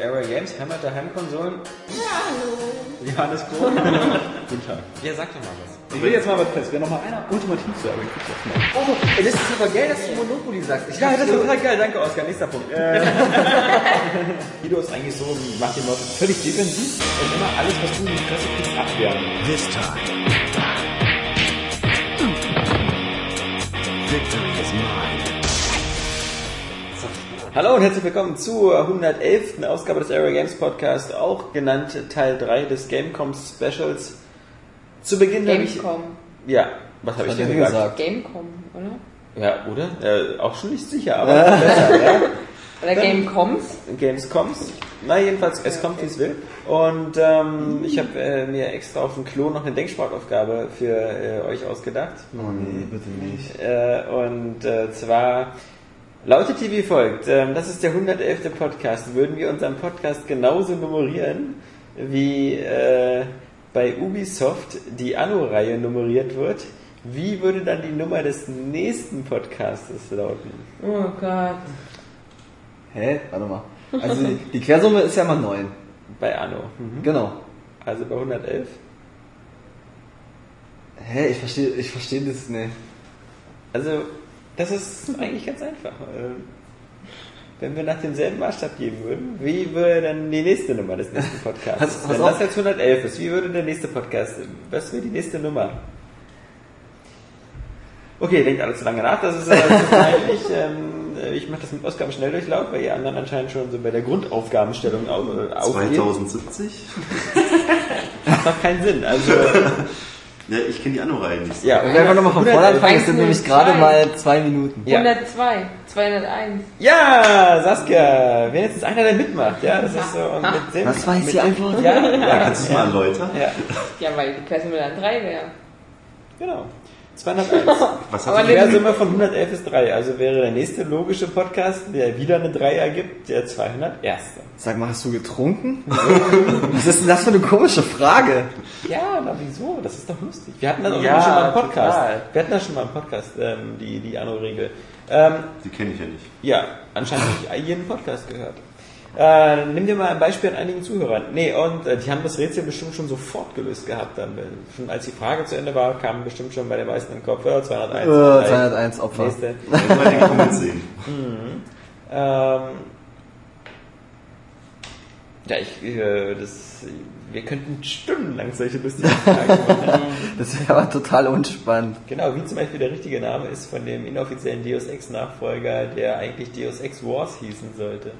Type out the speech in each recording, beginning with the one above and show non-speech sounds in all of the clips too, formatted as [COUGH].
Area Games, Heimat der Heimkonsolen. Ja, hallo. Johannes Kroh. [LAUGHS] Guten Tag. Ja, sag doch mal was. Ich will jetzt mal was fest. Wer noch mal einer ultimativ zu Area Games Oh, ey, das ist aber geil, dass du Monopoly sagst. Ich Ja, das ist total geil. Danke, Oskar. Nächster Punkt. [LAUGHS] Guido ist eigentlich so, macht die Leute völlig defensiv und immer alles, was du in die Fresse kriegst, abwehren. This time. Victory is mine. Hallo und herzlich willkommen zur 111. Ausgabe des Area Games Podcast, auch genannt Teil 3 des Gamecom Specials. Zu Beginn habe ich... Gamecom. Ja, was habe ich denn gesagt? gesagt. Gamecom, oder? Ja, oder? Äh, auch schon nicht sicher, aber [LAUGHS] besser, ja. Oder Gamecoms? Gamescoms. Na, jedenfalls, es kommt, wie es will. Und ähm, ich habe äh, mir extra auf dem Klo noch eine Denksportaufgabe für äh, euch ausgedacht. Oh nee, bitte nicht. Äh, und äh, zwar lautet die wie folgt. Ähm, das ist der 111. Podcast. Würden wir unseren Podcast genauso nummerieren, wie äh, bei Ubisoft die Anno-Reihe nummeriert wird, wie würde dann die Nummer des nächsten Podcastes lauten? Oh Gott. Hä? Warte mal. Also die, die Quersumme ist ja mal 9. Bei Anno. Mhm. Genau. Also bei 111. Hä? Ich verstehe ich versteh das nicht. Also, das ist eigentlich ganz einfach. Ähm, Wenn wir nach demselben Maßstab gehen würden, wie würde dann die nächste Nummer des nächsten Podcasts? Pass Wenn auf. das jetzt 111 ist, wie würde der nächste Podcast, was wäre die nächste Nummer? Okay, denkt alle zu lange nach, das ist äh, zu peinlich. [LAUGHS] Ähm, äh, ich mache das mit Oskar im Schnelldurchlauf, weil ihr anderen anscheinend schon so bei der Grundaufgabenstellung au äh, aufgeht. 2070? [LAUGHS] Das macht keinen Sinn. Also, [LAUGHS] Ja, ich kenne die Anno-Reihe nicht. so. ja, Wenn wir nochmal von vorne anfangen, es sind nämlich 102. gerade mal zwei Minuten. Ja. 102, 201. Ja, Saskia, wenn jetzt einer, der mitmacht, ja, das ist so. Und mit [LAUGHS] dem, Was war jetzt mit, die Antwort? Ja, Ja, ja, kannst du es mal erläutern? ja, Ja, weil die Quersumme dann 3 wäre. genau. 201. [LAUGHS] Was Aber hat Die die Quersumme von 111 ist 3. Also wäre der nächste logische Podcast, der wieder eine 3 ergibt, der 201. Sag mal, hast du getrunken? [LAUGHS] Was ist denn das für eine komische Frage? Ja, na wieso? Das ist doch lustig. Wir hatten das auch Ja, schon mal im Podcast. total. Wir hatten das schon mal im Podcast, ähm, die, die Anno-Regel. Ähm, Die kenne ich ja nicht. Ja, anscheinend habe ich jeden Podcast gehört. Äh, nimm dir mal ein Beispiel an einigen Zuhörern. Nee, und äh, die haben das Rätsel bestimmt schon sofort gelöst gehabt. Dann, schon als die Frage zu Ende war, kam bestimmt schon bei den meisten im Kopf, äh, 201. Äh, 201 Opfer. Nächste. Mal den Comment sehen. Ähm, ja, ich, äh, das, wir könnten stundenlang solche lustigen [LAUGHS] Fragen machen. Das wäre aber total unspannend. Genau, wie zum Beispiel der richtige Name ist von dem inoffiziellen Deus Ex Nachfolger, der eigentlich Deus Ex Wars hießen sollte.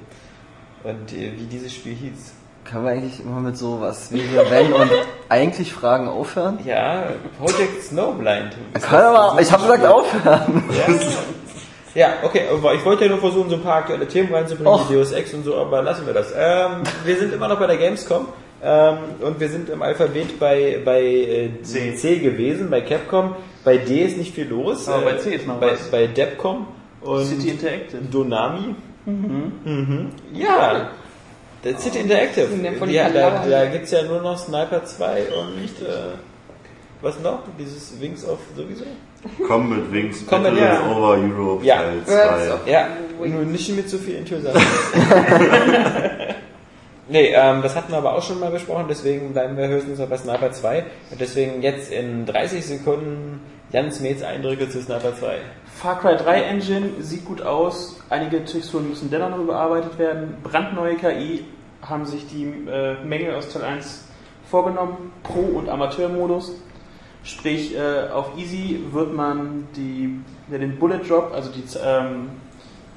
Und äh, wie dieses Spiel hieß. Können wir eigentlich immer mit so was wie wir wenn und eigentlich Fragen aufhören? Ja, Project Snowblind. Kann aber, ich habe gesagt aufhören. Ja, okay, aber ich wollte ja nur versuchen, so ein paar aktuelle Themen reinzubringen, Och. wie Deus Ex und so, aber lassen wir das. Ähm, wir sind immer noch bei der Gamescom ähm, und wir sind im Alphabet bei, bei äh, C. C gewesen, bei Capcom. Bei D ist nicht viel los. Aber äh, bei C ist noch bei, was. Bei Depcom und City Interactive. Donami. Mhm. Ja, der City Interactive. sind ja da da gibt es ja nur noch Sniper 2 und äh, was noch? Dieses Wings of sowieso? Komm mit Wings, Komm mit- Battle ja. over Europe Ja. Teil Birds 2. of- Ja, Wings. nur nicht mit so viel Enthusiasmus. [LAUGHS] nee, ähm, das hatten wir aber auch schon mal besprochen, deswegen bleiben wir höchstens noch bei Sniper 2. Und deswegen jetzt in 30 Sekunden Jans Metz Eindrücke zu Sniper 2. Far Cry 3 Engine sieht gut aus. Einige Texturen müssen dennoch noch überarbeitet werden. Brandneue KI haben sich die äh, Mängel aus Teil 1 vorgenommen. Pro- und Amateurmodus. Sprich, äh, auf Easy wird man die, ja, den Bullet Drop, also die, ähm,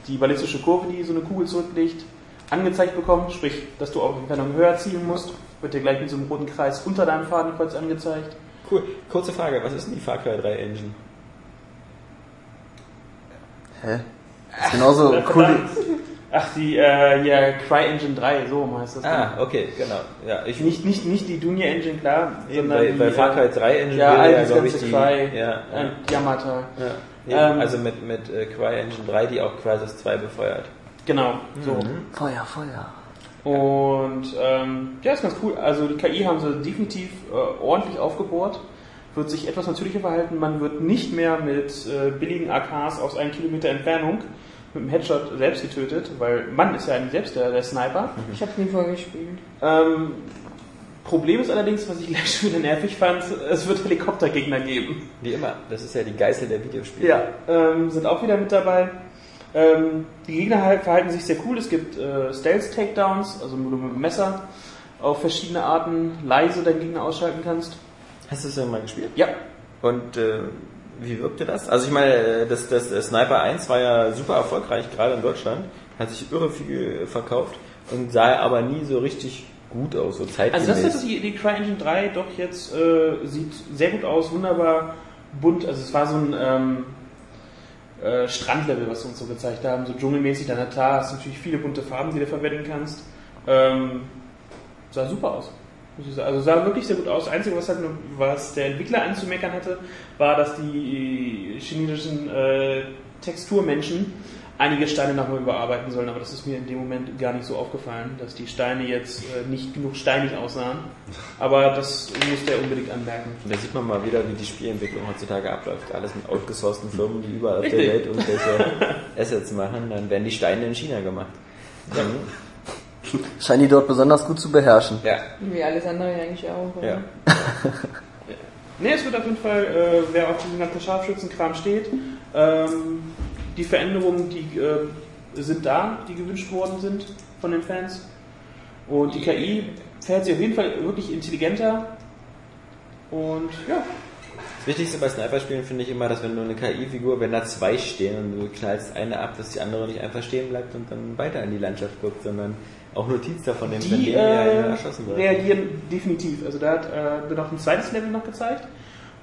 die ballistische Kurve, die so eine Kugel zurücklegt, angezeigt bekommen. Sprich, dass du auf Entfernung höher zielen musst. Wird dir gleich mit so einem roten Kreis unter deinem Fadenkreuz angezeigt. Cool. Kurze Frage, was ist denn die Far Cry 3 Engine? Hä? Das ist genauso Äh, cool. Ach, die äh, ja, Cry Engine 3, so heißt das. Ah, okay, genau. Ja, ich Nicht, nicht, nicht die Dunia Engine, klar, Eben sondern bei, die, bei Far Cry äh, 3 Engine ja, wäre all ja, das glaube ich, ganze die, Cry, ja, ja, äh, Yamata. ja. Ähm, also mit, mit äh, Cry Engine 3, die auch Crysis 2 befeuert. Genau, so. Feuer, Feuer. Und ähm, ja, ist ganz cool. Also die KI haben sie definitiv äh, ordentlich aufgebohrt. Wird sich etwas natürlicher verhalten. Man wird nicht mehr mit äh, billigen AKs aus einem Kilometer Entfernung mit dem Headshot selbst getötet, weil Mann ist ja eigentlich selbst der, der Sniper. Ich hab's nie vorgespielt. Ähm, Problem ist allerdings, was ich [LAUGHS] gleich schon wieder nervig fand, es wird Helikoptergegner geben. Wie immer, das ist ja die Geißel der Videospiele. Ja, ähm, sind auch wieder mit dabei. Ähm, die Gegner halt verhalten sich sehr cool. Es gibt äh, Stealth-Takedowns, also wo du mit dem Messer auf verschiedene Arten leise deinen Gegner ausschalten kannst. Hast du es denn mal gespielt? Ja, Und äh, wie wirkte das? Also ich meine, das, das äh, Sniper 1 war ja super erfolgreich, gerade in Deutschland. Hat sich irre viel verkauft und sah aber nie so richtig gut aus, so zeitgemäß. Also das ist die, die CryEngine 3 doch jetzt äh, sieht sehr gut aus, wunderbar bunt. Also es war so ein ähm, äh, Strandlevel, was sie uns so gezeigt haben, so dschungelmäßig. Dann hat klar, hast du natürlich viele bunte Farben, die du verwenden kannst. Ähm, sah super aus. Also sah wirklich sehr gut aus. Das Einzige, was halt was der Entwickler anzumeckern hatte, war, dass die chinesischen äh, Texturmenschen einige Steine nochmal überarbeiten sollen, aber das ist mir in dem Moment gar nicht so aufgefallen, dass die Steine jetzt äh, nicht genug steinig aussahen. Aber das musste er unbedingt anmerken. Und da sieht man mal wieder, wie die Spielentwicklung heutzutage abläuft. Alles mit outgesourcten Firmen, die überall auf Richtig. der Welt irgendwelche [LAUGHS] Assets machen. Dann werden die Steine in China gemacht. Mhm. [LAUGHS] Scheinen die dort besonders gut zu beherrschen. Ja, Wie alles andere eigentlich auch. oder? ja. [LAUGHS] Ne, es wird auf jeden Fall, äh, wer auf diesen ganzen Scharfschützenkram steht, ähm, die Veränderungen, die äh, sind da, die gewünscht worden sind von den Fans. Und die KI verhält sich auf jeden Fall wirklich intelligenter. Und ja, Das Wichtigste bei Sniper-Spielen finde ich immer, dass wenn du eine KI-Figur, wenn da zwei stehen und du knallst eine ab, dass die andere nicht einfach stehen bleibt und dann weiter in die Landschaft guckt, sondern auch Notiz davon wenn die äh, reagieren definitiv. Also da hat äh, wird auch ein zweites Level noch gezeigt,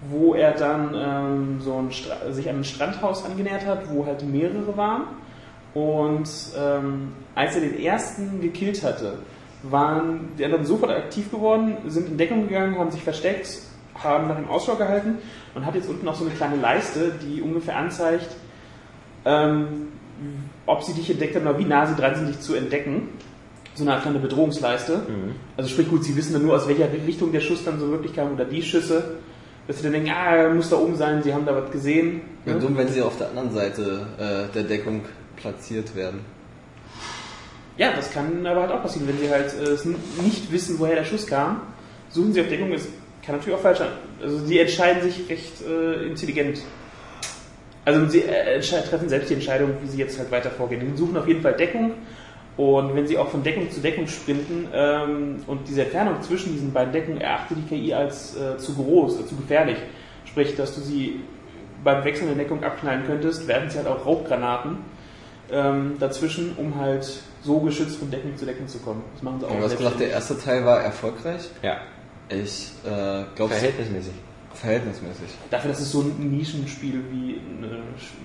wo er dann ähm, so ein Stra sich an ein Strandhaus angenähert hat, wo halt mehrere waren. Und ähm, als er den ersten gekillt hatte, waren die anderen sofort aktiv geworden, sind in Deckung gegangen, haben sich versteckt, haben nach ihm Ausschau gehalten und hat jetzt unten auch so eine kleine Leiste, die ungefähr anzeigt, ähm, ob sie dich entdeckt haben oder wie nah sie dran sind, dich zu entdecken. So eine Art kleine Bedrohungsleiste. Also sprich gut, sie wissen dann nur, aus welcher Richtung der Schuss dann so wirklich kam oder die Schüsse. Dass sie dann denken, ah, er muss da oben sein, sie haben da was gesehen. Ja, dumm, wenn sie auf der anderen Seite äh, der Deckung platziert werden. Ja, das kann aber halt auch passieren, wenn sie halt äh, nicht wissen, woher der Schuss kam. Suchen sie auf Deckung, das kann natürlich auch falsch sein. Also sie entscheiden sich recht äh, intelligent. Also sie äh, entsche- treffen selbst die Entscheidung, wie sie jetzt halt weiter vorgehen. Sie suchen auf jeden Fall Deckung und wenn sie auch von Deckung zu Deckung sprinten ähm, und diese Entfernung zwischen diesen beiden Deckungen erachtet die KI als äh, zu groß, äh, zu gefährlich. Sprich, dass du sie beim Wechseln der Deckung abknallen könntest, werden sie halt auch Rauchgranaten ähm, dazwischen, um halt so geschützt von Deckung zu Deckung zu kommen. Das machen sie auch. Du hast gesagt, der erste Teil war erfolgreich. Ja, Ich äh, glaube verhältnismäßig. Verhältnismäßig. Dafür, dass es so ein Nischenspiel wie eine,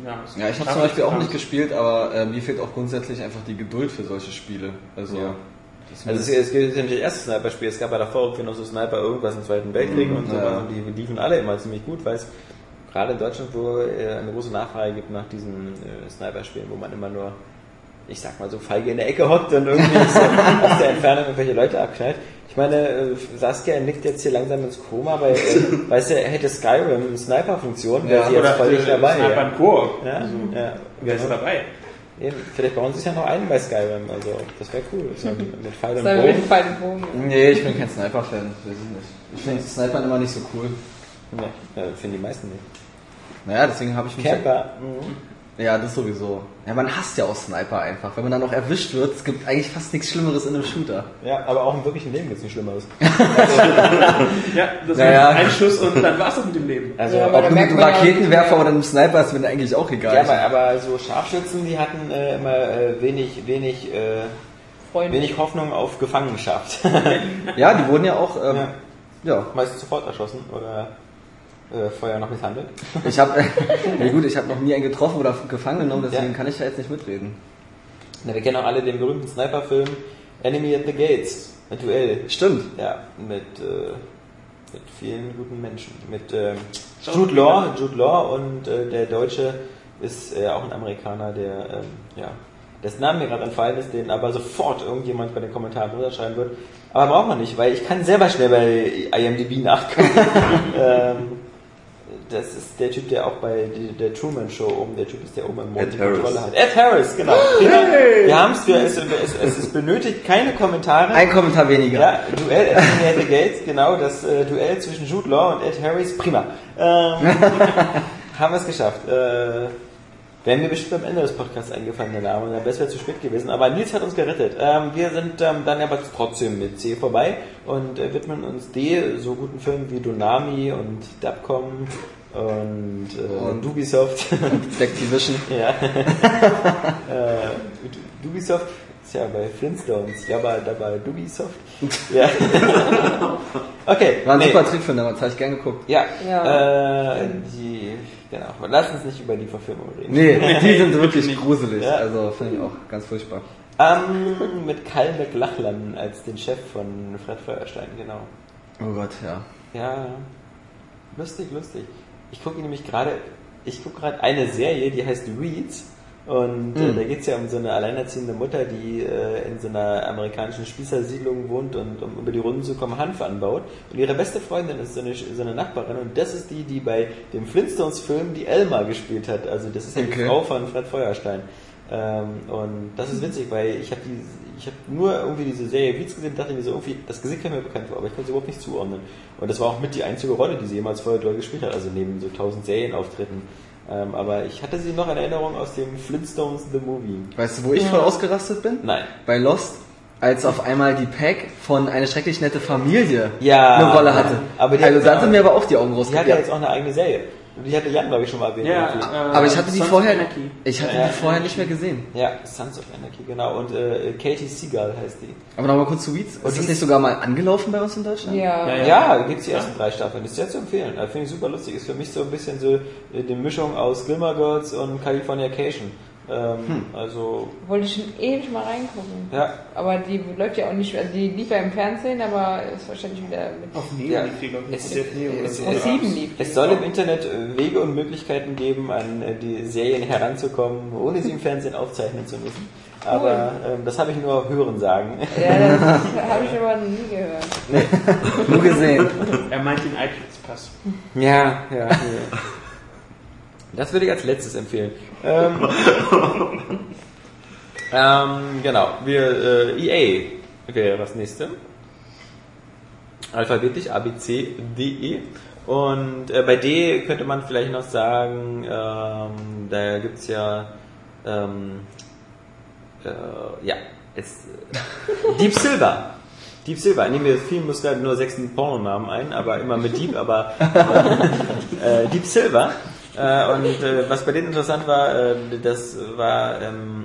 ja, Ja, ich habe zum Beispiel auch nicht gespielt, aber äh, mir fehlt auch grundsätzlich einfach die Geduld für solche Spiele. Also, Ja. Also es, es gibt ja nicht das erste Sniper-Spiel, es gab ja davor irgendwie noch so Sniper irgendwas im Zweiten Weltkrieg Mhm, und so ja. und die liefen alle immer ziemlich gut, weil es gerade in Deutschland, wo äh, eine große Nachfrage gibt nach diesen äh, Sniper-Spielen, wo man immer nur, ich sag mal so, feige in der Ecke hockt und irgendwie [LAUGHS] so aus der Entfernung irgendwelche Leute abknallt. Ich meine, äh, Saskia nickt jetzt hier langsam ins Koma, weil, äh, [LAUGHS] weißt du, hätte Skyrim eine Sniper-Funktion, wäre Ja, sie jetzt voll nicht dabei. Sniper Ja. im Koop. Ja, Also, ja, Wer ist genau. dabei? Eben, Vielleicht bauen sie sich ja noch ein bei Skyrim, also das wäre cool. So, [LAUGHS] mit Pfeil und Das war mit Bogen. Pfeil und Bogen. Nee, ich bin kein Sniper-Fan. Weiß ich nicht. Ich finde Snipern immer nicht so cool. Nee, ja, finden die meisten nicht. Naja, deswegen habe ich mich. Camper. Mhm. Ja, das sowieso. Ja, man hasst ja auch Sniper einfach. Wenn man dann noch erwischt wird, es gibt eigentlich fast nichts Schlimmeres in einem Shooter. Ja, aber auch im wirklichen Leben gibt es nichts Schlimmeres. [LAUGHS] Ja, das Naja. ist ein Schuss und dann war es das mit dem Leben. Also, Ja, ja, Ob du mit einem ja Raketenwerfer oder einem Sniper ist mir eigentlich auch egal. aber, aber so Scharfschützen, die hatten äh, immer äh, wenig, wenig, äh, wenig Hoffnung auf Gefangenschaft. ja, die wurden ja auch. Ähm, Ja. ja. Meistens sofort erschossen oder äh, vorher noch misshandelt. Ich habe, [LAUGHS] ja gut, ich habe noch nie einen getroffen oder gefangen genommen, deswegen Ja. kann ich da jetzt nicht mitreden. Na, wir kennen auch alle den berühmten Sniper-Film Enemy at the Gates. Ein Duell. Stimmt. Ja, mit, äh, mit vielen guten Menschen. Mit ähm, Jude Law, Jude Law und äh, der Deutsche ist äh, auch ein Amerikaner, der, ähm, ja, dessen Namen mir gerade entfallen ist, den aber sofort irgendjemand bei den Kommentaren runterschreiben wird. Aber braucht man nicht, weil ich kann selber schnell bei IMDb nachgucken. [LAUGHS] ähm, das ist der Typ, der auch bei die- der Truman Show oben, der Typ ist, der oben im Mond Ed die Harris. Kontrolle hat. Ed Harris, genau. Prima. Wir haben es für, es, es, es ist benötigt keine Kommentare. Ein Kommentar weniger. Ja, Duell at the Gates, genau, das äh, Duell zwischen Jude Law und Ed Harris, prima. Ähm, [LAUGHS] haben wir es geschafft. Äh, Wäre mir bestimmt am Ende des Podcasts eingefallen, der Name, dann wäre es zu spät gewesen. Aber Nils hat uns gerettet. Ähm, wir sind ähm, dann aber trotzdem mit C vorbei und äh, widmen uns D, so guten Filmen wie Donami und Dubcom und, äh, Und- Ubisoft. [LAUGHS] Activision. [LAUGHS] ja. [LAUGHS] äh, Ubisoft ist ja bei Flintstones, ja, aber dabei Ubisoft. Ja. okay. War ein nee. super Trick von damals, habe ich gern geguckt. Ja, Ja. Äh, die, genau. Lass uns nicht über die Verfilmung reden. Nee, die sind wirklich gruselig. Ja. Also finde ich auch ganz furchtbar. Ähm, mit Kyle McLachlan als den Chef von Fred Feuerstein, genau. Oh Gott, ja. Ja, lustig, lustig. Ich gucke nämlich gerade, ich gucke gerade eine Serie, die heißt Weeds. Und äh, Hm. da geht es ja um so eine alleinerziehende Mutter, die äh, in so einer amerikanischen Spießersiedlung wohnt und um über die Runden zu kommen Hanf anbaut. Und ihre beste Freundin ist so eine, so eine Nachbarin und das ist die, die bei dem Flintstones-Film die Elma gespielt hat. Also das ist ja die Okay. Frau von Fred Feuerstein. Ähm, und das ist witzig, weil ich habe ich habe nur irgendwie diese Serie Weeds gesehen und dachte mir so irgendwie, das Gesicht kam mir bekannt vor, aber ich konnte sie überhaupt nicht zuordnen. Und das war auch mit die einzige Rolle, die sie jemals vorher dort gespielt hat, also neben so tausend Serienauftritten. Ähm, aber ich hatte sie noch in Erinnerung aus dem Flintstones The Movie. Weißt du, wo ich voll ausgerastet bin? Nein. Bei Lost, als auf einmal die Pack von eine schrecklich nette Familie Ja. eine Rolle hatte. Aber die also hat- da sind mir aber auch die Augen Sie hat ja rausgegangen. jetzt auch eine eigene Serie. Die hatte Jan, glaube ich, schon mal erwähnt. Ja, äh, Aber ich hatte die Sons of vorher, ich hatte Ja. die vorher nicht mehr gesehen. ja, Sons of Anarchy, genau. Und äh, Katie Seagal heißt die. Aber nochmal kurz zu Weeds. Und Ist die das nicht sogar mal angelaufen bei uns in Deutschland? Ja. Ja, Ja, da gibt es die ersten drei Staffeln. Das ist sehr zu empfehlen. Das finde ich super lustig. Ist für mich so ein bisschen so äh, die Mischung aus Gilmore Girls und Californication. Ähm, Also, Wollte ich schon ewig mal reingucken. ja. Aber die läuft ja auch nicht, also die lief ja im Fernsehen, aber ist wahrscheinlich wieder mit Auf Neo Ja. lief die, glaube ich. Es- es- es- lief. die. Es soll im Internet äh, Wege und Möglichkeiten geben, an äh, die Serien heranzukommen, ohne sie im Fernsehen aufzeichnen zu müssen. Aber ähm, das habe ich nur hören sagen. Ja, das [LAUGHS] habe ich aber nie gehört. Nur gesehen. Er meint den iTunes-Pass. Ja, ja. [LAUGHS] ja. Das würde ich als letztes empfehlen. Ähm, [LAUGHS] ähm, genau, wir äh, EA wäre das nächste. Alphabetisch A, B, C, D, E. Und äh, bei D könnte man vielleicht noch sagen, ähm, da gibt's ja ähm, äh, ja, es, Deep Silver. Deep Silver. Nehmen wir viel muss gerade nur sechs Pornonamen ein, aber immer mit Deep, aber [LAUGHS] äh, Deep Silver. Äh, und äh, was bei denen interessant war, äh, das war ähm,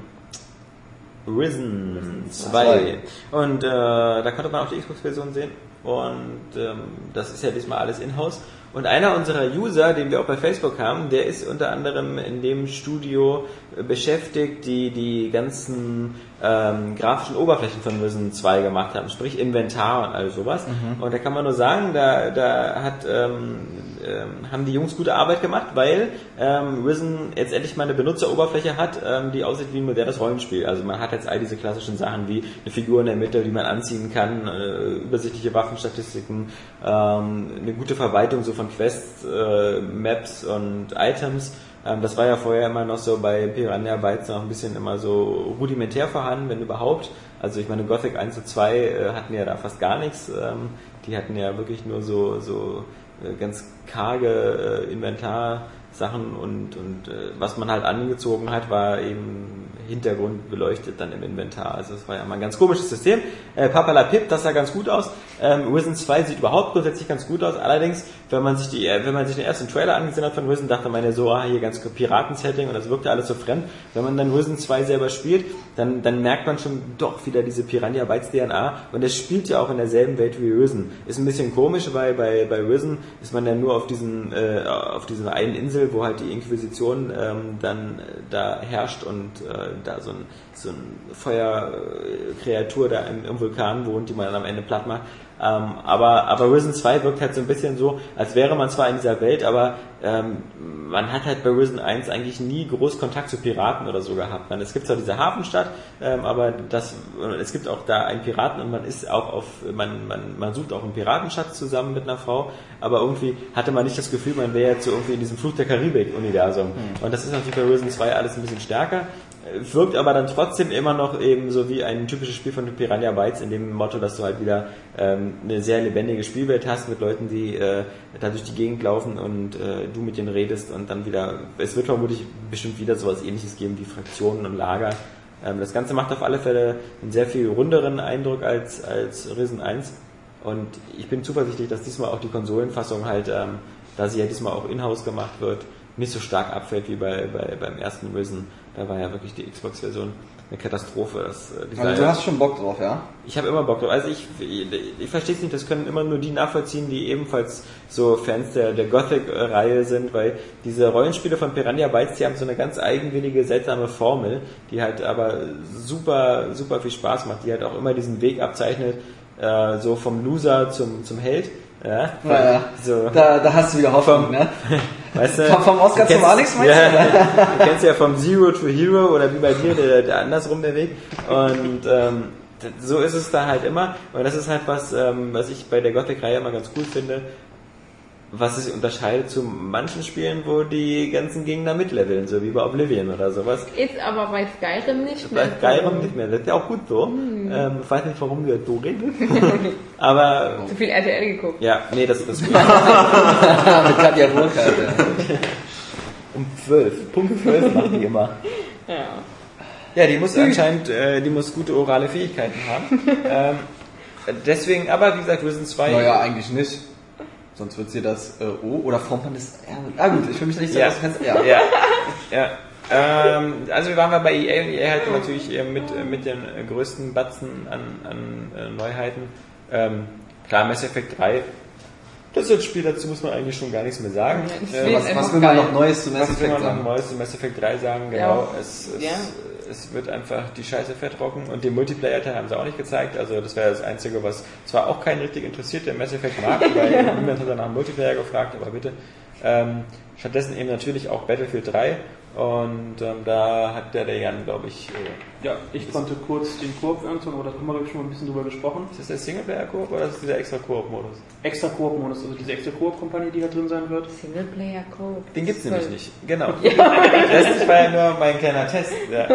Risen 2. Und äh, da konnte man auch die Xbox-Version sehen. Und ähm, das ist ja diesmal alles in-house. Und einer unserer User, den wir auch bei Facebook haben, der ist unter anderem in dem Studio beschäftigt, die die ganzen ähm, grafischen Oberflächen von Risen 2 gemacht haben, sprich Inventar und all sowas. Und da kann man nur sagen, da, da hat, ähm, ähm, haben die Jungs gute Arbeit gemacht, weil ähm, Risen jetzt endlich mal eine Benutzeroberfläche hat, ähm, die aussieht wie ein modernes Rollenspiel. Also man hat jetzt all diese klassischen Sachen wie eine Figur in der Mitte, die man anziehen kann, äh, übersichtliche Waffenstatistiken, ähm, eine gute Verwaltung so von Quests, äh, Maps und Items. Ähm, das war ja vorher immer noch so bei Piranha Bytes noch ein bisschen immer so rudimentär vorhanden, wenn überhaupt. Also ich meine, Gothic 1 und 2 äh, hatten ja da fast gar nichts. Ähm, die hatten ja wirklich nur so, so äh, ganz karge äh, Inventarsachen und, und äh, was man halt angezogen hat, war eben Hintergrund beleuchtet dann im Inventar. Also es war ja mal ein ganz komisches System. Äh, Papalapip, das sah ganz gut aus. Ähm, Risen 2 sieht überhaupt grundsätzlich ganz gut aus. Allerdings, wenn man sich die, äh, wenn man sich den ersten Trailer angesehen hat von Risen, dachte man ja so, ah, hier ganz Piraten-Setting und das wirkte alles so fremd. Wenn man dann Risen 2 selber spielt, dann, dann merkt man schon doch wieder diese Piranha Bytes DNA und es spielt ja auch in derselben Welt wie Risen. Ist ein bisschen komisch, weil bei, bei Risen ist man ja nur auf diesen, äh, auf dieser einen Insel, wo halt die Inquisition ähm, dann äh, da herrscht und äh, da so ein, so ein Feuerkreatur da im, im Vulkan wohnt, die man dann am Ende platt macht. Ähm, aber, aber Risen 2 wirkt halt so ein bisschen so, als wäre man zwar in dieser Welt, aber ähm, man hat halt bei Risen 1 eigentlich nie groß Kontakt zu Piraten oder so gehabt. Man, es gibt zwar diese Hafenstadt, ähm, aber das, es gibt auch da einen Piraten und man ist auch auf, man, man, man sucht auch einen Piratenschatz zusammen mit einer Frau, aber irgendwie hatte man nicht das Gefühl, man wäre jetzt so irgendwie in diesem Fluch der Karibik-Universum. Und das ist natürlich bei Risen 2 alles ein bisschen stärker wirkt aber dann trotzdem immer noch eben so wie ein typisches Spiel von Piranha Bytes in dem Motto, dass du halt wieder ähm, eine sehr lebendige Spielwelt hast mit Leuten, die äh, da durch die Gegend laufen und äh, du mit denen redest und dann wieder, es wird vermutlich bestimmt wieder sowas ähnliches geben wie Fraktionen und Lager. Ähm, das Ganze macht auf alle Fälle einen sehr viel runderen Eindruck als, als Risen 1 und ich bin zuversichtlich, dass diesmal auch die Konsolenfassung halt, ähm, da sie ja diesmal auch in-house gemacht wird, nicht so stark abfällt wie bei, bei, beim ersten Risen. Da war ja wirklich die Xbox-Version eine Katastrophe. Das, äh, die Also du hast schon Bock drauf, ja? ich habe immer Bock drauf. Also ich, ich, ich verstehe es nicht, das können immer nur die nachvollziehen, die ebenfalls so Fans der, der Gothic-Reihe sind, weil diese Rollenspiele von Piranha Bytes, die haben so eine ganz eigenwillige, seltsame Formel, die halt aber super, super viel Spaß macht, die halt auch immer diesen Weg abzeichnet, äh, so vom Loser zum, zum Held. Ja, Naja, so. da, da hast du wieder Hoffnung, ne? [LAUGHS] Weißt du, Vom- vom Oscar zum Alex, meinst ja, du? [LAUGHS] Du kennst ja vom Zero to Hero oder wie bei dir, der, der andersrum der Weg. Und ähm, so ist es da halt immer. Und das ist halt was, ähm, was ich bei der Gothic-Reihe immer ganz cool finde, was es unterscheidet zu manchen Spielen, wo die ganzen Gegner mitleveln, so wie bei Oblivion oder sowas. Ist aber bei Skyrim nicht mehr. Bei so. Skyrim nicht mehr, das ist ja auch gut so. Hm. Ähm, ich weiß nicht, warum du so redest. [LAUGHS] Aber Zu viel RTL geguckt. ja, nee, das, das [LAUGHS] Mit Katja Burkhardt. ja. um 12. Punkt 12 macht die immer. Ja. Ja, die muss anscheinend, äh, die muss gute orale Fähigkeiten haben. [LAUGHS] ähm, deswegen, aber wie gesagt, Risen 2. Naja, eigentlich nicht. Sonst wird sie das äh, O oder formt man das R? Ah gut, ich will mich da nicht so Ja. aus. Ja. [LAUGHS] Ja. ja. Ähm, also wir waren bei EA und EA hatte natürlich äh, mit, äh, mit den größten Batzen an, an äh, Neuheiten. Ähm, klar, Mass Effect 3. Das ist ein Spiel, dazu muss man eigentlich schon gar nichts mehr sagen. Äh, Was, will man noch Neues zu Mass Was will Effect man noch sagen? Neues zu Mass Effect 3 sagen? Genau, Ja. es, es, Ja. Es wird einfach die Scheiße fettrocken und den Multiplayer-Teil haben sie auch nicht gezeigt. Also das wäre das Einzige, was zwar auch keinen richtig interessiert, der Mass Effect mag, [LAUGHS] weil niemand hat danach Multiplayer gefragt, aber bitte. Ähm, stattdessen eben natürlich auch Battlefield 3 und ähm, da hat der, der Jan, glaube ich, äh, Ja, ich konnte kurz den Koop anzogen, aber da haben wir glaub ich, schon mal ein bisschen drüber gesprochen. ist das der Singleplayer-Koop oder ist das dieser extra Koop-Modus? Extra Koop-Modus, also diese extra Koop-Kampagne, die da drin sein wird. Singleplayer Code. Den gibt's nämlich nicht. Genau. [LAUGHS] Das war ja nur mein kleiner Test. [LAUGHS] Ja.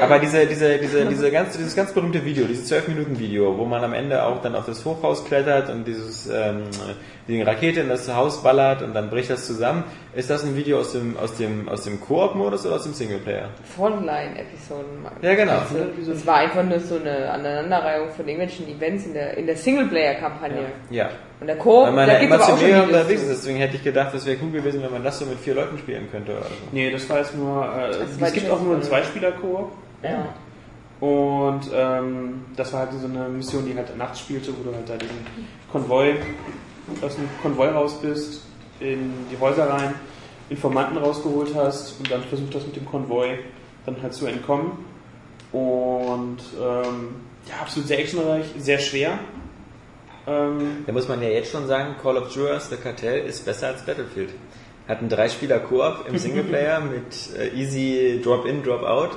Aber diese, diese, diese, diese ganz, dieses ganz berühmte Video, dieses 12 Minuten Video, wo man am Ende auch dann auf das Hochhaus klettert und dieses, ähm, die Rakete in das Haus ballert und dann bricht das zusammen. Ist das ein Video aus dem, aus dem, aus dem Koop-Modus oder aus dem Singleplayer? Frontline-Episoden. Ja, genau. Das war einfach nur so eine Aneinanderreihung von irgendwelchen Events in der, in der Singleplayer-Kampagne. Ja. Und der man da ja immer aber auch zu schon mehr Videos unterwegs ist, deswegen hätte ich gedacht, das wäre cool gewesen, wenn man das so mit vier Leuten spielen könnte oder so. Nee, das war jetzt nur, äh, war es gibt auch nur einen. Zweispieler-Koop. Ja. Und ähm, das war halt so eine Mission, die halt nachts spielte, wo du halt da diesen Konvoi, aus dem Konvoi raus bist, in die Häuser rein, Informanten rausgeholt hast und dann versucht hast mit dem Konvoi dann halt zu entkommen. Und ähm, ja, absolut sehr actionreich, sehr schwer. Ähm, Da muss man ja jetzt schon sagen, Call of Duty The Cartel ist besser als Battlefield. Hat einen Drei-Spieler-Koop im Singleplayer [LAUGHS] mit äh, easy Drop-in, Drop-out.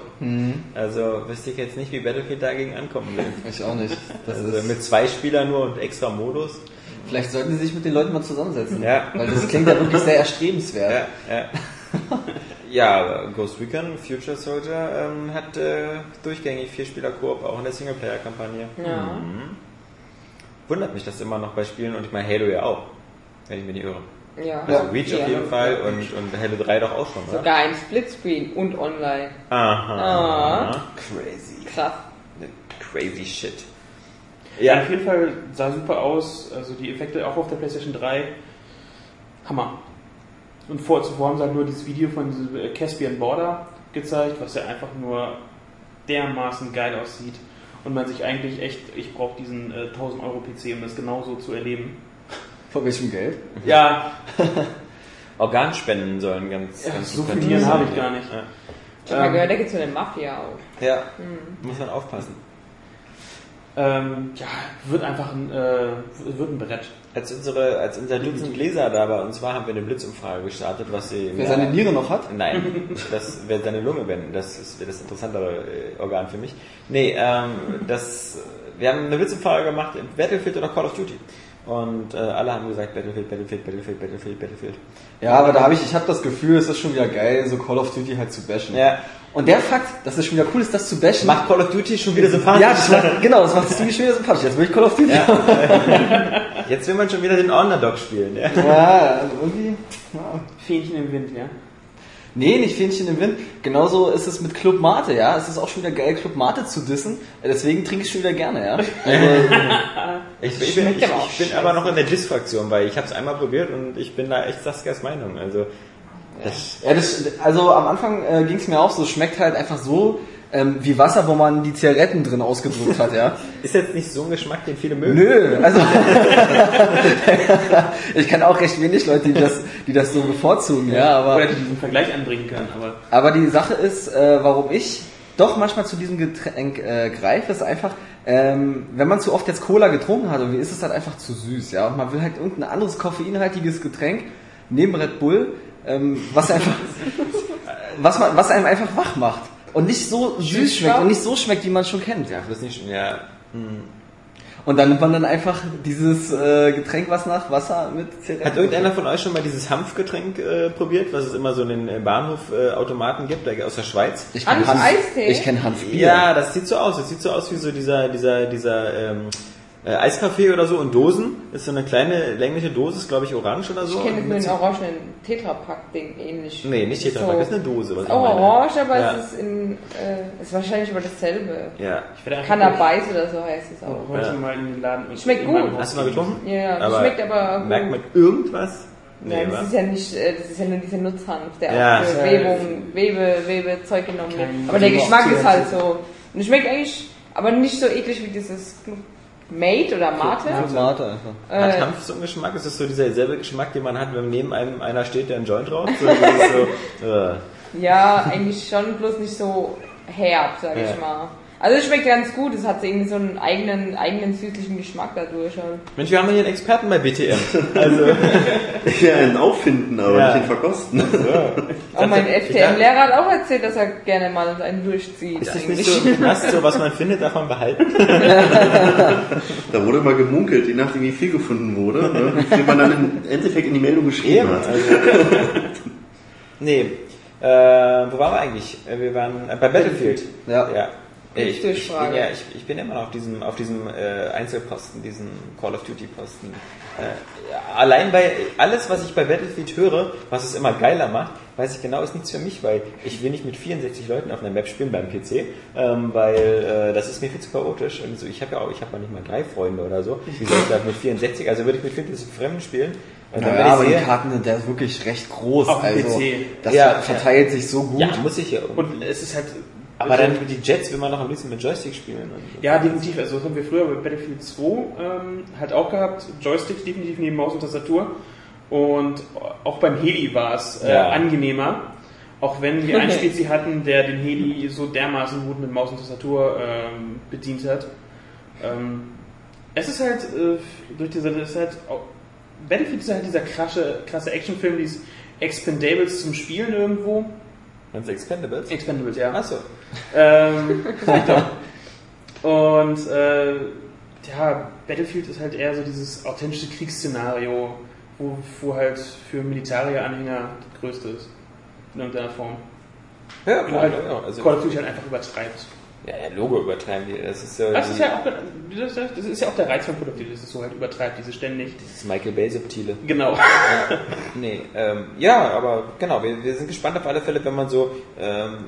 Also wüsste ich jetzt nicht, wie Battlefield dagegen ankommen will. Ich auch nicht. Das Also ist, mit zwei Spielern nur und extra Modus. Vielleicht sollten sie sich mit den Leuten mal zusammensetzen. Ja. Weil das klingt ja wirklich sehr erstrebenswert. Ja, ja. [LAUGHS] ja, aber Ghost Recon Future Soldier ähm, hat äh, durchgängig vier Spieler Koop, auch in der Singleplayer-Kampagne. Ja. Mhm. Wundert mich das immer noch bei Spielen und ich meine Halo ja auch, wenn ich mich nicht irre. Ja. Also Reach ja. auf jeden Fall und, und Halo 3 doch auch schon, oder? Sogar im Splitscreen und online. Aha. Ah. Crazy. Krass. Crazy shit. Ja, Ja, auf jeden Fall sah super aus. Also die Effekte auch auf der PlayStation 3. Hammer. Und vor, zuvor haben sie halt nur dieses Video von äh, Caspian Border gezeigt, was ja einfach nur dermaßen geil aussieht. Und man sich eigentlich echt, ich brauche diesen äh, 1000 Euro PC, um das genauso zu erleben. Von welchem Geld? Ja, [LAUGHS] Organspenden sollen ganz, Ja, ganz so viel habe ich gar nicht. Ja, Ich habe Ähm, gehört, da gibt es so eine Mafia auch. ja. muss man aufpassen. Ähm, ja, wird einfach ein, äh, wird ein Brett. Als, unsere, als unser Dutzend Leser da war, und zwar haben wir eine Blitzumfrage gestartet, was sie... Wer seine Niere noch hat? Nein, [LAUGHS] das wird seine Lunge wenden. Das ist das interessantere äh, Organ für mich. Nee, ähm, das, wir haben eine Blitzumfrage gemacht, Battlefield oder Call of Duty. Und äh, alle haben gesagt Battlefield, Battlefield, Battlefield, Battlefield, Battlefield. Ja, aber da habe ich, ich habe das Gefühl, es ist schon wieder geil, so Call of Duty halt zu bashen. Ja. Und der Fakt, dass es schon wieder cool ist, das zu bashen. Macht Call of Duty schon wieder sympathisch. ja, das macht, genau, das macht es ziemlich schon wieder sympathisch. Jetzt will ich Call of Duty. Ja, [LAUGHS] Jetzt will man schon wieder den Underdog spielen. Ja. ja also irgendwie. Ja. Fähnchen im Wind, ja. Nee, nicht Fähnchen im Wind. Genauso ist es mit Club Mate, ja. Es ist auch schon wieder geil, Club Mate zu dissen. Deswegen trinke ich schon wieder gerne, ja. Also, Ich, ich, bin, ich, ich bin aber noch in der Diss-Fraktion, weil ich habe es einmal probiert und ich bin da echt Saskias Meinung. Also das, ja, das, also am Anfang äh, ging es mir auch so, es schmeckt halt einfach so ähm, wie Wasser, wo man die Zigaretten drin ausgedrückt hat, ja. [LAUGHS] ist jetzt nicht so ein Geschmack, den viele mögen. Nö, also [LAUGHS] ich kann auch recht wenig Leute, die das, die das so bevorzugen, ja, aber Oder die diesen Vergleich anbringen können, aber Aber die Sache ist, äh, warum ich doch manchmal zu diesem Getränk äh, greife, ist einfach, ähm, wenn man zu oft jetzt Cola getrunken hat, irgendwie ist es halt einfach zu süß, ja. Und man will halt irgendein anderes koffeinhaltiges Getränk neben Red Bull, ähm, was einfach, was man, was einem einfach wach macht und nicht so süß schmeckt und nicht so schmeckt, wie man schon kennt. Ja, das nicht, ja. Und dann nimmt man dann einfach dieses äh, Getränk, was nach Wasser mit Zigaretten. Hat irgendeiner von euch schon mal dieses Hanfgetränk äh, probiert, was es immer so in den äh, Bahnhof-Automaten gibt, der aus der Schweiz? Ich kenn Hanf- Hanf, Eistee? ich kenne Hanfbier. Ja, das sieht so aus. Das sieht so aus wie so dieser, dieser, dieser ähm, äh, Eiskaffee oder so in Dosen. Ist so eine kleine längliche Dose, ist glaube ich orange oder so. Ich kenne nur mit ein so- orangenen Tetrapack-Ding ähnlich. Nee, nicht Tetra Pak, So- das ist eine Dose. Was Ist auch meine. orange, aber Ja. es ist in, äh, ist wahrscheinlich aber dasselbe. Ja. ich werde einfach Cannabis oder so heißt es auch. heute Ja. mal in den Laden. und Schmeckt gut. Hast du mal getrunken? Ja, das schmeckt aber gut. Merkt man irgendwas? Nein, das ist ja nicht, äh, das ist ja nur dieser Nutzhanf, der Ja. auch für Ja. Webung, Webe, Webezeug genommen wird. Aber der Geschmack ist halt so. Und es schmeckt eigentlich, aber nicht so eklig wie dieses Mate oder Mate. Mate einfach. Hat Äh, Hanf so einen Geschmack? Ist das so dieser selbe Geschmack, den man hat, wenn neben einem einer steht, der einen Joint raucht? So, so, [LAUGHS] äh. ja, eigentlich schon, bloß nicht so herb, sag Ja. ich mal. Also es schmeckt ganz gut, es hat irgendwie so einen eigenen, eigenen süßlichen Geschmack dadurch. Halt. Mensch, wir haben hier einen Experten bei BTM. [LAUGHS] Also, Ja, ein Auffinden, aber Ja. nicht ein Verkosten. Auch mein ich dachte- FTM-Lehrer hat auch erzählt, dass er gerne mal einen durchzieht. ist das eigentlich. nicht so im Knast, so was man findet, darf man behalten? [LAUGHS] Da wurde mal gemunkelt, je nachdem wie viel gefunden wurde, ne, wie man dann im Endeffekt in die Meldung geschrieben hat. Also, nee. Äh, wo waren wir eigentlich? Äh, Wir waren äh, bei Battlefield. Ja. ja. Äh, Ich, ich, bin ja, ich, ich bin immer noch auf diesem, auf diesem äh, Einzelposten, diesem Call of Duty Posten. Äh, ja, allein bei alles, was ich bei Battlefield höre, was es immer geiler macht, weiß ich genau, ist nichts für mich, weil ich will nicht mit 64 Leuten auf einer Map spielen beim PC, ähm, weil äh, das ist mir viel zu chaotisch. Und so, ich habe ja auch, ich habe ja nicht mal drei Freunde oder so. Wie soll ich da mit 64? Also würde ich mit 54 Fremden spielen. Und dann, Ja, wenn ich aber die Karten sind ist wirklich recht groß. Auf also PC. das Ja, verteilt sich so gut. Ja, muss ich ja. Und es ist halt. Aber dann die Jets will man noch am liebsten mit Joystick spielen. Ja, definitiv. Also das haben wir früher bei Battlefield 2 ähm, halt auch gehabt. Joysticks definitiv neben Maus und Tastatur. Und auch beim Heli war es äh, Ja. angenehmer. Auch wenn wir einen [LAUGHS] Spezi hatten, der den Heli so dermaßen gut mit Maus und Tastatur ähm, bedient hat. Ähm, es ist halt äh, durch diese, es ist halt auch, Battlefield ist halt dieser krasse, krasse Actionfilm, dieses Expendables zum Spielen irgendwo. Meinst du Expendables? Expendables, ja. Achso. [LAUGHS] Ähm. Und äh, ja, Battlefield ist halt eher so dieses authentische Kriegsszenario, wo, wo halt für Militärieranhänger das größte ist. In irgendeiner Form. Ja, Wo klar, halt ja, also, Call of Duty halt einfach übertreibt. Ja, ja, Logo übertreiben die. Das ist ja, Das ist ja auch, das ist ja auch der Reiz von Duty, dass es so halt übertreibt, diese ständig. dieses Michael Bay subtile. Genau. Nee, ähm, ja, aber genau, wir, wir sind gespannt auf alle Fälle, wenn man so ähm,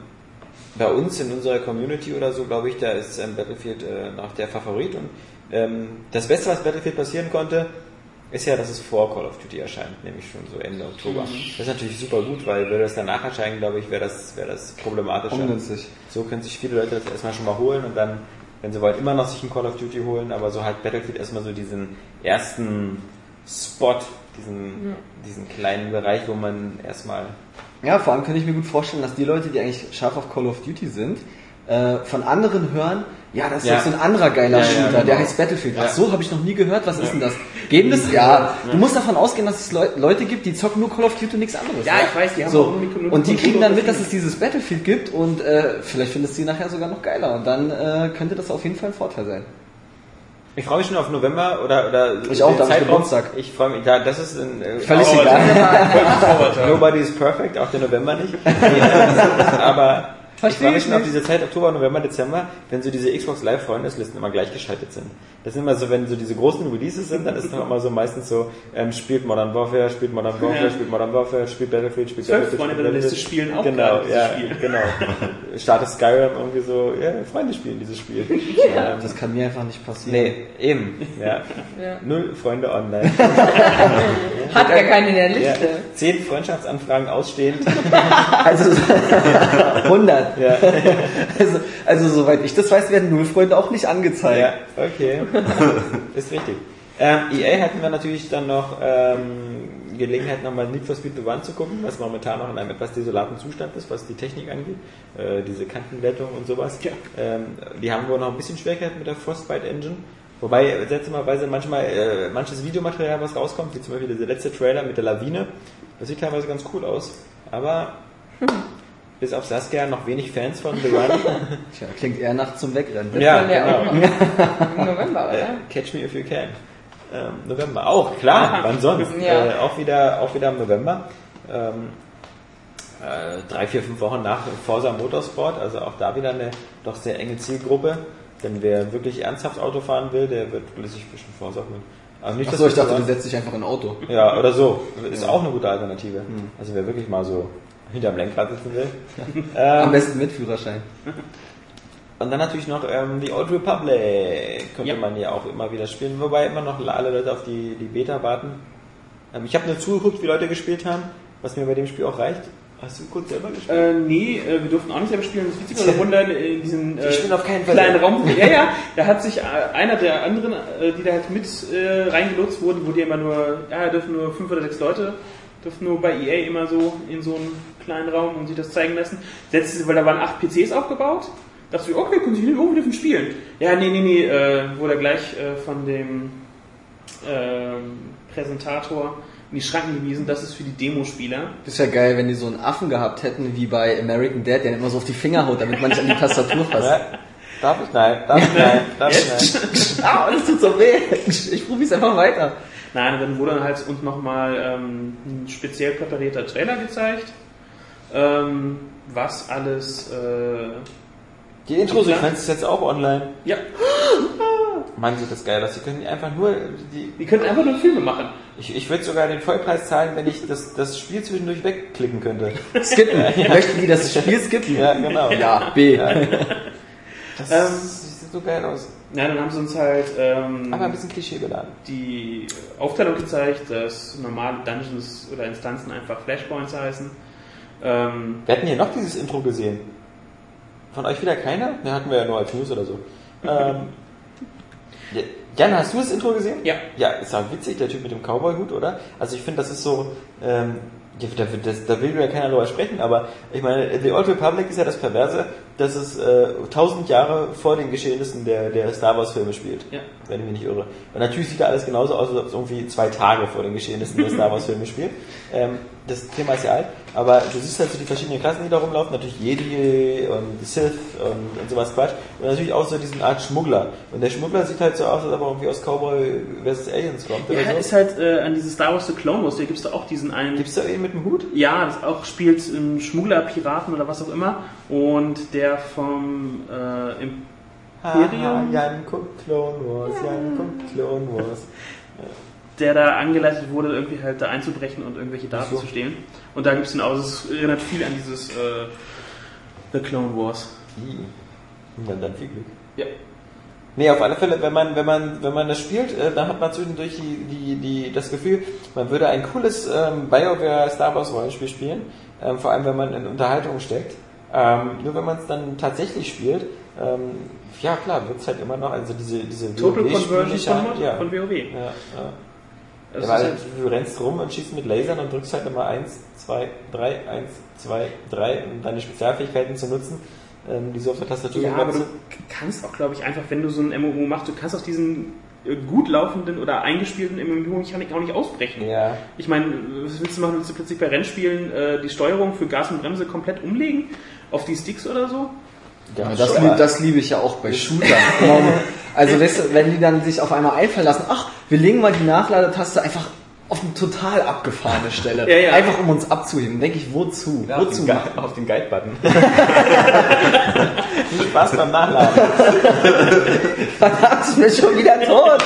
bei uns in unserer Community oder so, glaube ich, da ist ähm, Battlefield äh, noch der Favorit und ähm, das Beste, was Battlefield passieren konnte, ist ja, dass es vor Call of Duty erscheint, nämlich schon so Ende Oktober. Das ist natürlich super gut, weil würde das danach erscheinen, glaube ich, wäre das, wäre das problematischer. Ungünstig. So können sich viele Leute das erstmal schon mal holen und dann, wenn sie wollen, immer noch sich ein Call of Duty holen, aber so hat Battlefield erstmal so diesen ersten Spot, diesen, diesen kleinen Bereich, wo man erstmal Ja, vor allem kann ich mir gut vorstellen, dass die Leute, die eigentlich scharf auf Call of Duty sind, äh, von anderen hören, Ja, das ist Ja. so ein anderer geiler Ja, Shooter, genau. der heißt Battlefield. Ach so, habe ich noch nie gehört. Was ist denn das? Geben das? Ja. Du musst davon ausgehen, dass es Leu Leute gibt, die zocken nur Call of Duty und nichts anderes. Ja, ich weiß, die haben so. auch nur- Und die kriegen dann mit, dass es dieses Battlefield gibt und äh, vielleicht findest du sie nachher sogar noch geiler. Und dann äh, könnte das auf jeden Fall ein Vorteil sein. Ich freue mich schon auf November oder oder Ich auch, den da ich Zeitraum. Geburtstag. Ich freue mich, ja, das ist ein äh, Völlig egal. [LAUGHS] Nobody is perfect, auch der November nicht. [LAUGHS] Aber ich freue mich ich schon auf nicht. diese Zeit, Oktober, November, Dezember, wenn so diese Xbox Live Freundeslisten immer gleichgeschaltet sind. Das sind immer so, wenn so diese großen Releases sind, dann ist dann immer so meistens so, ähm, spielt Modern Warfare, spielt Modern Warfare, Ja. spielt Modern Warfare, spielt Battlefield, spielt Zwölf Battlefield. Freunde spielt der Liste Battlefield. spielen auch Genau, ja, Spiel. genau. [LAUGHS] Startet Skyrim irgendwie so, ja, Freunde spielen dieses Spiel. Ähm, Das kann mir einfach nicht passieren. Nee, eben. Ja. Ja. Null Freunde online. [LAUGHS] Hat gar keinen in der Ja. Liste. Zehn Freundschaftsanfragen ausstehend. [LAUGHS] Also 100. Ja, [LAUGHS] Also, also soweit ich das weiß, werden Nullfreunde auch nicht angezeigt. ja okay. Ist richtig. Ähm, EA hatten wir natürlich dann noch ähm, Gelegenheit, nochmal Need for Speed The One zu gucken, was momentan noch in einem etwas desolaten Zustand ist, was die Technik angeht. Äh, diese Kantenwertung und sowas. Ja. Ähm, die haben wohl noch ein bisschen Schwierigkeiten mit der Frostbite Engine. Wobei seltsamerweise manchmal äh, manches Videomaterial, was rauskommt, wie zum Beispiel dieser letzte Trailer mit der Lawine, das sieht teilweise ganz cool aus. Aber bis auf Saskia noch wenig Fans von The Run. [LAUGHS] Tja, klingt eher nach zum Wegrennen. Das Ja, ja genau. im [LAUGHS] November, Äh, oder? Catch Me If You Can. Ähm, November auch, klar, wann sonst? Ja. Äh, auch, wieder, auch wieder im November. Ähm, äh, drei, vier, fünf Wochen nach Forza Motorsport, also auch da wieder eine doch sehr enge Zielgruppe. Denn wer wirklich ernsthaft Auto fahren will, der wird sich zwischen Forza holen. Also nicht, Achso, ich dachte, du setzt dich einfach in ein Auto. ja, oder so. Ist auch eine gute Alternative. Also wer wirklich mal so hinterm Lenkrad sitzen will. [LAUGHS] Am ähm, besten mit Führerschein. und dann natürlich noch ähm, die Old Republic könnte Ja. man ja auch immer wieder spielen, wobei immer noch alle Leute auf die, die Beta warten. Ähm, ich habe nur zugeguckt, wie Leute gespielt haben, was mir bei dem Spiel auch reicht. Hast du kurz selber gespielt? Äh, nee, äh, wir durften auch nicht selber spielen. Das Witzige war, wundern in diesem äh, Ich bin auf keinen Fall kleinen. Raum. Ja, ja, [LAUGHS] da hat sich äh, einer der anderen, äh, die da halt mit äh, reingelotst wurden, wurde ja immer nur, ja, da dürfen nur fünf oder sechs Leute, dürfen nur bei EA immer so in so einen kleinen Raum und sich das zeigen lassen. Setzte, weil da waren acht PCs aufgebaut. Dachte ich, okay, können Sie oh, wir dürfen spielen. Ja, nee, nee, nee, äh, wurde gleich äh, von dem ähm, Präsentator in die Schranken gewiesen, das ist für die Demospieler. Das ist ja geil, wenn die so einen Affen gehabt hätten, wie bei American Dad, der immer so auf die Finger haut, damit man nicht an die Tastatur [LAUGHS] fasst. Ja. Darf ich? Nein. Darf ich? Nein. Darf ich? [LAUGHS] Nein. ah, das tut so weh. Ich probier's einfach weiter. Nein, dann wurde dann halt uns nochmal ähm, ein speziell präparierter Trailer gezeigt, ähm, was alles, äh, Die Intro-Sequenz ist jetzt auch online. ja, [GASPS] Mann, sieht das geil aus. Sie können einfach nur die, die können einfach nur Filme machen. ich, ich würde sogar den Vollpreis zahlen, wenn ich das, das Spiel zwischendurch wegklicken könnte. [LAUGHS] Skippen. Möchten die das Spiel skippen? Ja, genau. Ja, B. [LAUGHS] Das Ähm, sieht so geil aus. Ja, dann haben sie uns halt ähm, Aber ein bisschen klischeebeladen. die Aufteilung gezeigt, dass normale Dungeons oder Instanzen einfach Flashpoints heißen. Ähm, Wir hatten hier noch dieses Intro gesehen. Von euch wieder keiner? Ne, hatten wir ja nur als News oder so. [LAUGHS] ähm, ja, Jan, hast du das Intro gesehen? Ja. Ja, ist auch witzig, der Typ mit dem Cowboy-Hut, oder? Also ich finde, das ist so, ähm, ja, da, das, da will ja keiner drüber sprechen, aber ich meine, The Old Republic ist ja das Perverse, dass es äh, tausend Jahre vor den Geschehnissen der, der Star Wars-Filme spielt. Ja. Wenn ich mich nicht irre. Und natürlich sieht da alles genauso aus, als ob es irgendwie zwei Tage vor den Geschehnissen der Star [LAUGHS] Wars-Filme spielt. Ähm, das Thema ist ja alt, aber du siehst halt so die verschiedenen Klassen, die da rumlaufen, natürlich Jedi und Sith und, und sowas Quatsch. Und natürlich auch so diesen Art Schmuggler. Und der Schmuggler sieht halt so aus, als ob er irgendwie aus Cowboy vs. Aliens kommt ja, so. ist halt äh, an dieses Star Wars The Clone Wars, da gibt es da auch diesen einen Gibt's da einen mit dem Hut? Ja, das auch spielt ein Schmuggler, Piraten oder was auch immer. Und der vom äh, Imperium. Jan guckt Clone Wars, Jan guckt Clone Wars. der da angeleitet wurde, irgendwie halt da einzubrechen und irgendwelche Daten so. zu stehlen. Und da gibt es dann auch, es erinnert viel an dieses äh, The Clone Wars. Ih, dann, dann viel Glück. Ja. Nee, auf alle Fälle, wenn man, wenn man, wenn man das spielt, äh, dann hat man zwischendurch die, die, die, das Gefühl, man würde ein cooles ähm, BioWare Star Wars Rollenspiel spielen, ähm, vor allem wenn man in Unterhaltung steckt. Ähm, nur wenn man es dann tatsächlich spielt, ähm, ja klar, wird es halt immer noch, also diese, diese Total Conversion von, ja. von WoW. Ja, ja. Das ja, halt, du rennst rum und schießt mit Lasern und drückst halt immer 1, 2, 3, 1, 2, 3, um deine Spezialfähigkeiten zu nutzen. ähm, die so auf der Tastatur Ja, aber du kannst auch, glaube ich, einfach, wenn du so ein MMO machst, du kannst aus diesen äh, gut laufenden oder eingespielten MMO-Mechanik auch nicht ausbrechen. Ja. Ich meine, was willst du machen? Willst du plötzlich bei Rennspielen äh, die Steuerung für Gas und Bremse komplett umlegen? Auf die Sticks oder so? Ja, das, lieb, das liebe ich ja auch bei Shootern. also weißt du, wenn die dann sich auf einmal einfallen lassen, ach, wir legen mal die Nachladetaste einfach auf eine total abgefahrene Stelle. Ja, ja. Einfach um uns abzuheben. Denke ich, wozu? Ja, auf wozu den, machen? Guide- auf den Guide-Button. [LAUGHS] Viel Spaß beim Nachladen. Verdammt, ich bin schon wieder tot.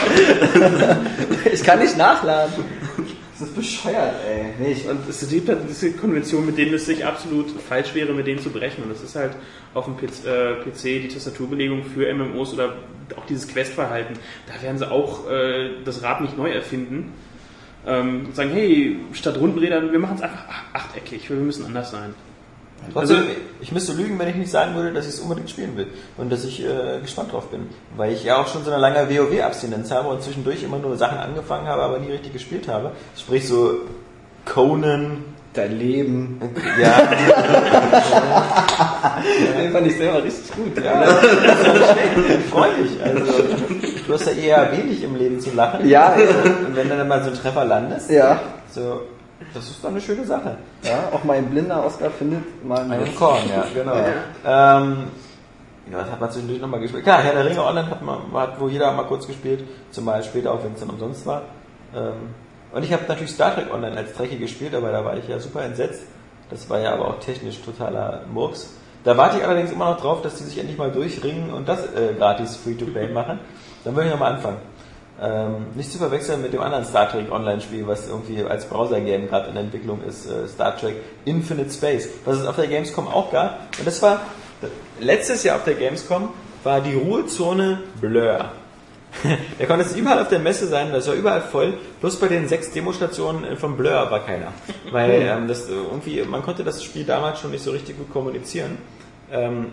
ich kann nicht nachladen. Das ist bescheuert, ey. Nee, ich, Und es gibt halt diese Konvention, mit denen es sich absolut falsch wäre, mit denen zu brechen. Und das ist halt auf dem PC, äh, die Tastaturbelegung für MMOs oder auch dieses Questverhalten. Da werden sie auch äh, das Rad nicht neu erfinden. Ähm, und sagen, hey, statt Rundenrädern, wir machen es einfach achteckig, wir müssen anders sein. Trotzdem, Also- ich müsste lügen, wenn ich nicht sagen würde, dass ich es unbedingt spielen will und dass ich äh, gespannt drauf bin. Weil ich ja auch schon so eine lange WoW-Abstinenz habe und zwischendurch immer nur Sachen angefangen habe, aber nie richtig gespielt habe. Sprich so Conan, dein Leben. ja, [LAUGHS] Den fand ich selber richtig gut. Ja, freue mich. Also, du hast ja eher wenig im Leben zu lachen. ja, Und wenn du dann mal so einen Treffer landest, ja. so, das ist doch eine schöne Sache. ja auch mein blinder Oscar findet mal Einen Korn, ja, genau. Ja. Ähm, ja, das hat man zwischendurch nochmal gespielt. Klar, Herr der Ringe Online hat man, hat wo jeder mal kurz gespielt, zumal später auch, wenn es dann umsonst war. Ähm, und ich habe natürlich Star Trek Online als Trekkie gespielt, aber da war ich ja super entsetzt. Das war ja aber auch technisch totaler Murks. Da warte ich allerdings immer noch drauf, dass die sich endlich mal durchringen und das äh, gratis Free-to-Play machen. Dann würde ich nochmal anfangen. Ähm, nicht zu verwechseln mit dem anderen Star Trek Online-Spiel, was irgendwie als Browser-Game gerade in Entwicklung ist, äh, Star Trek Infinite Space, was es auf der Gamescom auch gab. Und das war, letztes Jahr auf der Gamescom war die Ruhezone Blur. [LAUGHS] da konnte es überall auf der Messe sein, das war überall voll. Bloß bei den sechs Demostationen äh, von Blur war keiner. Weil ähm, das äh, irgendwie, man konnte das Spiel damals schon nicht so richtig gut kommunizieren. Ähm,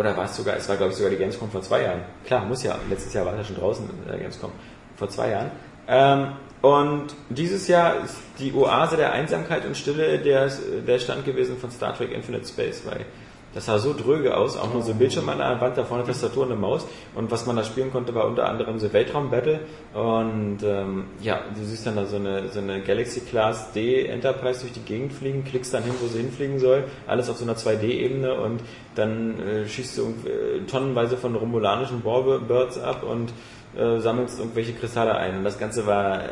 oder war es sogar, es war glaube ich sogar die Gamescom vor zwei Jahren. Klar, muss ja, letztes Jahr war es ja schon draußen in der Gamescom, vor zwei Jahren. Ähm, und dieses Jahr ist die Oase der Einsamkeit und Stille der, der Stand gewesen von Star Trek Infinite Space, weil das sah so dröge aus, auch nur so ein Bildschirm an der Wand, da vorne Tastatur und eine Maus. Und was man da spielen konnte, war unter anderem so Weltraum-Battle. Und ähm, ja, du siehst dann da so eine, so eine Galaxy Class D Enterprise durch die Gegend fliegen, klickst dann hin, wo sie hinfliegen soll, alles auf so einer 2D-Ebene und dann äh, schießt du äh, tonnenweise von romulanischen Warbirds ab und äh, sammelst irgendwelche Kristalle ein. Und das Ganze war äh,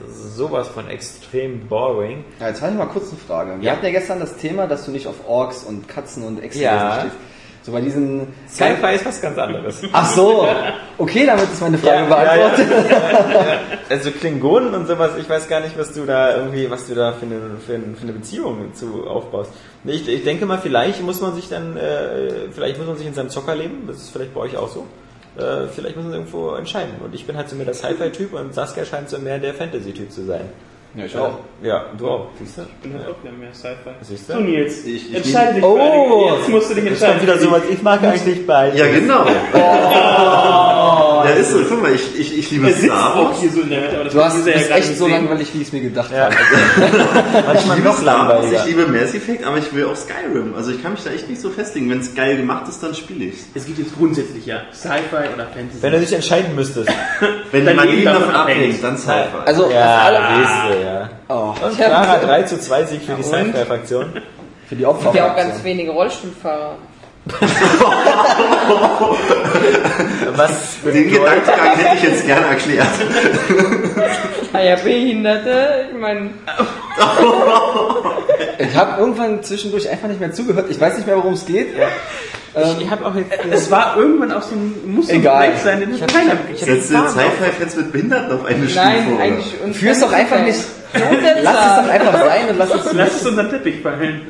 also sowas von extrem boring. Ja, jetzt habe ich mal kurz eine Frage. Wir Ja. hatten ja gestern das Thema, dass du nicht auf Orks und Katzen und Echsen Ja. stehst. So bei diesen... Sci-Fi ist was ganz anderes. Ach so, okay, damit ist meine Frage Ja, beantwortet. Also Klingonen und sowas, ich weiß gar nicht, was du da irgendwie, was du da für eine, für eine, für eine Beziehung zu aufbaust. Ich, ich denke mal, vielleicht muss man sich dann, äh, vielleicht muss man sich in seinem Zocker leben, das ist vielleicht bei euch auch so. Äh, vielleicht muss man irgendwo entscheiden. Und ich bin halt so mehr der Sci-Fi-Typ und Saskia scheint so mehr der Fantasy-Typ zu sein. Ja, ich Äh, Ja, du auch, siehst du? Ich bin halt auch wieder mehr Sci-Fi. Siehst du? So Nils, Ich- ich entscheide dich Oh. Jetzt musst du dich entscheiden. wieder sowas, ich mag eigentlich beide. Ja, genau. [LAUGHS] Ja, ist so. Guck mal, ich, ich, ich liebe sitzt Star auch Wars. hier so in der Mitte, aber das Du hast, dieser bist echt so sehen. langweilig, wie ich es mir gedacht Ja. habe. [LAUGHS] Ich liebe Star Wars, ich liebe Mass Effect, aber ich will auch Skyrim. Also ich kann mich da echt nicht so festlegen. Wenn es geil gemacht ist, dann spiele ich Es geht jetzt grundsätzlich ja Sci-Fi oder Fantasy. Wenn du dich entscheiden müsstest. [LAUGHS] Wenn Leben Leben davon abhängt. dann Sci-Fi. Also, Ja, du, ja. oh, Und klarer 3 zu 2 Sieg für die Sci-Fi-Fraktion. für die Opfer. Ja, auch ganz wenige Rollstuhlfahrer. [LAUGHS] Was Den Gedankengang hätte ich jetzt gerne erklärt. Ah ja, Behinderte, ich meine, Ich habe irgendwann zwischendurch einfach nicht mehr zugehört. Ich weiß nicht mehr, worum es geht. Ich habe auch jetzt. es war irgendwann auch so ein Muster Egal. sein, den Ich ich hab- keiner ich hab- Setzt du Sci-Fi-Fans mit Behinderten auf eine Stufe? nein, oder? eigentlich. Und Führ's doch einfach nicht. Lass es doch einfach sein und lass es Lass es unter den Teppich fallen.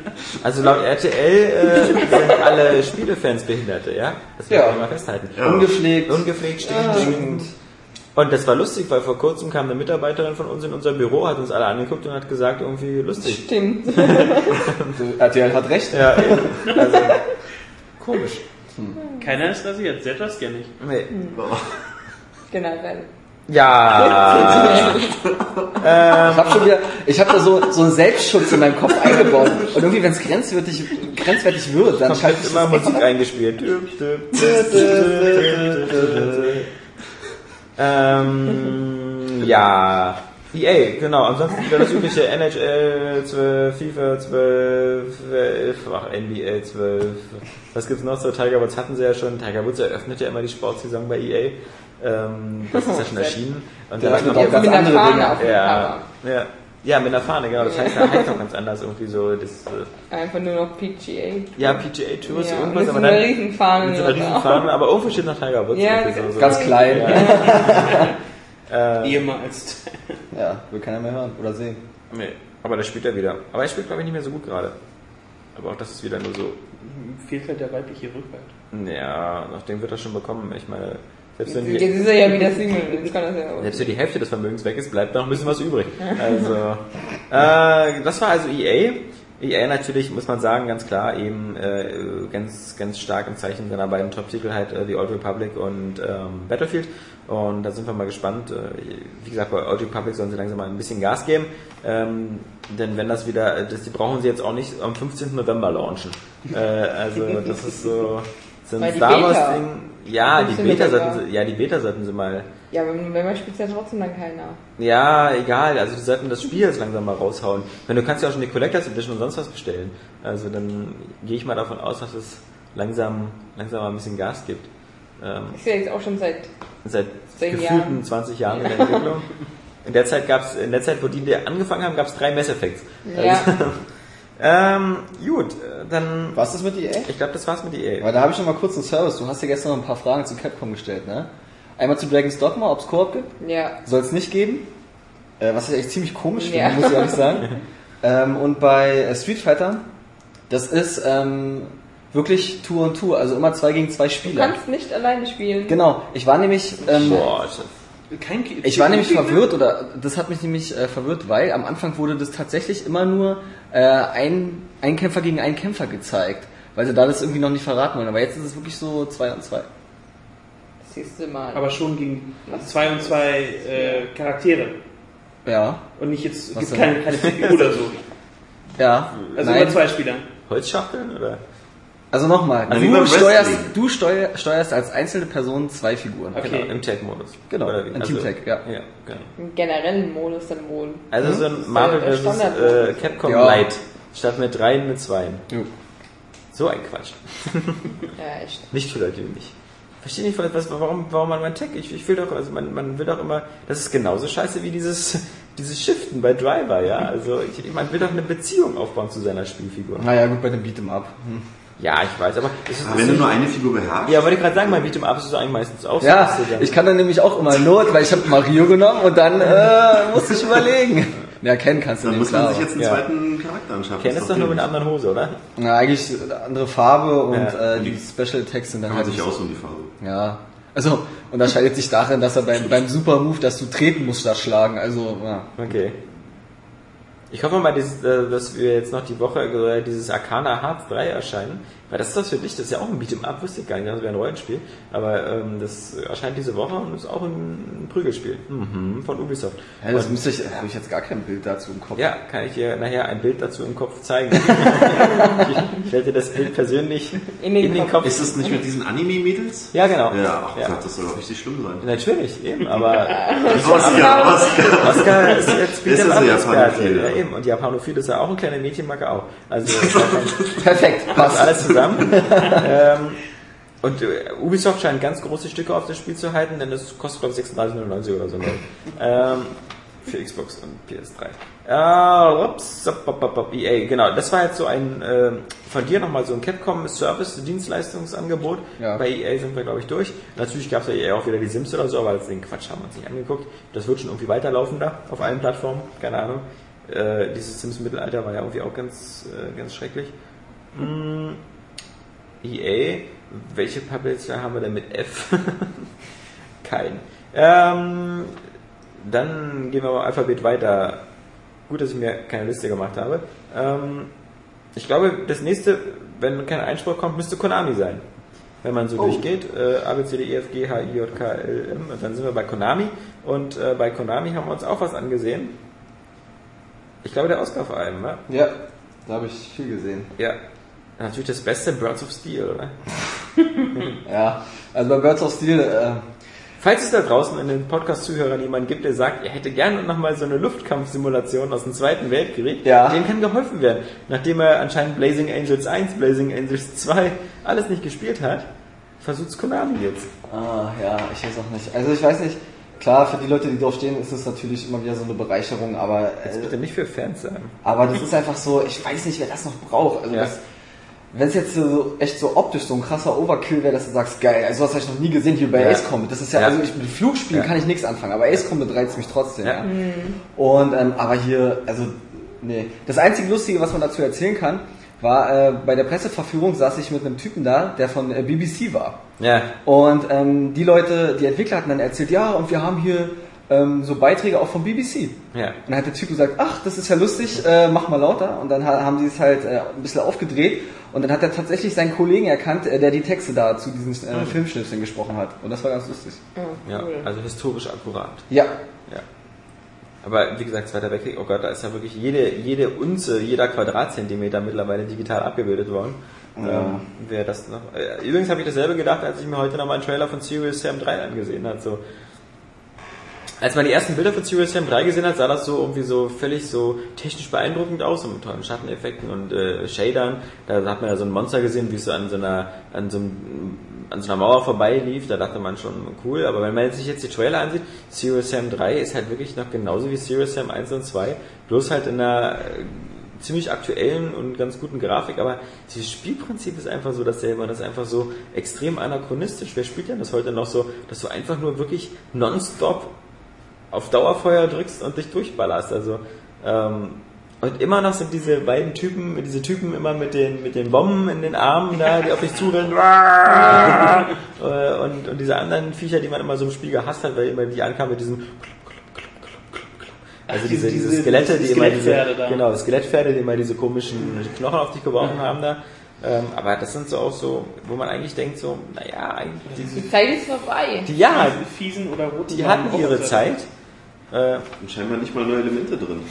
Also laut RTL äh, sind alle Spielefans Behinderte, ja? Das Ja. wir mal festhalten. Ja. ungepflegt. Ungepflegt, stinkend. Und das war lustig, weil vor kurzem kam eine Mitarbeiterin von uns in unser Büro, hat uns alle angeguckt und hat gesagt, irgendwie lustig. Stimmt. [LAUGHS] [LAUGHS] RTL hat recht. Ja, eben. also komisch. Keiner ist rasiert, selbst das ja nicht. Nee. [LAUGHS] Generell. Ja. [LAUGHS] Ich habe schon wieder, ich habe da so, so einen Selbstschutz in meinem Kopf eingebaut. Und irgendwie, wenn es grenzwertig, grenzwertig wird, dann Hab schalte halt ich immer das Musik eingespielt. ähm, ja. EA, genau. Ansonsten wieder das übliche [LAUGHS] NHL 12, FIFA 12, 11, ach, NBA 12. Was gibt's noch so? Tiger Woods hatten sie ja schon. Tiger Woods eröffnet ja immer die Sportsaison bei EA. Ähm, das ist ja schon [LAUGHS] erschienen. Und öffnet noch- auch ganz andere Fahne Dinge. ja, ja. Ja, mit einer Fahne, genau. Das heißt, da heißt auch ganz anders irgendwie so. Das, äh, Einfach nur noch PGA. ja, PGA Tours, Ja, irgendwas, mit so aber einer dann Riesenfahne. mit so einer nur riesen drauf. Fahne, aber irgendwo steht noch Tiger Woods. Ja, so, so. Ganz klein. [LAUGHS] Äh, Ehemals. [LAUGHS] Ja, will keiner mehr hören oder sehen. nee, aber das spielt er wieder. Aber er spielt, glaube ich, nicht mehr so gut gerade. Aber auch das ist wieder nur so. Fehlt halt der weibliche Rückhalt. Ja, nach dem wird er schon bekommen. Ich meine, selbst wenn, Jetzt die, ist er ja wieder Single. Jetzt kann das ja auch. selbst wenn die Hälfte des Vermögens weg ist, bleibt noch ein bisschen was übrig. Also, äh, das war also EA. EA natürlich, muss man sagen, ganz klar, eben äh, ganz, ganz stark im Zeichen seiner beiden Top-Titel halt äh, The Old Republic und ähm, Battlefield. Und da sind wir mal gespannt. Äh, wie gesagt, bei Old Republic sollen sie langsam mal ein bisschen Gas geben. Ähm, denn wenn das wieder, das, die brauchen sie jetzt auch nicht am 15. November launchen. Äh, also das ist so, die Star Wars. Ding. Ja, die 15. Beta sollten sie, ja, die Beta sollten sie mal Ja, aber wenn man spielt ja trotzdem dann keiner. ja, egal. Also die sollten das Spiel jetzt langsam mal raushauen. Wenn du kannst ja auch schon die Collectors Edition und sonst was bestellen. Also dann gehe ich mal davon aus, dass es langsam, langsam mal ein bisschen Gas gibt. Ähm, Ist ja jetzt auch schon seit. Seit gefühlten Jahren. 20 Jahren in der Entwicklung. [LAUGHS] In der Zeit gab's, in der Zeit, wo die angefangen haben, gab es drei Mass Effects. Ja. [LAUGHS] Ähm, gut, dann. Was ist mit EA? Ich glaube, das war's mit EA. Aber da habe ich noch mal kurz einen Service. Du hast ja gestern noch ein paar Fragen zu Capcom gestellt, ne? Einmal zu Dragon's Dogma, ob es Koop gibt. Ja. Soll es nicht geben. Äh, was ich echt ziemlich komisch finde, Ja. muss ich ehrlich sagen. [LAUGHS] ähm, und bei äh, Street Fighter, das ist ähm, wirklich Tour und Tour, also immer zwei gegen zwei Du Spieler. kannst nicht alleine spielen. Genau, ich war nämlich, ähm, Boah, das- Kein Ki- ich war nämlich verwirrt oder das hat mich nämlich äh, verwirrt, weil am Anfang wurde das tatsächlich immer nur äh, ein, ein Kämpfer gegen einen Kämpfer gezeigt, weil sie da das irgendwie noch nicht verraten wollen. Aber jetzt ist es wirklich so zwei und zwei. Das siehst du mal. Aber schon gegen zwei und zwei äh, Charaktere. Ja, Und nicht jetzt, es Was gibt denn? keine, keine Figur oder so. ja. Also Nein. immer zwei Spieler. Holzschachteln oder? Also nochmal, Also du, steuerst, du steuer, steuerst als einzelne Person zwei Figuren. Okay. Genau, im Tag-Modus. Genau, Oder wie? im Team-Tag, ja. ja genau. Im generellen Modus dann wohl. Also so ein Marvel der vs. Standardmodus. Äh, Capcom Ja. Lite. Statt mit dreien mit zweien. Jo. So ein Quatsch. [LAUGHS] Ja, echt. Nicht für Leute wie mich. Verstehe nicht, was, warum, warum man mein Tech. Ich, ich will doch, also man, man will doch immer, das ist genauso scheiße wie dieses, [LAUGHS] dieses Shiften bei Driver, ja. Also ich, man will doch eine Beziehung aufbauen zu seiner Spielfigur. Naja, gut, bei dem Beat'em Up. Hm. Ja, ich weiß, aber es ist, Aber es wenn du ist nur eine Figur beherrschst, ja, wollte ich gerade sagen, mein Beat'em Up ist es eigentlich meistens auch so. Ja, dann- ich kann dann nämlich auch immer Not, weil ich habe Mario genommen und dann äh, musste ich überlegen. [LAUGHS] Ja, kennen kannst du dann den muss man klar. sich jetzt einen Ja. zweiten Charakter anschaffen. Ken ist doch nur mit einer anderen Hose, oder? Na, eigentlich eine andere Farbe und Ja. äh, die Special Text sind dann Kann man halt sich nicht aussuchen, die Farbe. Ja. Also, unterscheidet sich darin, dass er beim, beim Super Move, dass du treten musst, da schlagen. Also, ja. Okay. Ich hoffe mal, dieses, äh, dass wir jetzt noch die Woche äh, dieses Arcana Hearts 3 erscheinen. Weil das ist das für dich, das ist ja auch ein Beat'em Up, wusste ich gar nicht, das wäre ein Rollenspiel. Aber ähm, das erscheint diese Woche und ist auch ein Prügelspiel. Mhm, von Ubisoft. ja das und, müsste ich, habe ich jetzt gar kein Bild dazu im Kopf. ja, kann ich dir nachher ein Bild dazu im Kopf zeigen. [LAUGHS] ich werde dir das Bild persönlich In den Kopf. Ist das nicht mit diesen Anime-Mädels? Ja, genau. Ja, ach Ja. Gott, das soll doch richtig schlimm sein. Natürlich, eben, aber [LAUGHS] Oscar, Oscar. Oscar ist jetzt Ist Beat'em das eben. Und Japanophil ist ja auch ein kleiner Mädchenmacke auch. Also [LAUGHS] Perfekt, passt alles zusammen. ähm, und äh, Ubisoft scheint ganz große Stücke auf das Spiel zu halten, denn es kostet glaube ich 36,99 oder so. neu. Ähm, für Xbox und PS3. Äh, ups, up, up, up, up, EA, genau. Das war jetzt so ein äh, von dir nochmal so ein Capcom Service Dienstleistungsangebot. Ja. Bei EA sind wir glaube ich durch. Natürlich gab es ja EA auch wieder die Sims oder so, aber den Quatsch haben wir uns nicht angeguckt. Das wird schon irgendwie weiterlaufen da auf allen Plattformen, keine Ahnung. Äh, dieses Sims Mittelalter war ja irgendwie auch ganz, äh, ganz schrecklich. Mm, EA, welche Publisher haben wir denn mit F? [LAUGHS] Kein. Ähm, dann gehen wir mal Alphabet weiter. Gut, dass ich mir keine Liste gemacht habe. Ähm, ich glaube, das nächste, wenn kein Einspruch kommt, müsste Konami sein. wenn man so durchgeht. Äh, A, B, C, D, E, F, G, H, I, J, K, L, M. Und dann sind wir bei Konami. Und äh, bei Konami haben wir uns auch was angesehen. Ich glaube, der Oscar vor allem, ne? Ja, da habe ich viel gesehen. Ja. Natürlich das beste Birds of Steel, oder? [LAUGHS] Ja, also bei Birds of Steel, äh, Falls es da draußen in den Podcast-Zuhörern jemanden gibt, der sagt, er hätte gerne nochmal so eine Luftkampfsimulation aus dem Zweiten Weltkrieg, Ja. dem kann geholfen werden. Nachdem er anscheinend Blazing Angels 1, Blazing Angels 2 alles nicht gespielt hat, versucht's Konami jetzt. Ah, ja, ich weiß auch nicht. Also ich weiß nicht, klar, für die Leute, die drauf stehen, ist es natürlich immer wieder so eine Bereicherung, aber, Jetzt äh, bitte nicht für Fans sagen. aber das ist einfach so, ich weiß nicht, wer das noch braucht. Also Ja. das, wenn es jetzt so echt so optisch so ein krasser Overkill wäre, dass du sagst, geil, also was habe ich noch nie gesehen hier bei Ja. Ace Combat. Das ist ja, Ja. also ich, mit Flugspielen kann ich nichts anfangen, aber Ace Combat reizt mich trotzdem. Ja. Ja. Und ähm, aber hier, also nee. Das einzige Lustige, was man dazu erzählen kann, war äh, bei der Presseverführung saß ich mit einem Typen da, der von äh, BBC war. Ja. Und ähm, die Leute, die Entwickler hatten dann erzählt, ja, und wir haben hier ähm, so Beiträge auch vom BBC. Ja. Und dann hat der Typ gesagt, ach, das ist ja lustig, äh, mach mal lauter. Und dann ha- haben sie es halt äh, ein bisschen aufgedreht. Und dann hat er tatsächlich seinen Kollegen erkannt, äh, der die Texte da zu diesen äh, Filmschnipseln gesprochen hat. Und das war ganz lustig. Ja, also historisch akkurat. Ja, Ja. Aber wie gesagt, Zweiter Weltkrieg, oh Gott, da ist ja wirklich jede, jede Unze, jeder Quadratzentimeter mittlerweile digital abgebildet worden. Ähm, wer das noch, äh, übrigens habe ich dasselbe gedacht, als ich mir heute nochmal einen Trailer von Serious Sam 3 angesehen habe. So. Als man die ersten Bilder von Serious Sam 3 gesehen hat, sah das so irgendwie so völlig so technisch beeindruckend aus, so mit tollen Schatteneffekten und äh, Shadern. Da hat man ja so ein Monster gesehen, wie es so an so einer, an so einem an so einer Mauer vorbeilief, da dachte man schon cool, aber wenn man sich jetzt die Trailer ansieht, Serious Sam 3 ist halt wirklich noch genauso wie Serious Sam 1 und 2, bloß halt in einer äh, ziemlich aktuellen und ganz guten Grafik, aber dieses Spielprinzip ist einfach so dasselbe und das ist einfach so extrem anachronistisch. Wer spielt denn das heute noch so, dass du einfach nur wirklich nonstop auf Dauerfeuer drückst und dich durchballerst, also ähm, und immer noch sind diese beiden Typen, diese Typen immer mit den, mit den Bomben in den Armen da, die auf dich zurennen. [LAUGHS] Und, und diese anderen Viecher, die man immer so im Spiel gehasst hat, weil immer die ankamen mit diesem also Ach, diese, diese- diese Skelette, die diese immer diese, Skelettpferde da. genau, Skelettpferde, die immer diese komischen Knochen auf dich geworfen haben da. Ähm, aber das sind so auch so, wo man eigentlich denkt so, naja, eigentlich, die, Die Zeit ist vorbei. die, ja, Diese fiesen oder roten die hatten ihre Zeit. Äh, Und scheinbar nicht mal neue Elemente drin.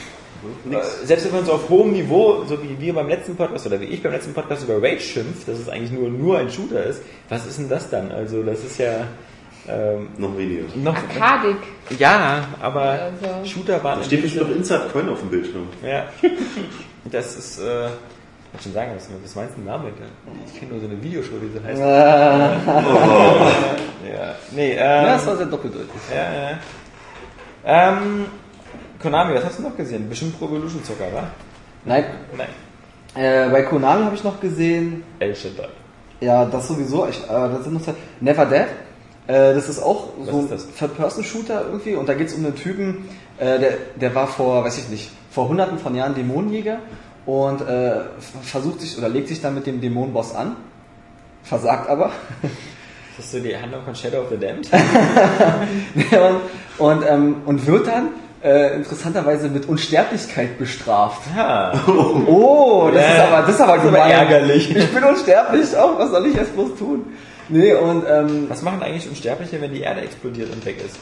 Nix. Selbst wenn man so auf hohem Niveau, so wie wir beim letzten Podcast oder wie ich beim letzten Podcast über Rage schimpft, dass es eigentlich nur, nur ein Shooter ist, was ist denn das dann? Also das ist ja ähm, Noch weniger. noch... Arkadik. Ja, aber Also- Shooter waren... Da steht bestimmt noch Inside Coin auf dem Bildschirm. Ja, [LAUGHS] das ist... Äh, ich wollte schon sagen, was, was meinst du damit? Ich kenne nur so eine Videoshow, die so heißt. [LAUGHS] Ja, nee, ähm, ja das war sehr doppeldeutig. ja, ja. Ähm, Konami, was hast du noch gesehen? Bestimmt Pro Evolution Zucker, wa? Nein, Nein. äh, bei Konami habe ich noch gesehen, El Shaddai. ja, das sowieso, ich, äh, das sind noch zwei, Never Dead. Äh, das ist auch Was so ist ein? Third-Person-Shooter irgendwie und da geht es um einen Typen, äh, der, der war vor, weiß ich nicht, vor hunderten von Jahren Dämonenjäger und äh, versucht sich oder legt sich dann mit dem Dämonenboss an, versagt aber. [LAUGHS] Hast du die Handlung von Shadow of the Damned? [LAUGHS] und, und, ähm, und wird dann äh, interessanterweise mit Unsterblichkeit bestraft. Ja. [LAUGHS] Oh, das Ja, ist aber, das ist aber das ist aber gemein. ärgerlich. [LAUGHS] Ich bin unsterblich, auch was soll ich jetzt bloß tun? Nee, und ähm, Was machen eigentlich Unsterbliche, wenn die Erde explodiert und weg ist?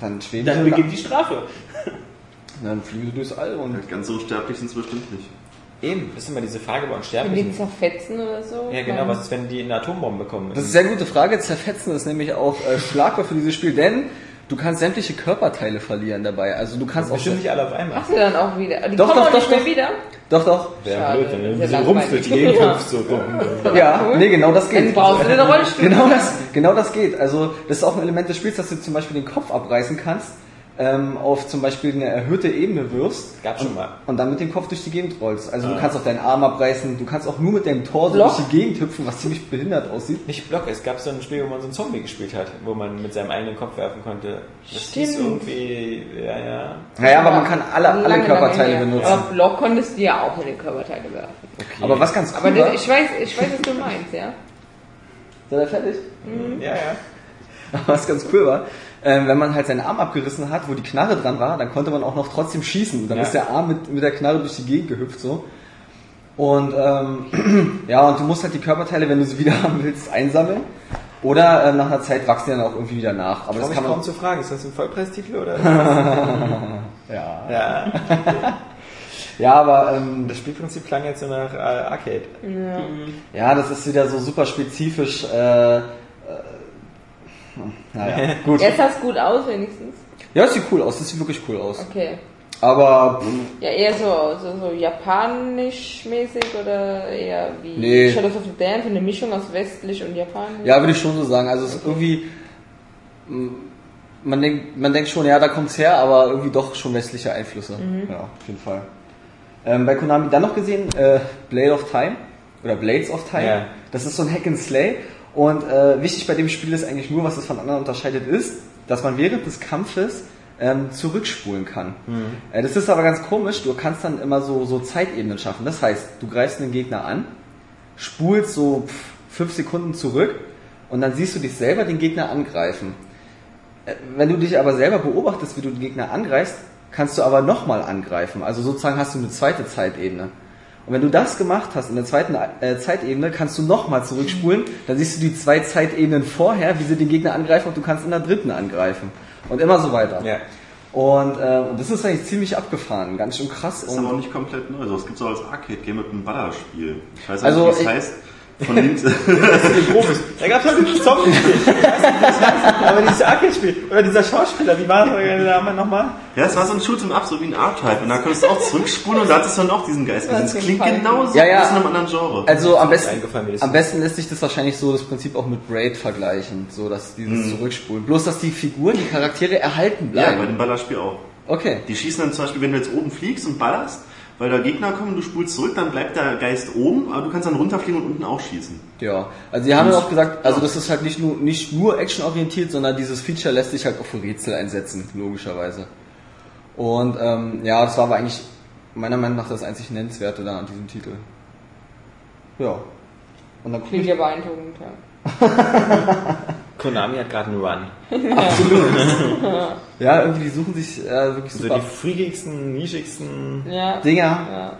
dann schweben Dann sie beginnt die Strafe. dann fliegen sie durchs All und Ganz so unsterblich sind es bestimmt nicht. Eben, das ist immer diese Frage bei Wenn die Unsterblichen. zerfetzen oder so. Ja, genau, was ist, wenn die eine Atombombe bekommen? Das ist eine sehr gute Frage. Zerfetzen ist nämlich auch äh, Schlagwort für dieses Spiel, denn du kannst sämtliche Körperteile verlieren dabei. Also du kannst auch Bestimmt nicht alle auf einmal. Machst du dann auch wieder? Die Doch, kommen doch, auch nicht doch, mehr doch. wieder? Doch, doch. Wäre Schade, blöd, wenn du so rumpft durch die Gegend so dumm. Ja, nee, genau das geht. Dann brauchst du eine Rollstuhl. [LAUGHS] Genau das, genau das geht. Also das ist auch ein Element des Spiels, dass du zum Beispiel den Kopf abreißen kannst, ähm, auf zum Beispiel eine erhöhte Ebene wirfst Gab's schon mal. und dann mit dem Kopf durch die Gegend rollst. Also du kannst auch deinen Arm abreißen, du kannst auch nur mit deinem Torso Block? durch die Gegend hüpfen, was ziemlich behindert aussieht. Nicht Block, es gab so ein Spiel, wo man so einen Zombie gespielt hat, wo man mit seinem eigenen Kopf werfen konnte. Das hieß Stimmt. irgendwie, ja, ja. Naja, aber man kann alle, alle Lange, Körperteile lange benutzen. Aber Block konntest du ja auch in den Körperteile werfen. Okay. Aber was ganz Aber cool war, das, ich, weiß, ich weiß, was du meinst, ja? Seid ihr fertig? Ja, ja. [LAUGHS] Was ganz cool war, ähm, wenn man halt seinen Arm abgerissen hat, wo die Knarre dran war, dann konnte man auch noch trotzdem schießen. Dann Ja. ist der Arm mit, mit der Knarre durch die Gegend gehüpft so. Und ähm, [CLEARS THROAT] ja, und du musst halt die Körperteile, wenn du sie [LAUGHS] wieder haben willst, einsammeln. Oder ähm, nach einer Zeit wachsen die dann auch irgendwie wieder nach. Aber Aber das kann man. kaum zu fragen, ist das ein Vollpreistitel oder? [LAUGHS] [LAUGHS] Ja. ja. ja, aber ähm, Das Spielprinzip klang jetzt so nach äh, Arcade. Ja. ja, das ist wieder so super spezifisch. Äh, äh, naja, [LAUGHS] gut. Jetzt sah es gut aus wenigstens. Ja, es sieht cool aus. Das sieht wirklich cool aus. Okay. Aber Ja, eher so, so, so japanisch-mäßig oder eher wie Nee. Shadows of the Dance, eine Mischung aus westlich und japanisch? Ja, würde ich schon so sagen. Also es ist irgendwie, man denkt, man denkt schon, ja, da kommt's her, aber irgendwie doch schon westliche Einflüsse. Ja, auf jeden Fall. Ähm, bei Konami dann noch gesehen, äh, Blade of Time oder Blades of Time. Ja. Das ist so ein Hack and Slay. Und äh, wichtig bei dem Spiel ist eigentlich nur, was es von anderen unterscheidet, ist, dass man während des Kampfes ähm, zurückspulen kann. Äh, das ist aber ganz komisch. Du kannst dann immer so, so Zeitebenen schaffen. Das heißt, du greifst einen Gegner an, spulst so pff, fünf Sekunden zurück und dann siehst du dich selber den Gegner angreifen. Äh, Wenn du dich aber selber beobachtest, wie du den Gegner angreifst, kannst du aber nochmal angreifen. Also sozusagen hast du eine zweite Zeitebene. Und wenn du das gemacht hast in der zweiten äh, Zeitebene, kannst du nochmal zurückspulen. Dann siehst du die zwei Zeitebenen vorher, wie sie den Gegner angreifen und du kannst in der dritten angreifen. Und immer so weiter. Ja. Und äh, das ist eigentlich ziemlich abgefahren, ganz schön krass. Das ist und aber auch nicht komplett neu. Das gibt es auch als Arcade-Game mit einem Ballerspiel. Ich weiß Also nicht, wie es heißt. Von Nint [LAUGHS] Da gab es halt dieses Zombie-Spiel. Ich weiß nicht, wie das heißt, Aber dieses Arcade-Spiel. Oder dieser Schauspieler, wie war Name nochmal? Ja, es war so ein Shoot'em Up, so wie ein R-Type. Und da konntest du auch zurückspulen und da hattest du dann auch diesen Geist gesehen. Das Das klingt genauso, Ja, ja. das ist in einem anderen Genre. Also am besten, das am besten lässt sich das wahrscheinlich so das Prinzip auch mit Braid vergleichen, so dass dieses Zurückspulen. Bloß dass die Figuren, die Charaktere erhalten ja, bleiben. bei dem Ballerspiel auch. Okay. Die schießen dann zum Beispiel, wenn du jetzt oben fliegst und ballerst, weil da Gegner kommen, du spulst zurück, dann bleibt der Geist oben, aber du kannst dann runterfliegen und unten auch schießen. Ja. Also die haben ja auch gesagt, also das ist halt nicht nur nicht nur actionorientiert, sondern dieses Feature lässt sich halt auch für Rätsel einsetzen, logischerweise. Und ähm, ja, das war aber eigentlich meiner Meinung nach das einzig nennenswerte da an diesem Titel. Ja. Und dann Klingt ja beeindruckend, ja. [LAUGHS] Konami hat gerade einen Run. [LAUGHS] ja, irgendwie die suchen sich äh, wirklich So super die freakigsten, nischigsten. Ja. Dinger. ja.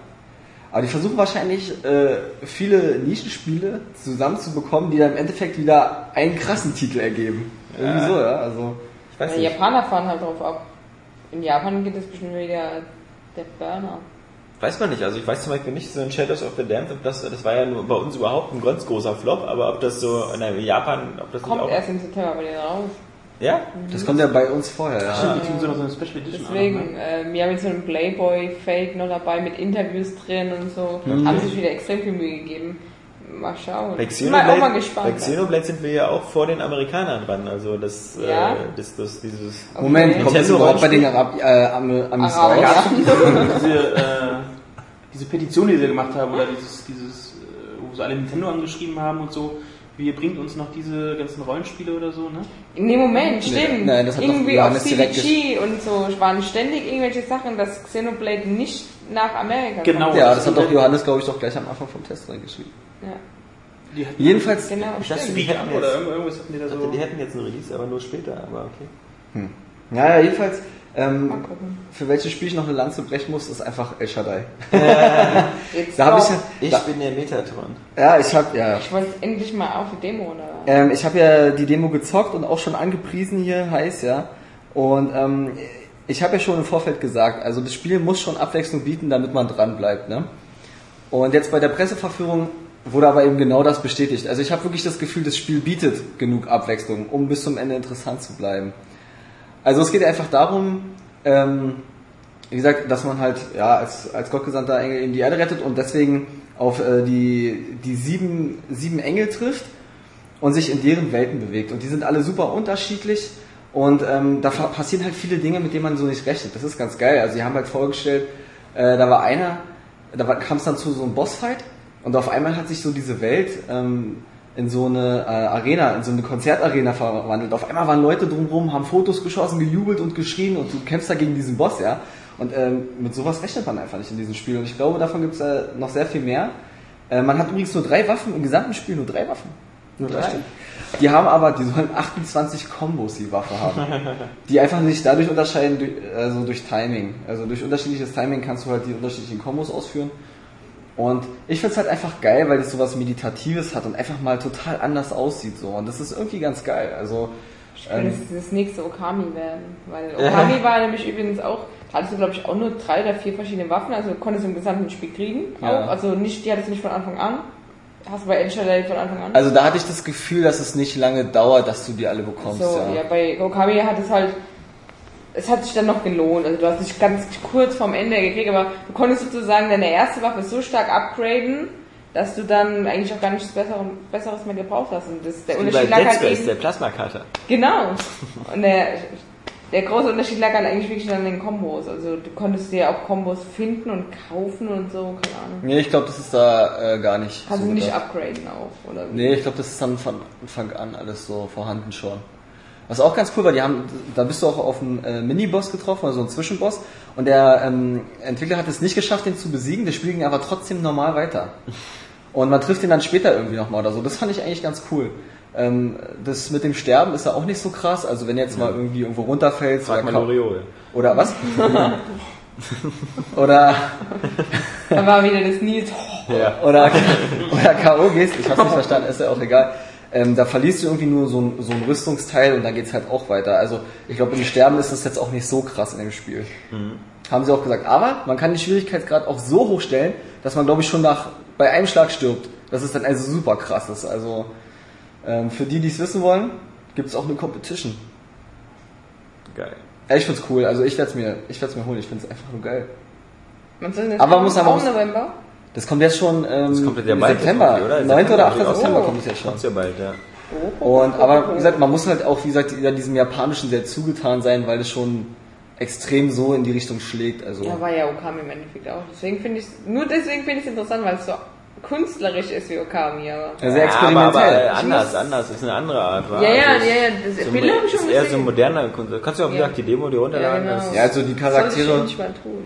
Aber die versuchen wahrscheinlich äh, viele Nischenspiele zusammenzubekommen, die dann im Endeffekt wieder einen krassen Titel ergeben. Irgendwie Ja. so, ja. Also Ich weiß Die nicht. Japaner fahren halt drauf ab. In Japan geht es bestimmt wieder der Burner. Weiß man nicht. Also ich weiß zum Beispiel nicht, so in Shadows of the Damned, ob das, das war ja nur bei uns überhaupt ein ganz großer Flop, aber ob das so in Japan, ob das Kommt nicht auch. erst im September bei denen raus. Ja? das kommt ja bei uns vorher, ja. Stimmt, die tun so noch so eine Special Edition. Deswegen, an, ne? äh, wir haben jetzt so einen Playboy-Fake noch dabei mit Interviews drin und so. Haben sich wieder extrem viel Mühe gegeben. Mal schauen. Bei Bin mal auch mal Xenoblade, gespannt. bei Xenoblade sind wir ja auch vor den Amerikanern dran. Also das, Ja? äh, das, das dieses. Okay. Moment, kommt das überhaupt bei den? Arab, äh, Am- Amis raus? ja. diese, äh, diese Petition, die sie gemacht haben, oder dieses, dieses, äh, wo sie alle Nintendo angeschrieben haben und so, wie bringt uns noch diese ganzen Rollenspiele oder so, ne? Nee, Moment, stimmt. nein, das hat Irgendwie auf Johannes direkt CBG und so waren ständig irgendwelche Sachen, dass Xenoblade nicht nach Amerika Genau. kommt. Ja, das hat doch Johannes, glaube ich, doch gleich am Anfang vom Test reingeschrieben. Ja, Die hatten Jedenfalls, genau, Ich dachte, stimmt. die hätten an jetzt, oder irgend- irgendwas hatten die da ich dachte, so. die hätten jetzt einen Release, aber nur später, aber okay. ja, jedenfalls, ähm, für welches Spiel ich noch eine Lanze brechen muss, ist einfach El Shaddai. [LAUGHS] Jetzt Da habe ich ja, Ich da, bin der Metatron. ja, ich habe ja, Ich wollte endlich mal auf die Demo, oder? ähm, ich habe ja die Demo gezockt und auch schon angepriesen hier heiß, ja. Und ähm, ich habe ja schon im Vorfeld gesagt, also das Spiel muss schon Abwechslung bieten, damit man dran bleibt, ne? Und jetzt bei der Presseverführung wurde aber eben genau das bestätigt. Also ich habe wirklich das Gefühl, das Spiel bietet genug Abwechslung, um bis zum Ende interessant zu bleiben. Also es geht einfach darum, ähm, wie gesagt, dass man halt ja als, als gottgesandter Engel in die Erde rettet und deswegen auf äh, die, die sieben, sieben Engel trifft und sich in deren Welten bewegt. Und die sind alle super unterschiedlich und ähm, da passieren halt viele Dinge, mit denen man so nicht rechnet. Das ist ganz geil. Also sie haben halt vorgestellt, äh, da war einer, da kam es dann zu so einem Bossfight und auf einmal hat sich so diese Welt ähm, in so eine äh, Arena, in so eine Konzertarena verwandelt. Auf einmal waren Leute drumherum, haben Fotos geschossen, gejubelt und geschrien und du kämpfst da gegen diesen Boss, ja. Und ähm, mit sowas rechnet man einfach nicht in diesem Spiel. Und ich glaube, davon gibt es äh, noch sehr viel mehr. Äh, man hat übrigens nur drei Waffen, im gesamten Spiel nur drei Waffen. Nur drei Stück. Die haben aber, die sollen 28 Kombos die Waffe haben. [LAUGHS] die einfach nicht dadurch unterscheiden, durch, also durch Timing. Also durch unterschiedliches Timing kannst du halt die unterschiedlichen Kombos ausführen. Und ich find's halt einfach geil, weil es sowas Meditatives hat und einfach mal total anders aussieht so. Und das ist irgendwie ganz geil. Also Könnte ähm, es das nächste Okami werden. Weil Okami war nämlich übrigens auch, da hattest du glaube ich auch nur drei oder vier verschiedene Waffen, also du konntest im gesamten Spiel kriegen. Ja. Auch. Also nicht, die hattest du nicht von Anfang an. Hast du bei Shaddai von Anfang an. also da hatte ich das Gefühl, dass es nicht lange dauert, dass du die alle bekommst. so, ja. ja. bei Okami hat es halt, es hat sich dann noch gelohnt. Also du hast dich ganz kurz vorm Ende gekriegt, aber du konntest sozusagen deine erste Waffe so stark upgraden, dass du dann eigentlich auch gar nichts Besseres, Besseres mehr gebraucht hast. Und das, der Wie bei Unterschied lag halt eben, der Plasmakater. Genau. Und der, der große Unterschied lag halt eigentlich wirklich an den Kombos. Also du konntest dir auch Kombos finden und kaufen und so, keine Ahnung. Nee, ich glaube, das ist da äh, gar nicht. Kannst so du nicht gedacht. upgraden auch, oder? Nee, ich glaube, das ist dann von Anfang an alles so vorhanden schon. Was auch ganz cool war, die haben, da bist du auch auf einen äh, Mini-Boss getroffen, also einen Zwischenboss. Und der ähm, Entwickler hat es nicht geschafft, den zu besiegen. Der Spiel ging aber trotzdem normal weiter. Und man trifft ihn dann später irgendwie nochmal oder so. Das fand ich eigentlich ganz cool. Ähm, das mit dem Sterben ist ja auch nicht so krass. Also wenn du jetzt mal irgendwie irgendwo runterfällst Frag oder, mal Loriot. oder was? [LAUGHS] oder Da war wieder das Nils. Ja. oder, oder K.O. gehst, ich hab's nicht verstanden, ist ja auch egal. Ähm, da verlierst du irgendwie nur so ein, so ein Rüstungsteil und dann geht's halt auch weiter. Also ich glaube, im Sterben ist das jetzt auch nicht so krass in dem Spiel. Haben sie auch gesagt. Aber man kann den Schwierigkeitsgrad auch so hoch stellen, dass man, glaube ich, schon nach bei einem Schlag stirbt. Das ist dann also super krass. ist. Also ähm, für die, die es wissen wollen, gibt's auch eine Competition. Geil. Ja, ich find's cool. Also ich werd's mir, ich werd's mir holen. Ich find's einfach nur geil. Man soll das Aber muss aber- auch im November. Das kommt jetzt schon ähm, Das kommt ja im bald. September. oder? 9. oder 8. Oh. September kommt es jetzt schon. Kommt's ja bald, ja. Und, aber wie gesagt, man muss halt auch, wie gesagt, diesem Japanischen sehr zugetan sein, weil es schon extrem so in die Richtung schlägt. Also, Ja, war ja Okami im Endeffekt auch. Deswegen finde ich nur deswegen finde ich es interessant, weil es so künstlerisch ist wie Okami, aber. ja, sehr Ja, aber, aber experimentell. anders, anders. Ist eine andere Art. wa? Ja, ja, Also ja, ist ja, das so, Bild habe ich ist schon eher so gesehen. moderner Kunst. Kannst du auch, wie Ja. gesagt, die Demo dir runterladen. Ja, genau. ist- ja, also die Charaktere,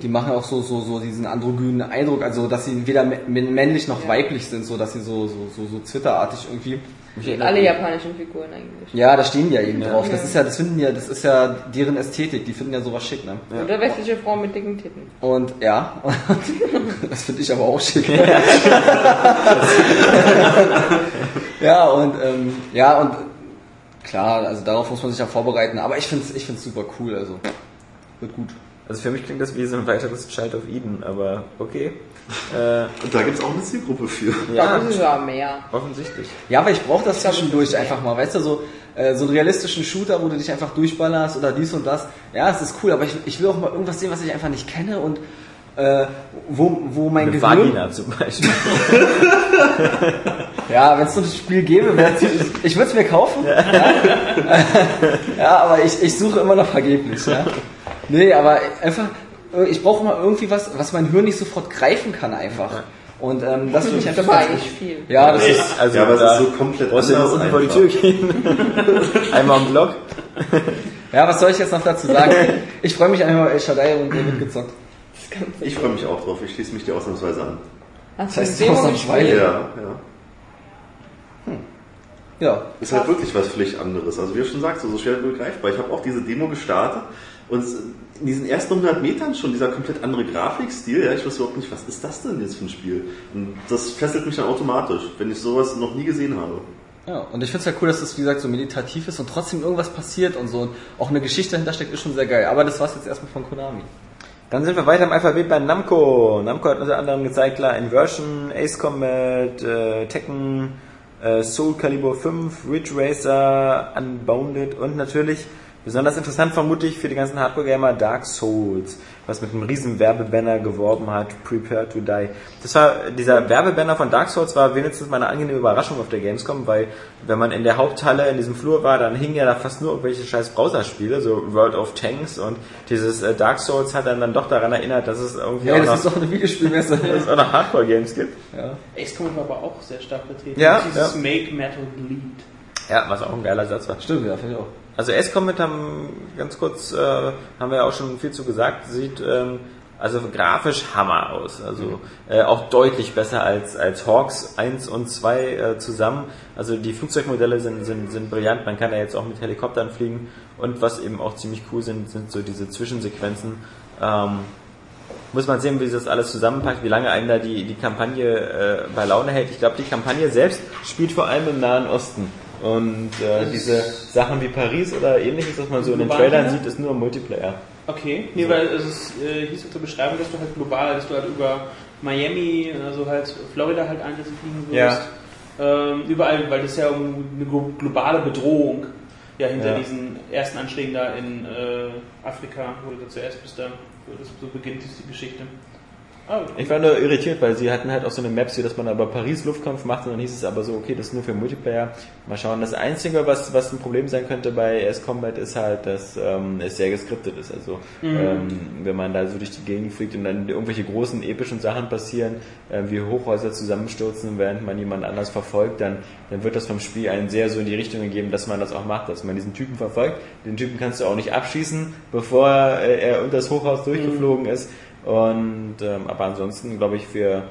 die machen auch so, so, so diesen androgynen Eindruck, also dass sie weder mä- männlich noch Ja. weiblich sind, so dass sie so, so, so, so zwitterartig irgendwie. Alle japanischen Figuren eigentlich. Ja, da stehen die ja eben Ja. drauf. Ja. Das ist ja, das finden ja, das ist ja deren Ästhetik, die finden ja sowas schick, ne? Oder westliche Frauen mit dicken Titten. Und ja, [LAUGHS] das finde ich aber auch schick. [LAUGHS] ja, und ähm, ja, und klar, also darauf muss man sich ja vorbereiten, aber ich finde es ich find's super cool, also wird gut. Also für mich klingt das wie so ein weiteres Child of Eden, aber okay. Äh, Und da gibt's auch eine Zielgruppe für. Ja, ja, mehr. offensichtlich. Ja, aber ich brauche das zwischendurch einfach mal, weißt du, so, äh, so einen realistischen Shooter, wo du dich einfach durchballerst oder dies und das. Ja, es ist cool, aber ich, ich will auch mal irgendwas sehen, was ich einfach nicht kenne und äh, wo, wo mein Eine Gehirn... Vagina zum Beispiel. [LAUGHS] Ja, wenn es so ein Spiel gäbe, ich, ich würde es mir kaufen. Ja, [LAUGHS] ja aber ich, ich suche immer noch vergeblich. Ja. Nee, aber einfach, äh, ich brauche mal irgendwie was, was mein Hirn nicht sofort greifen kann einfach. Und ähm, das finde ich [LAUGHS] einfach ganz eigentlich viel. Ja, das ist, Also ja, aber es ist so komplett brauchst du anders unten vor die. Tür gehen. [LAUGHS] Einmal am Block. [LAUGHS] ja, was soll ich jetzt noch dazu sagen? Ich freue mich einfach, El Shaddai und wird gezockt. Ich freue mich auch drauf. Ich schließe mich dir ausnahmsweise an. Hast Das heißt, du ausnahmsweise. Ja, ja. Ja. Ist halt wirklich was völlig anderes. Also wie du schon sagst, so schwer begreifbar. Ich habe auch diese Demo gestartet und in diesen ersten 100 Metern schon dieser komplett andere Grafikstil. Ja, ich weiß überhaupt nicht, was ist das denn jetzt für ein Spiel? Und das fesselt mich dann automatisch, wenn ich sowas noch nie gesehen habe. Ja, und ich finde es ja cool, dass das, wie gesagt, so meditativ ist und trotzdem irgendwas passiert und so. Und auch eine Geschichte dahinter steckt, ist schon sehr geil. Aber das war's jetzt erstmal von Konami. Dann sind wir weiter im Alphabet bei Namco. Namco hat unter anderem gezeigt, klar, Inversion, Ace Combat, äh, Tekken, äh, Soul Calibur 5, Ridge Racer, Unbounded und natürlich besonders interessant vermutlich für die ganzen Hardcore-Gamer Dark Souls, was mit einem riesen Werbebanner geworben hat, Prepare to Die. Das war, dieser Werbebanner von Dark Souls war wenigstens mal eine angenehme Überraschung auf der Gamescom, weil wenn man in der Haupthalle in diesem Flur war, dann hingen ja da fast nur irgendwelche scheiß Browserspiele, so World of Tanks und dieses äh, Dark Souls hat dann, dann doch daran erinnert, dass es irgendwie Ja, auch, das noch, ist doch eine Videospielmesse. [LAUGHS] dass es auch noch Hardcore-Games gibt. ja. Ace Combat war aber auch sehr stark vertreten. Ja, Dieses ja. Make Metal Bleed. Ja, was auch ein geiler Satz war. Stimmt, ja, finde ich auch. Also S-Comet haben ganz kurz, äh, haben wir ja auch schon viel zu gesagt, sieht ähm, also grafisch Hammer aus. Also äh, auch deutlich besser als, als Hawks 1 und 2 äh, zusammen. Also die Flugzeugmodelle sind, sind, sind brillant, man kann da jetzt auch mit Helikoptern fliegen und was eben auch ziemlich cool sind, sind so diese Zwischensequenzen. Ähm, muss man sehen, wie sich das alles zusammenpackt, wie lange einen da die, die Kampagne äh, bei Laune hält. Ich glaube, die Kampagne selbst spielt vor allem im Nahen Osten. Und äh, diese Sachen wie Paris oder ähnliches, was man so in den Trailern ne? sieht, ist nur Multiplayer. Okay, nee, weil es ist, äh, hieß auf der Beschreibung, dass du halt global, dass du halt über Miami, also halt Florida halt Einsätze fliegen wirst. Ähm, überall, weil das ja um eine glo- globale Bedrohung ja hinter Ja. diesen ersten Anschlägen da in äh, Afrika, wo du da zuerst bist, da, wo das so beginnt ist die Geschichte. Ah, Ich war nur irritiert, weil sie hatten halt auch so eine Maps, hier, dass man aber Paris Luftkampf macht und dann hieß es aber so, okay, das ist nur für Multiplayer. Mal schauen. Das Einzige, was, was ein Problem sein könnte bei S Combat ist halt, dass ähm, es sehr geskriptet ist. Also ähm, wenn man da so durch die Gegend fliegt und dann irgendwelche großen epischen Sachen passieren, äh, wie Hochhäuser zusammenstürzen, während man jemand anders verfolgt, dann, dann wird das vom Spiel einen sehr so in die Richtung gegeben, dass man das auch macht, dass man diesen Typen verfolgt. Den Typen kannst du auch nicht abschießen, bevor äh, er unter das Hochhaus durchgeflogen ist. Und ähm, aber ansonsten glaube ich für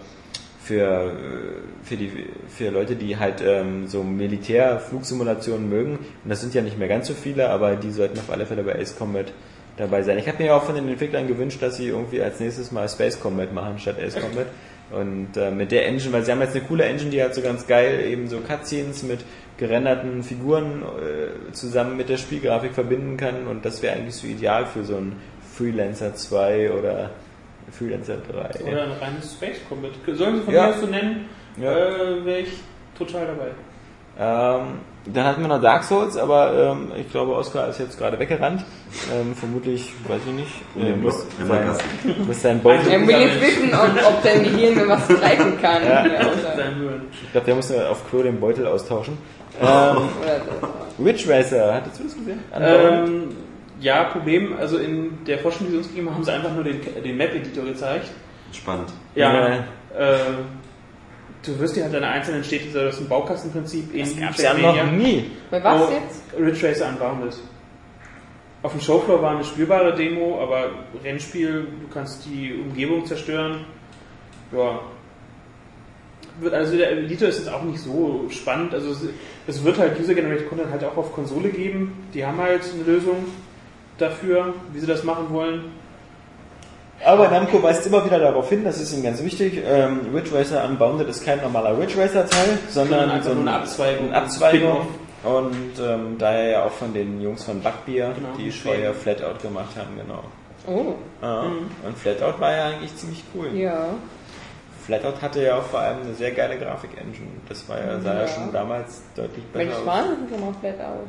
für äh, für die für Leute, die halt ähm, so Militärflugsimulationen mögen, und das sind ja nicht mehr ganz so viele, aber die sollten auf alle Fälle bei Ace Combat dabei sein. Ich habe mir auch von den Entwicklern gewünscht, dass sie irgendwie als nächstes mal Space Combat machen statt Ace Combat. Und äh, mit der Engine, weil sie haben jetzt eine coole Engine, die halt so ganz geil eben so Cutscenes mit gerenderten Figuren äh, zusammen mit der Spielgrafik verbinden kann und das wäre eigentlich so ideal für so ein Freelancer 2 oder Freelancer 3. Oder ein reines Space Combat. Sollen sie von Ja. mir aus so nennen, Ja. äh, wäre ich total dabei. Ähm, dann hatten wir noch Dark Souls, aber ähm, ich glaube, Oscar ist jetzt gerade weggerannt. Ähm, vermutlich, weiß ich nicht, äh, muss, sein, muss sein Beutel. Er will jetzt wissen, ob, ob dein Gehirn mir was greifen kann. Ja. Sein. Ich glaube, der muss auf Quo den Beutel austauschen. Ähm. Ridge Racer, hattest du das gesehen? Ja, Problem, also in der Forschung, die sie uns gegeben haben, haben sie einfach nur den, den Map-Editor gezeigt. Spannend. Ja. Ja. Äh, du wirst dir halt deine einzelnen Städte, das ist ein Baukastenprinzip in Das gab's ja noch nie. Bei was jetzt? Ridge Racer Unbounded. Auf dem Showfloor war eine spielbare Demo, aber Rennspiel, du kannst die Umgebung zerstören. Ja. Wird- Also der Editor ist jetzt auch nicht so spannend. Also es- es wird halt User-Generated Content halt auch auf Konsole geben. Die haben halt eine Lösung dafür, wie sie das machen wollen. Aber Namco weist immer wieder darauf hin, das ist ihm ganz wichtig. Ähm, Ridge Racer Unbounded ist kein normaler Ridge Racer Teil, sondern Einfach so nur eine Abzweigung. Eine Abzweigung. Spin-off. Und ähm, daher ja auch von den Jungs von Backbier, Genau, die vorher. Flatout gemacht haben, genau. Oh, Ja. Und Flatout war ja eigentlich ziemlich cool. ja. Flatout hatte ja auch vor allem eine sehr geile Grafik-Engine. Das war ja, sah ja, Ja. schon damals deutlich besser Welches aus. war? Das ist mal flat out.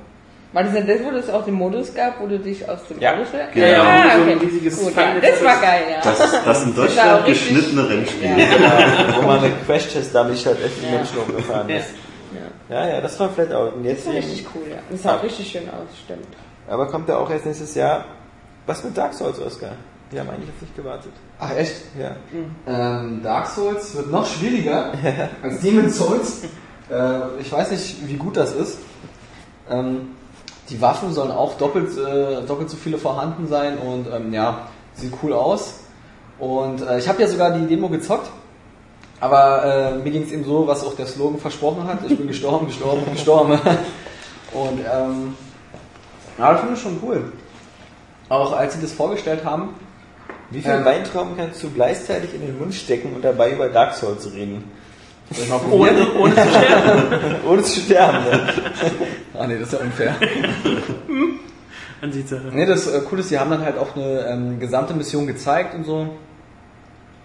War das denn das, wo es auch den Modus gab, wo du dich aus dem Ja. Auto stellst? Genau. Ah, So ein okay. riesiges Gut, ja. Das war geil, ja. Das, das in Das war Deutschland auch richtig- geschnittene Rennspiel. Ja. Ja, [LAUGHS] wo man eine Crash-Test-Dummy halt echt die Ja. Menschen umgefahren Ja. ist. Ja, ja, das war Flatout. Und Das jetzt war eben, richtig cool, ja. Das sah auch richtig schön aus, stimmt. aber kommt ja auch erst nächstes Jahr. Was mit Dark Souls, Oscar? Wir haben eigentlich auf dich gewartet. Ach echt? Ja. Ähm, Dark Souls wird noch schwieriger als Demon's Souls. [LAUGHS] Äh, ich weiß nicht, wie gut das ist. Ähm, die Waffen sollen auch doppelt, äh, doppelt so viele vorhanden sein und ähm, ja, sieht cool aus. Und äh, ich habe ja sogar die Demo gezockt. Aber äh, mir ging es eben so, was auch der Slogan versprochen hat. Ich bin gestorben, gestorben, [LAUGHS] gestorben. Und ähm, ja, das finde ich schon cool. Auch als sie das vorgestellt haben, Wie viel Ähm. Weintrauben kannst du gleichzeitig in den Mund stecken und dabei über Dark Souls reden? Ohne, ohne zu sterben. [LAUGHS] Ohne zu sterben. Ne? Ah nee, das ist ja unfair. [LAUGHS] Ansichtssache. Nee, das äh, Coole ist, die haben dann halt auch eine ähm, gesamte Mission gezeigt und so.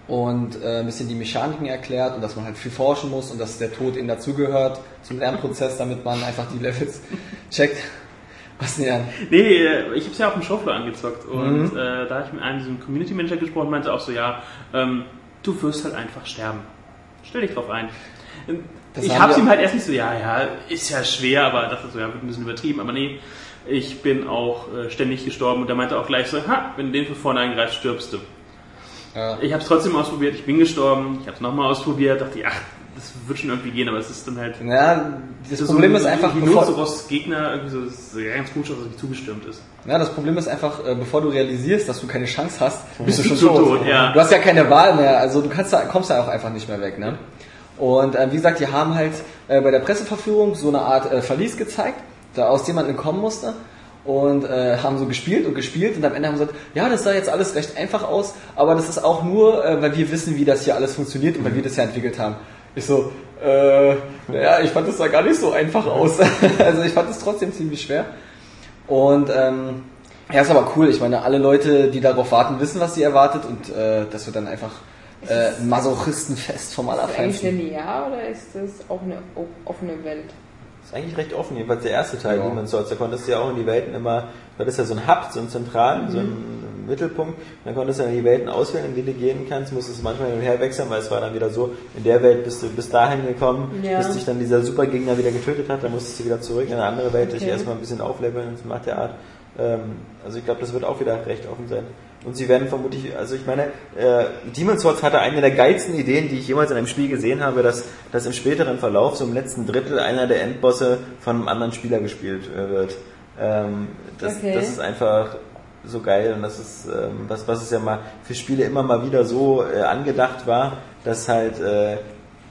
Und äh, ein bisschen die Mechaniken erklärt und dass man halt viel forschen muss und dass der Tod ihnen dazugehört zum Lernprozess, damit man einfach die Levels [LAUGHS] checkt. Was denn, Jan? Nee, äh, ich habe es ja auf dem Showfloor angezockt und Mhm. äh, da habe ich mit einem diesem Community Manager gesprochen und meinte auch so, ja, ähm, du wirst halt einfach sterben. Stell dich drauf ein. Ähm, Das ich haben habe es wir- ihm halt erst nicht so, ja, ja, ist ja schwer, aber dachte so, ja, wird ein bisschen übertrieben, aber nee, ich bin auch äh, ständig gestorben und er meinte auch gleich so, ha, wenn du den von vorne eingreifst, stirbst du. Ja. Ich habe es trotzdem ausprobiert, ich bin gestorben, ich habe es nochmal ausprobiert, dachte, ach, das wird schon irgendwie gehen, aber es ist dann halt Ja, das so Problem ist einfach, bevor, Rhinoceros Gegner irgendwie so, das ist ganz gut, dass es nicht zugestürmt ist. ja, das Problem ist einfach, äh, bevor du realisierst, dass du keine Chance hast, bist du schon Schon tot. tot, ja. Du hast ja keine Wahl mehr, also du kannst da, kommst da auch einfach nicht mehr weg, ne? Und äh, wie gesagt, die haben halt äh, bei der Presseverführung so eine Art äh, Verlies gezeigt, da aus dem man entkommen musste. und äh, haben so gespielt und gespielt und am Ende haben sie gesagt, ja, das sah jetzt alles recht einfach aus, aber das ist auch nur, äh, weil wir wissen, wie das hier alles funktioniert und weil wir das ja entwickelt haben. Ich so, äh, ja, ich fand das sah gar nicht so einfach aus. [LAUGHS] also ich fand es trotzdem ziemlich schwer. Und ähm, ja, ist aber cool. Ich meine, alle Leute, die darauf warten, wissen, was sie erwartet und äh, das wird dann einfach äh, ein Masochistenfest vom Ist das eigentlich Allerfeinsten. linear oder ist das auch eine offene Welt? ist eigentlich recht offen, jedenfalls der erste Teil, Ja. Demon's Souls. Da konntest du ja auch in die Welten immer, das ist ja so ein Hub, so ein zentralen, so ein Mittelpunkt. Dann konntest du dann die Welten auswählen, in die du gehen kannst, musstest manchmal hin und her wechseln, weil es war dann wieder so, in der Welt bist du bis dahin gekommen, Ja. bis dich dann dieser Supergegner wieder getötet hat, dann musstest du wieder zurück in eine andere Welt, dich Okay. erstmal ein bisschen aufleveln, das macht der Art. Ähm, also ich glaube, das wird auch wieder recht offen sein. Und sie werden vermutlich, also ich meine, äh, Demon's Souls hatte eine der geilsten Ideen, die ich jemals in einem Spiel gesehen habe, dass, dass im späteren Verlauf, so im letzten Drittel, einer der Endbosse von einem anderen Spieler gespielt äh, wird. Ähm, das, Okay. das ist einfach so geil und das ist ähm, was, was es ja mal für Spiele immer mal wieder so äh, angedacht war, dass halt äh,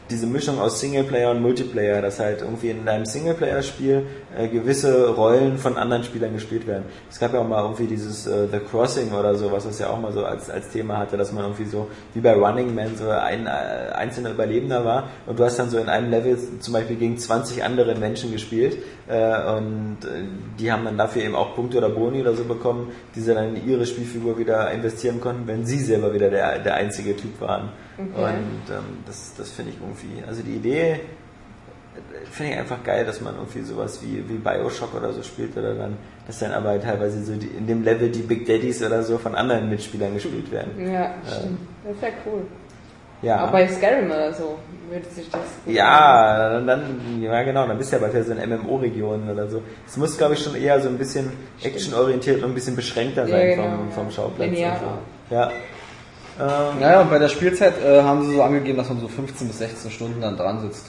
diese Mischung aus Singleplayer und Multiplayer, dass halt irgendwie in einem Singleplayer-Spiel äh, gewisse Rollen von anderen Spielern gespielt werden. Es gab ja auch mal irgendwie dieses äh, The Crossing oder so, was es ja auch mal so als, als Thema hatte, dass man irgendwie so wie bei Running Man so ein äh, einzelner Überlebender war und du hast dann so in einem Level zum Beispiel gegen 20 andere Menschen gespielt äh, und äh, die haben dann dafür eben auch Punkte oder Boni oder so bekommen, die sie dann in ihre Spielfigur wieder investieren konnten, wenn sie selber wieder der, der einzige Typ waren. Okay. Und ähm, das, das finde ich irgendwie, also die Idee äh, finde ich einfach geil, dass man irgendwie sowas wie, wie Bioshock oder so spielt oder dann, dass dann aber teilweise so die, in dem Level die Big Daddies oder so von anderen Mitspielern gespielt werden. Ja, stimmt. Das wäre cool. Ja. Aber bei Skyrim oder so würde sich das. Ja, dann, dann, ja genau, dann bist du ja bald so in MMO-Regionen oder so. Es muss, glaube ich, schon eher so ein bisschen actionorientiert und ein bisschen beschränkter Ja, sein genau, vom, vom ja. Schauplatz. Linearer. und so. Ja. Ähm, Naja, und bei der Spielzeit äh, haben sie so angegeben, dass man so 15 bis 16 Stunden dann dran sitzt.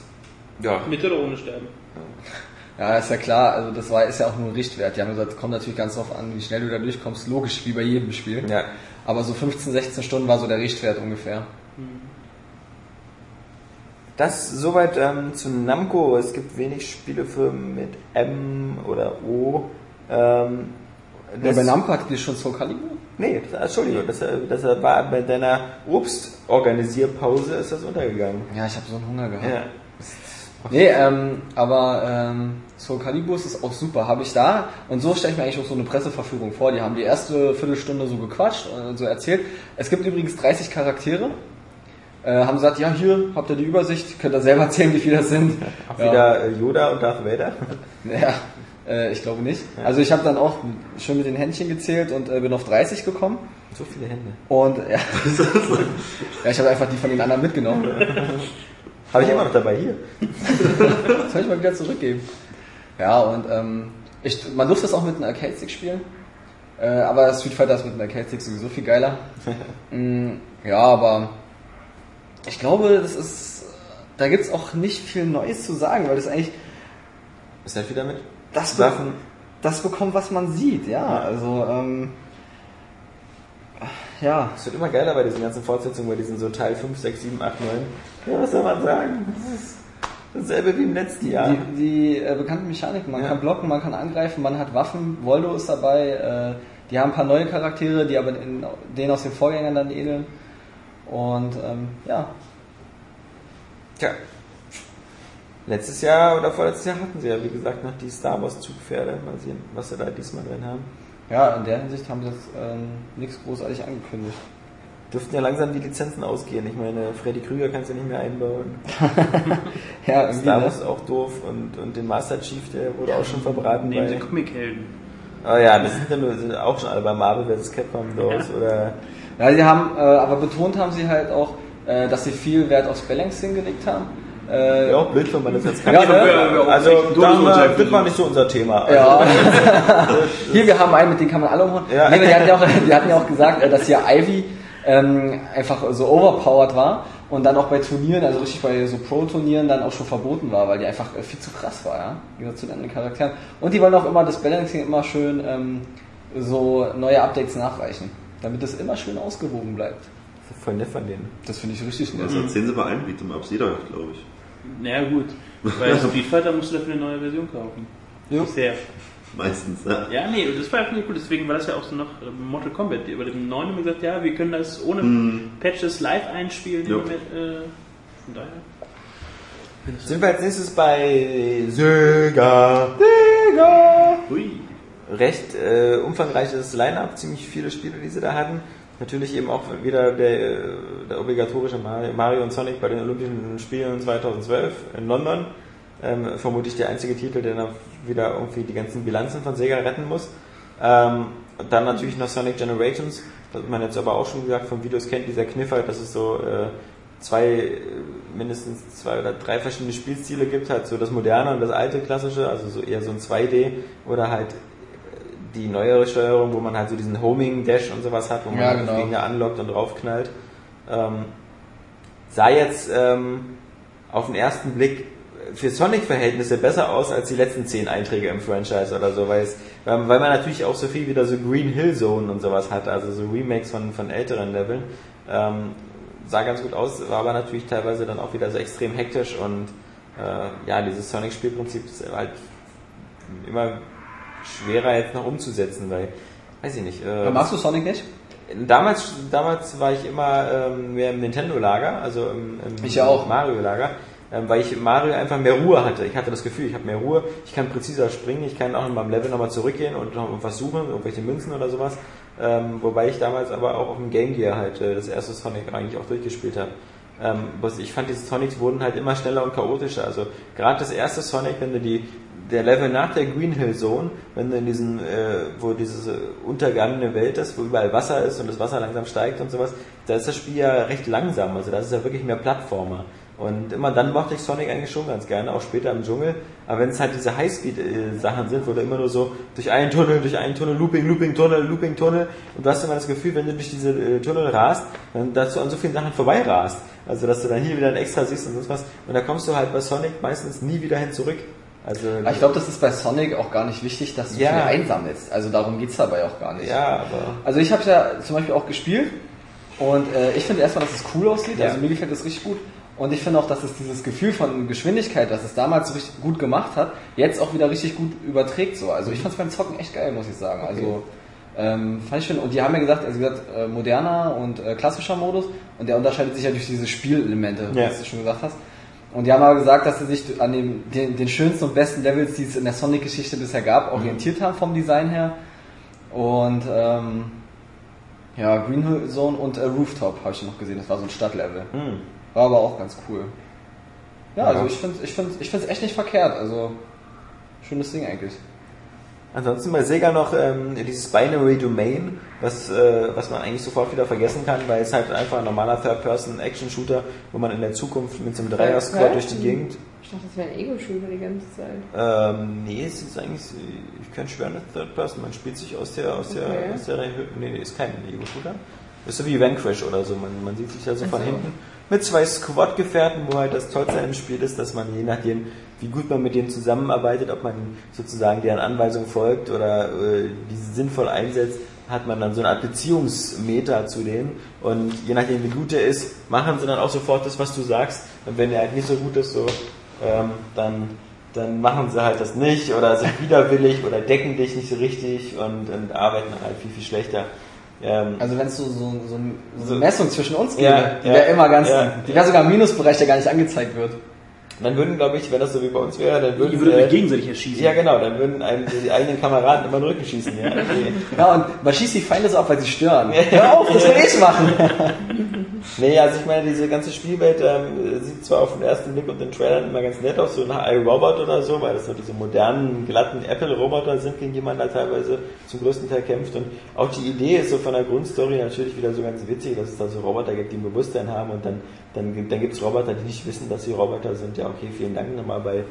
ja. Mit oder ohne Sterben? Ja, ist ja klar, also das war, ist ja auch nur ein Richtwert. Die haben gesagt, kommt natürlich ganz drauf an, wie schnell du da durchkommst, logisch, wie bei jedem Spiel. ja. Aber so 15, 16 Stunden war so der Richtwert ungefähr. Das soweit ähm, zu Namco. Es gibt wenig Spielefirmen mit M oder O. Ähm, Ja, bei Namco hattet ihr schon Soul Calibur? Nee, das, Entschuldigung, das, äh, das war bei deiner Obstorganisierpause ist das untergegangen. Ja, ich habe so einen Hunger gehabt. Ja. Nee, ähm, aber ähm, Soul Calibur ist auch super, habe ich da. Und so stelle ich mir eigentlich auch so eine Presseverführung vor. Die haben die erste Viertelstunde so gequatscht und so erzählt. Es gibt übrigens 30 Charaktere. Äh, haben gesagt, ja hier, habt ihr die Übersicht, könnt ihr selber erzählen, wie viele das sind. Auch Ja. wieder äh, Yoda und Darth Vader. Ja, äh, ich glaube nicht. Also ich habe dann auch schön mit den Händchen gezählt und äh, bin auf 30 gekommen. So viele Hände. Und ja, [LAUGHS] ja ich habe einfach die von den anderen mitgenommen. Habe ich immer noch dabei hier. Das [LAUGHS] soll ich mal wieder zurückgeben. Ja, und ähm, ich, man durfte das auch mit einem Arcade-Stick spielen. Äh, aber Street Fighter ist mit einem Arcade-Stick sowieso viel geiler. [LAUGHS] mm, ja, aber ich glaube, das ist. Da gibt's auch nicht viel Neues zu sagen, weil das eigentlich Ist halt wieder mit das, Waffen. be das bekommt, was man sieht. Ja, also. Ähm, ja, Es wird immer geiler bei diesen ganzen Fortsetzungen, bei diesen so Teil 5, 6, 7, 8, 9. Ja, was soll man sagen? Das ist dasselbe wie im letzten Jahr. Die, die äh, bekannten Mechaniken, man Ja. kann blocken, man kann angreifen, man hat Waffen, Voldo ist dabei, äh, die haben ein paar neue Charaktere, die aber in, denen aus den Vorgängern dann ähneln. Und ähm, ja, Tja. Letztes Jahr oder vorletztes Jahr hatten sie ja, wie gesagt, noch die Star Wars Zugpferde. Mal sehen, was sie da diesmal drin haben. ja, in der Hinsicht haben sie jetzt ähm, nichts großartig angekündigt. Dürften ja langsam die Lizenzen ausgehen. Ich meine, Freddy Krüger kannst du nicht mehr einbauen. [LAUGHS] Ja, irgendwie, Star ne? Wars ist auch doof und, und den Master Chief, der wurde auch schon verbraten. Nehmen bei- Sie Comichelden. Oh ja, das sind ja nur, sind auch schon alle bei Marvel vs. Capcom los oder Ja, sie haben, äh, aber betont haben sie halt auch, äh, dass sie viel Wert aufs Balancing gelegt haben. Äh, ja, auch blöd, wenn man das jetzt kann. Ja, ne? Also, da wir, das war nicht so unser Thema. Also, [LAUGHS] Ja. [LAUGHS] Hier, wir haben einen, mit dem kann man alle umhauen. Ja. Nee, die, hatten ja auch, [LAUGHS] die hatten ja auch gesagt, äh, dass hier Ivy ähm, einfach so overpowered war und dann auch bei Turnieren, also richtig bei so Pro-Turnieren dann auch schon verboten war, weil die einfach äh, viel zu krass war, ja, Gegensatz zu den anderen Charakteren. Und die wollen auch immer das Balancing immer schön ähm, so neue Updates nachreichen, damit es immer schön ausgewogen bleibt. Voll nett von denen. Das finde ich richtig nett. Also erzählen Sie mal ein Beat'em Ups, jeder, glaube ich. Naja gut, bei [LAUGHS] Street Fighter musst du dafür eine neue Version kaufen. Jo. Bisher. Meistens, ja. Ja, nee, das war finde ich gut, deswegen war das ja auch so noch Mortal Kombat. Über dem 9 haben wir gesagt, ja, wir können das ohne Mhm. Patches live einspielen. Mit, äh, von daher. Sind wir als nächstes bei Sega. Sega. Hui. Recht äh, umfangreiches Line-Up, ziemlich viele Spiele, die sie da hatten. Natürlich eben auch wieder der, der obligatorische Mario, und Sonic bei den Olympischen Spielen 2012 in London. Ähm, vermutlich der einzige Titel, der dann wieder irgendwie die ganzen Bilanzen von Sega retten muss. Ähm, dann natürlich noch Sonic Generations, was man jetzt aber auch schon gesagt von Videos kennt, dieser Kniffer, dass es so äh, zwei, äh, mindestens zwei oder drei verschiedene Spielstile gibt, halt so das moderne und das alte klassische, also so eher so ein 2D oder halt die neuere Steuerung, wo man halt so diesen Homing Dash und sowas hat, wo man Ja, halt genau. Gegner anlockt und draufknallt. Ähm, sah jetzt ähm, auf den ersten Blick für Sonic-Verhältnisse besser aus als die letzten zehn Einträge im Franchise oder so, weil, es, weil weil man natürlich auch so viel wieder so Green Hill Zone und sowas hat, also so Remakes von, von älteren Leveln. Ähm, sah ganz gut aus, war aber natürlich teilweise dann auch wieder so extrem hektisch und äh, ja, dieses Sonic-Spielprinzip ist halt immer schwerer jetzt noch umzusetzen, weil, weiß ich nicht. Äh, magst du Sonic nicht? Damals, damals war ich immer ähm, mehr im Nintendo-Lager, also im, im. Mario-Lager, ähm, weil ich Mario einfach mehr Ruhe hatte. Ich hatte das Gefühl, ich habe mehr Ruhe, ich kann präziser springen, ich kann auch in meinem Level nochmal zurückgehen und noch was suchen, irgendwelche Münzen oder sowas. Ähm, wobei ich damals aber auch auf dem Game Gear halt äh, das erste Sonic eigentlich auch durchgespielt habe. Ähm, ich fand, diese Sonics wurden halt immer schneller und chaotischer. Also gerade das erste Sonic, wenn du die der Level nach der Green Hill Zone, wenn du in diesen, äh, wo diese untergangene Welt ist, wo überall Wasser ist und das Wasser langsam steigt und sowas, da ist das Spiel ja recht langsam, also das ist ja wirklich mehr Plattformer. Und immer dann mochte ich Sonic eigentlich schon ganz gerne, auch später im Dschungel. Aber wenn es halt diese Highspeed-Sachen sind, wo du immer nur so durch einen Tunnel, durch einen Tunnel, Looping, Looping, Tunnel, Looping, Tunnel, und du hast immer das Gefühl, wenn du durch diese äh, Tunnel rast, dann dass du an so vielen Sachen vorbei rast. Also dass du dann hier wieder ein extra siehst und sonst was. Und da kommst du halt bei Sonic meistens nie wieder hin zurück. Also Aber ich glaube, das ist bei Sonic auch gar nicht wichtig, dass du Ja. viel einsammelst. Also darum geht's dabei auch gar nicht. ja, aber Also ich habe ja zum Beispiel auch gespielt und äh, ich finde erstmal, dass es cool aussieht. Ja. Also mir gefällt das richtig gut. Und ich finde auch, dass es dieses Gefühl von Geschwindigkeit, das es damals so richtig gut gemacht hat, jetzt auch wieder richtig gut überträgt. So. Also ich fand es beim Zocken echt geil, muss ich sagen. Also ähm, fand ich schön. Und die haben ja gesagt, also gesagt, äh, moderner und äh, klassischer Modus. Und der unterscheidet sich ja durch diese Spielelemente, Ja. was du schon gesagt hast. Und die haben aber gesagt, dass sie sich an dem, den, den schönsten und besten Levels, die es in der Sonic-Geschichte bisher gab, orientiert haben vom Design her. Und ähm, ja, Green Hill Zone und äh, Rooftop habe ich noch gesehen. Das war so ein Stadtlevel. hm. War aber auch ganz cool. Ja, Ja. also ich finde ich find's, ich find's echt nicht verkehrt. Also schönes Ding eigentlich. Ansonsten bei Sega noch ähm, dieses Binary Domain, was, äh, was man eigentlich sofort wieder vergessen kann, weil es halt einfach ein normaler Third-Person-Action-Shooter, wo man in der Zukunft mit so einem Dreier-Squad Okay. durch die Gegend. Ich dachte, das wäre ein Ego-Shooter die ganze Zeit. Ähm, nee, es ist eigentlich, ich kann schwören, eine Third-Person. Man spielt sich aus der, aus der, Okay. aus der, nee, nee, ist kein Ego-Shooter. Ist so wie Vanquish oder so. Man, man sieht sich ja so von Ach so. hinten mit zwei Squad-Gefährten, wo halt das Tollste im Spiel ist, dass man je nachdem, wie gut man mit denen zusammenarbeitet, ob man sozusagen deren Anweisung folgt oder äh, diese sinnvoll einsetzt, hat man dann so eine Art Beziehungsmeter zu denen und je nachdem wie gut er ist, machen sie dann auch sofort das, was du sagst und wenn er halt nicht so gut ist, so ähm, dann dann machen sie halt das nicht oder sind [LAUGHS] widerwillig oder decken dich nicht so richtig und, und arbeiten halt viel, viel schlechter. Ähm, Also wenn es so, so, so, ein- so So- eine Messung zwischen uns gäbe, Ja, die ja, wäre immer ganz, ja, die wäre sogar im Minusbereich, der gar nicht angezeigt wird. Dann würden, glaube ich, wenn das so wie bei uns wäre, dann würden Die würden äh, gegenseitig erschießen. Ja, genau, dann würden einem die eigenen Kameraden immer in den Rücken schießen. Ja, [LAUGHS] okay. Ja, und man schießt die Feinde so ab, weil sie stören. [LAUGHS] Hör auf, das will ich machen. [LAUGHS] Nee, also ich meine, diese ganze Spielwelt ähm, sieht zwar auf den ersten Blick und den Trailern immer ganz nett aus, so nach iRobot oder so, weil das so diese modernen, glatten Apple-Roboter sind, gegen die man da teilweise zum größten Teil kämpft. Und auch die Idee ist so von der Grundstory natürlich wieder so ganz witzig, dass es da so Roboter gibt, die ein Bewusstsein haben und dann, dann, gibt- dann gibt es Roboter, die nicht wissen, dass sie Roboter sind. Ja, okay, vielen Dank nochmal bei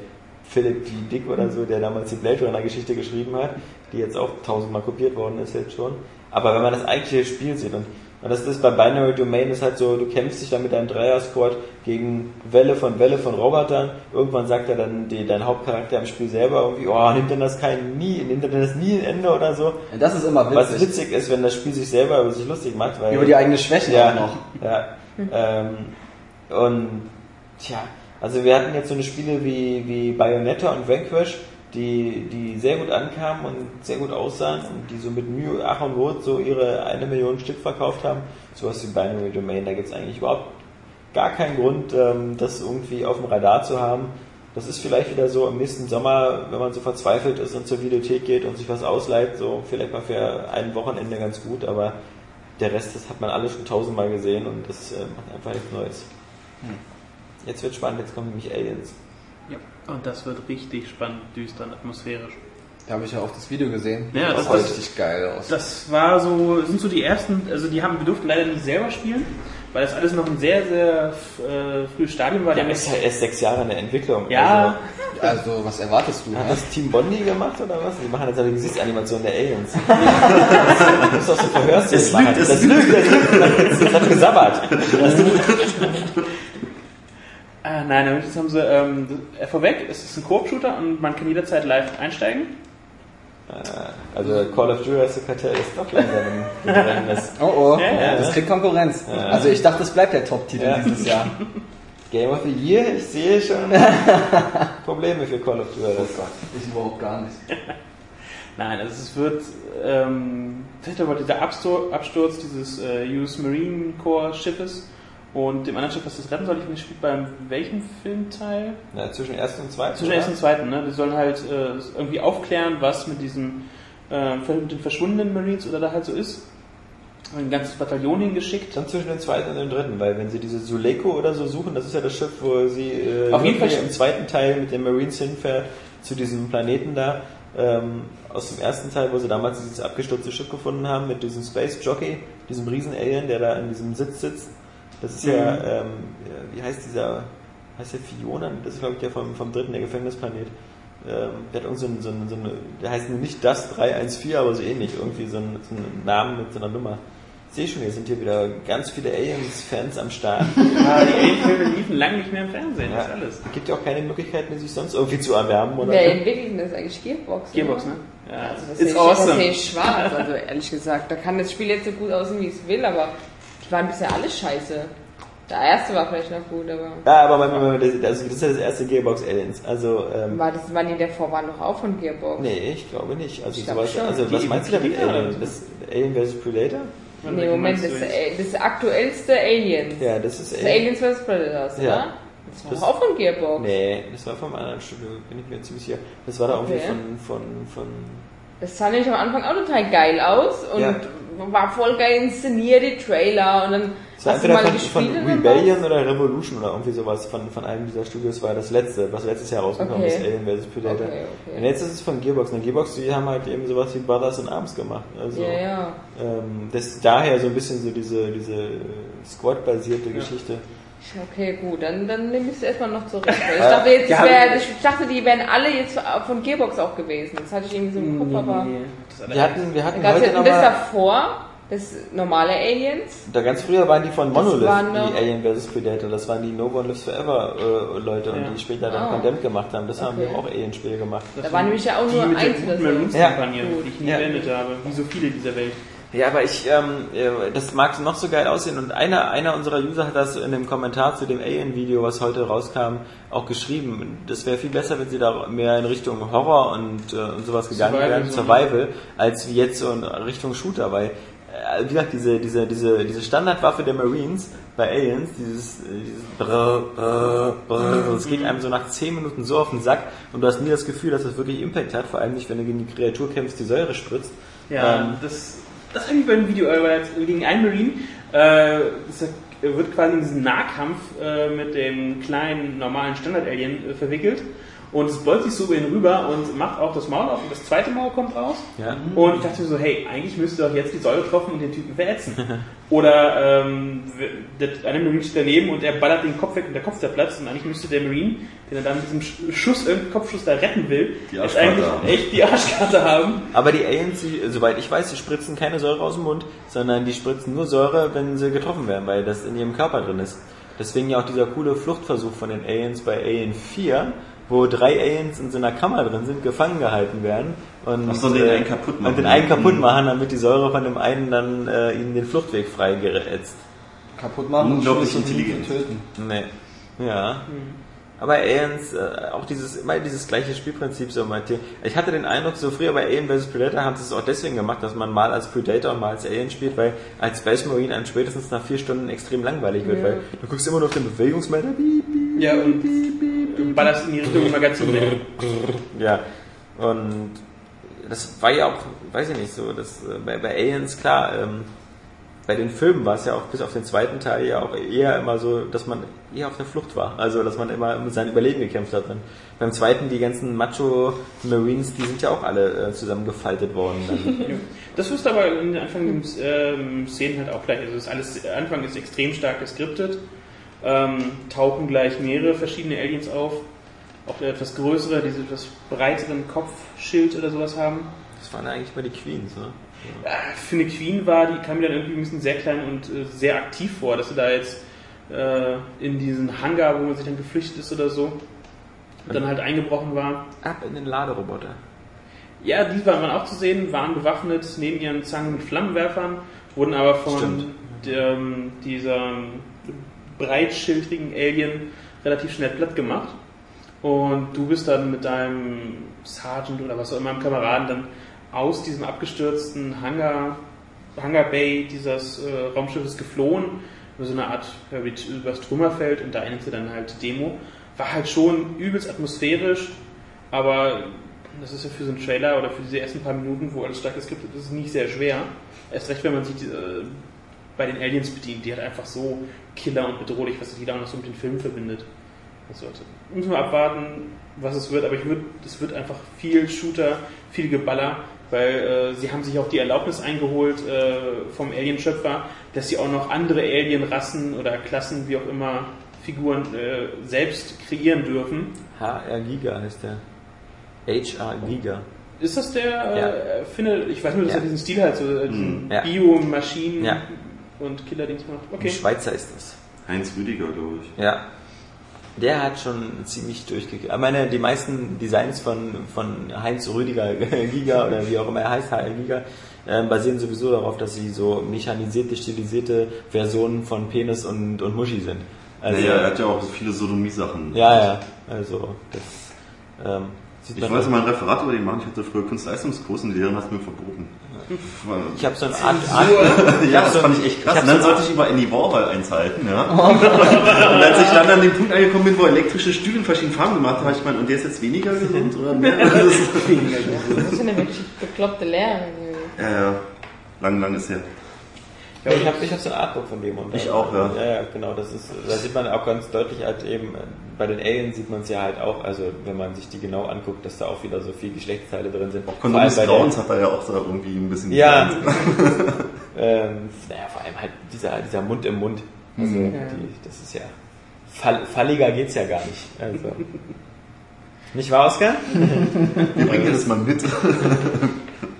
Philip G. Dick oder so, der damals die Blade Runner-Geschichte geschrieben hat, die jetzt auch tausendmal kopiert worden ist jetzt schon. Aber wenn man das eigentliche Spiel sieht und und das ist bei Binary Domain ist halt so, du kämpfst dich dann mit deinem Dreier-Squad gegen Welle von Welle von Robotern. Irgendwann sagt er dann die, dein Hauptcharakter im Spiel selber irgendwie, oh, nimmt denn das kein nie, nimmt denn das nie ein Ende oder so. Das ist immer Was witzig. witzig ist, wenn das Spiel sich selber über sich lustig macht, weil Über die eigene Schwächen ja, auch noch. Ja. [LAUGHS] Ähm, und tja, also wir hatten jetzt so eine Spiele wie, wie Bayonetta und Vanquish, die, die sehr gut ankamen und sehr gut aussahen und die so mit Mühe, Ach und Not so ihre eine Million Stück verkauft haben. Sowas wie Binary Domain, da gibt es eigentlich überhaupt gar keinen Grund, ähm, das irgendwie auf dem Radar zu haben. Das ist vielleicht wieder so im nächsten Sommer, wenn man so verzweifelt ist und zur Videothek geht und sich was ausleiht, so vielleicht mal für ein Wochenende ganz gut, aber der Rest, das hat man alles schon tausendmal gesehen und das äh, macht einfach nichts Neues. Jetzt wird spannend, jetzt kommen nämlich Aliens. Ja. Und das wird richtig spannend, düster und atmosphärisch. Da habe ich ja auch das Video gesehen. Ja, das- sah das- richtig geil aus. Das war so, sind so die ersten, also die haben, wir durften leider nicht selber spielen, weil das alles noch ein sehr, sehr äh, frühes Stadium war. Der ist ja erst sechs Jahre in der Entwicklung. ja, Also, was erwartest du? Also, hat hä? das Team Bondi gemacht oder was? Die machen jetzt eine Gesichtsanimation der Aliens. [LAUGHS] das ist doch so Verhörszenen. Es lügt, das lügt, das lügt. Das hat gesabbert. [LAUGHS] Ah, nein, damit haben sie ähm, äh, vorweg, es ist ein Koop-Shooter und man kann jederzeit live einsteigen. Also Call of Jurassic Cartel ist doch langsam im Gedrängnis. [LAUGHS] Oh oh, Ja, ja. das kriegt Konkurrenz. Also ich dachte, es bleibt der Top-Titel Ja. dieses Jahr. [LAUGHS] Game of the Year, ich sehe schon [LAUGHS] Probleme für Call of Duty. Ich überhaupt gar nicht. Nein, also es wird ähm, vielleicht aber dieser Abstur Absturz dieses äh, US Marine Corps Schiffes und dem anderen Schiff, was das retten soll, ich spielt beim welchem Filmteil? Ja, zwischen ersten und zweiten. Zwischen oder? ersten und zweiten, ne? Die sollen halt äh, irgendwie aufklären, was mit diesen äh, mit den verschwundenen Marines oder da halt so ist. Ein ganzes Bataillon hingeschickt. Dann zwischen dem zweiten und dem dritten, weil wenn sie diese Suleko oder so suchen, das ist ja das Schiff, wo sie äh, Auf jeden Fall im zweiten Teil mit den Marines hinfährt zu diesem Planeten da. Ähm, aus dem ersten Teil, wo sie damals dieses abgestürzte Schiff gefunden haben mit diesem Space Jockey, diesem Riesen-Alien, der da in diesem Sitz sitzt. Das ist ja, Mhm. ähm, ja, wie heißt dieser, heißt der Fiona? Das ist glaube ich der vom, vom dritten, der Gefängnisplanet. Ähm, der hat irgend so, ein, so, ein, so eine, der heißt nicht das 314, aber so ähnlich, irgendwie so, ein, so einen Namen mit so einer Nummer. Ich sehe schon, hier sind hier wieder ganz viele Aliens-Fans am Start. [LAUGHS] Ah, die Alien-Filme liefen lange nicht mehr im Fernsehen, das ist alles. Es gibt ja auch keine Möglichkeiten, sich sonst irgendwie zu erwärmen, oder? Wer entwickelt das eigentlich? Gearbox? Gearbox, oder? ne? Ja, Also das das awesome. sehe ich schwarz, also ehrlich gesagt. Da kann das Spiel jetzt so gut aussehen, wie es will, aber die waren bisher alle scheiße. Der erste war vielleicht noch gut, aber. Ja, aber mein, mein, das, also das ist ja das erste Gearbox Aliens. Also, ähm, War das, waren die davor waren doch auch von Gearbox? nee, ich glaube nicht. Also, Ich glaub sowas, schon. also was Die meinst du damit Alien? Das Alien vs. Predator? Nee, Moment, das, das aktuellste Aliens. Ja, das ist Das Alien. Aliens vs. Predators, Ja. oder? Das war Das- doch auch von Gearbox. Nee, das war vom anderen Studio, bin ich mir ziemlich sicher. Das war da irgendwie Okay. von, von, von, Das sah nämlich am Anfang auch total geil aus und Ja. War voll geil inszeniert, die Trailer und dann das war hast du entweder mal von, gespielt von Rebellion oder Revolution oder irgendwie sowas von, von einem dieser Studios war das letzte, was letztes Jahr rausgekommen Okay. ist, Alien vs. Predator. Okay, okay. Und jetzt ist es von Gearbox. Und Gearbox, die haben halt eben sowas wie Brothers in Arms gemacht. Also, Ja, ja. Ähm, das daher so ein bisschen so diese, diese Squad-basierte Geschichte. Okay, gut, dann, dann nehme ich es erstmal noch zurück. [LAUGHS] Ich, dachte jetzt, Ja, wär, ich dachte, die wären alle jetzt von Gearbox auch gewesen. Das hatte ich irgendwie so im Kopf, aber. Das Wir hatten, wir hatten gab es heute ja und das nochmal, davor, das normale Aliens. da ganz früher waren die von Monolith, waren noch- die Alien vs. Predator. Das waren die No One Lives Forever äh, Leute und Ja. die später dann Ah. Condemned gemacht haben. Das haben Okay. wir auch Alien-Spiele gemacht. Da war nämlich ja auch die nur mit der eins oder guten so. Marines-Kampagne, Ja. die ich nie Ja. beendet habe, wie so viele dieser Welt. Ja, aber ich, ähm, äh, das mag noch so geil aussehen und einer, einer unserer User hat das in dem Kommentar zu dem Alien-Video, was heute rauskam, auch geschrieben. Das wäre viel besser, wenn sie da mehr in Richtung Horror und, äh, und sowas gegangen Survival wären? Survival, als wie jetzt so in Richtung Shooter, weil, äh, wie gesagt, diese, diese, diese, diese Standardwaffe der Marines bei Aliens, dieses, äh, dieses Brrr, Brrr, Brrr, das geht einem so nach 10 Minuten so auf den Sack und du hast nie das Gefühl, dass das wirklich Impact hat, vor allem nicht, wenn du gegen die Kreatur kämpfst, die Säure spritzt. Ja, Ähm, das, das habe ich Video, äh, weil jetzt gegen einen Marine, äh, das wird quasi in diesen Nahkampf äh, mit dem kleinen normalen Standard-Alien äh, verwickelt und es bolzt sich so über ihn rüber und macht auch das Maul auf und das zweite Maul kommt raus. Ja. Und ich dachte mir so, hey, eigentlich müsste doch jetzt die Säure tropfen und den Typen verätzen. [LAUGHS] Oder ähm, der eine Marine steht daneben und er ballert den Kopf weg und der Kopf zerplatzt und eigentlich müsste der Marine, den er dann mit diesem Sch- Schuss, irgendeinen Kopfschuss da retten will, Die jetzt eigentlich haben. echt die Arschkarte haben. Aber die Aliens, soweit ich weiß, die spritzen keine Säure aus dem Mund, sondern die spritzen nur Säure, wenn sie getroffen werden, weil das in ihrem Körper drin ist. Deswegen ja auch dieser coole Fluchtversuch von den Aliens bei Alien 4, wo drei Aliens in so einer Kammer drin sind, gefangen gehalten werden und, Ach so, den einen kaputt machen. und den einen kaputt machen, damit die Säure von dem einen dann äh, ihnen den Fluchtweg freigerätzt. Kaputt machen und Unglaublich intelligent. töten. Nee. Ja. Aber Aliens, äh, auch dieses, immer dieses gleiche Spielprinzip, so meinte ich. hatte den Eindruck, so früher bei Alien vs. Predator haben sie es auch deswegen gemacht, dass man mal als Predator und mal als Alien spielt, weil als Space Marine dann spätestens nach vier Stunden extrem langweilig wird, Ja. weil du guckst immer nur auf den Bewegungsmelder, piep, piep, Ja, und piep, ballerst in die Richtung Magazin ja, und das war ja auch, weiß ich nicht so, das, äh, bei, bei Aliens, klar, ähm, bei den Filmen war es ja auch bis auf den zweiten Teil ja auch eher immer so, dass man eher auf der Flucht war. Also, dass man immer um sein Überleben gekämpft hat. Und beim zweiten, die ganzen Macho-Marines, die sind ja auch alle äh, zusammengefaltet worden. [LAUGHS] Das wirst du aber in den Anfang ähm, Szenen halt auch gleich. Also das alles, der Anfang ist extrem stark geskriptet. Ähm, tauchen gleich mehrere verschiedene Aliens auf. Auch der etwas größere, diese etwas breiteren Kopfschild oder sowas haben. Das waren eigentlich mal die Queens, ne? Äh, Für eine Queen war, die kam mir dann irgendwie ein bisschen sehr klein und äh, sehr aktiv vor, dass sie da jetzt äh, in diesen Hangar, wo man sich dann geflüchtet ist oder so, dann halt eingebrochen war. Ab in den Laderoboter. Ja, die waren auch zu sehen, waren bewaffnet neben ihren Zangen mit Flammenwerfern, wurden aber von dem, dieser breitschiltrigen Alien relativ schnell platt gemacht. Und du bist dann mit deinem Sergeant oder was auch immer, Kameraden dann aus diesem abgestürzten Hangar, Hangar Bay dieses äh, Raumschiffes geflohen, über so eine Art, ja, übers Trümmerfeld und da endete dann halt die Demo. War halt schon übelst atmosphärisch, aber das ist ja für so einen Trailer oder für diese ersten paar Minuten, wo alles stark geskriptet ist, nicht sehr schwer. Erst recht, wenn man sich äh, bei den Aliens bedient, die halt einfach so killer und bedrohlich, was jeder auch noch so mit den Filmen verbindet. Das sollte. Müssen wir abwarten, was es wird, aber ich würde, es wird einfach viel Shooter, viel Geballer, weil äh, sie haben sich auch die Erlaubnis eingeholt äh, vom Alien-Schöpfer, dass sie auch noch andere Alien-Rassen oder Klassen, wie auch immer, Figuren äh, selbst kreieren dürfen. HR Giga heißt der. HR Giga. Ist das der Ja. äh, Erfinder? Ich weiß nur, dass Ja. er diesen Stil hat, so äh, diesen Ja. Bio-Maschinen Ja. Und Killer-Dings macht. Ein Okay. Schweizer ist das. Heinz Rüdiger, glaube ich. Ja. Der hat schon ziemlich durchgekriegt. Ich meine, die meisten Designs von, von Heinz Rüdiger [LAUGHS] Giga oder wie auch immer er heißt, HR Giga, äh, basieren sowieso darauf, dass sie so mechanisierte, stilisierte Versionen von Penis und, und Muschi sind. Also, naja, er hat ja auch so viele Sodomie-Sachen. ja, ja, also das ähm, sieht Ich man wollte mal ein Referat über den machen. Ich hatte früher Kunstleistungskurs und die Lehrerin hat es mir verboten. Ich habe so eine [LAUGHS] Art, ja, das so fand ein- ich echt krass. ich und dann so ein- sollte ich über Andy Warhol eins halten, ja. [LAUGHS] und als ich dann an den Punkt angekommen bin, wo elektrische Stühle in verschiedenen Farben gemacht habe, ich meine, und der ist jetzt weniger gesund oder [LAUGHS] mehr? Das ist, Das ist eine wirklich bekloppte Lehrerin. ja, ja. Lang, lang ist her. Ja, ich habe ich hab so ein Artbook von dem. Und Ich auch, ja. Ja, ja, genau. Das ist, da sieht man auch ganz deutlich halt eben, bei den Aliens sieht man es ja halt auch, also wenn man sich die genau anguckt, dass da auch wieder so viele Geschlechtsteile drin sind. Kondom allem des Grauens hat er ja auch da irgendwie ein bisschen Ja. [LAUGHS] ähm, naja, vor allem halt dieser, dieser Mund im Mund. Also, die, das ist ja, fall, falliger geht's ja gar nicht. Also. Nicht wahr, Oskar? Wir bringen das mal mit. [LAUGHS]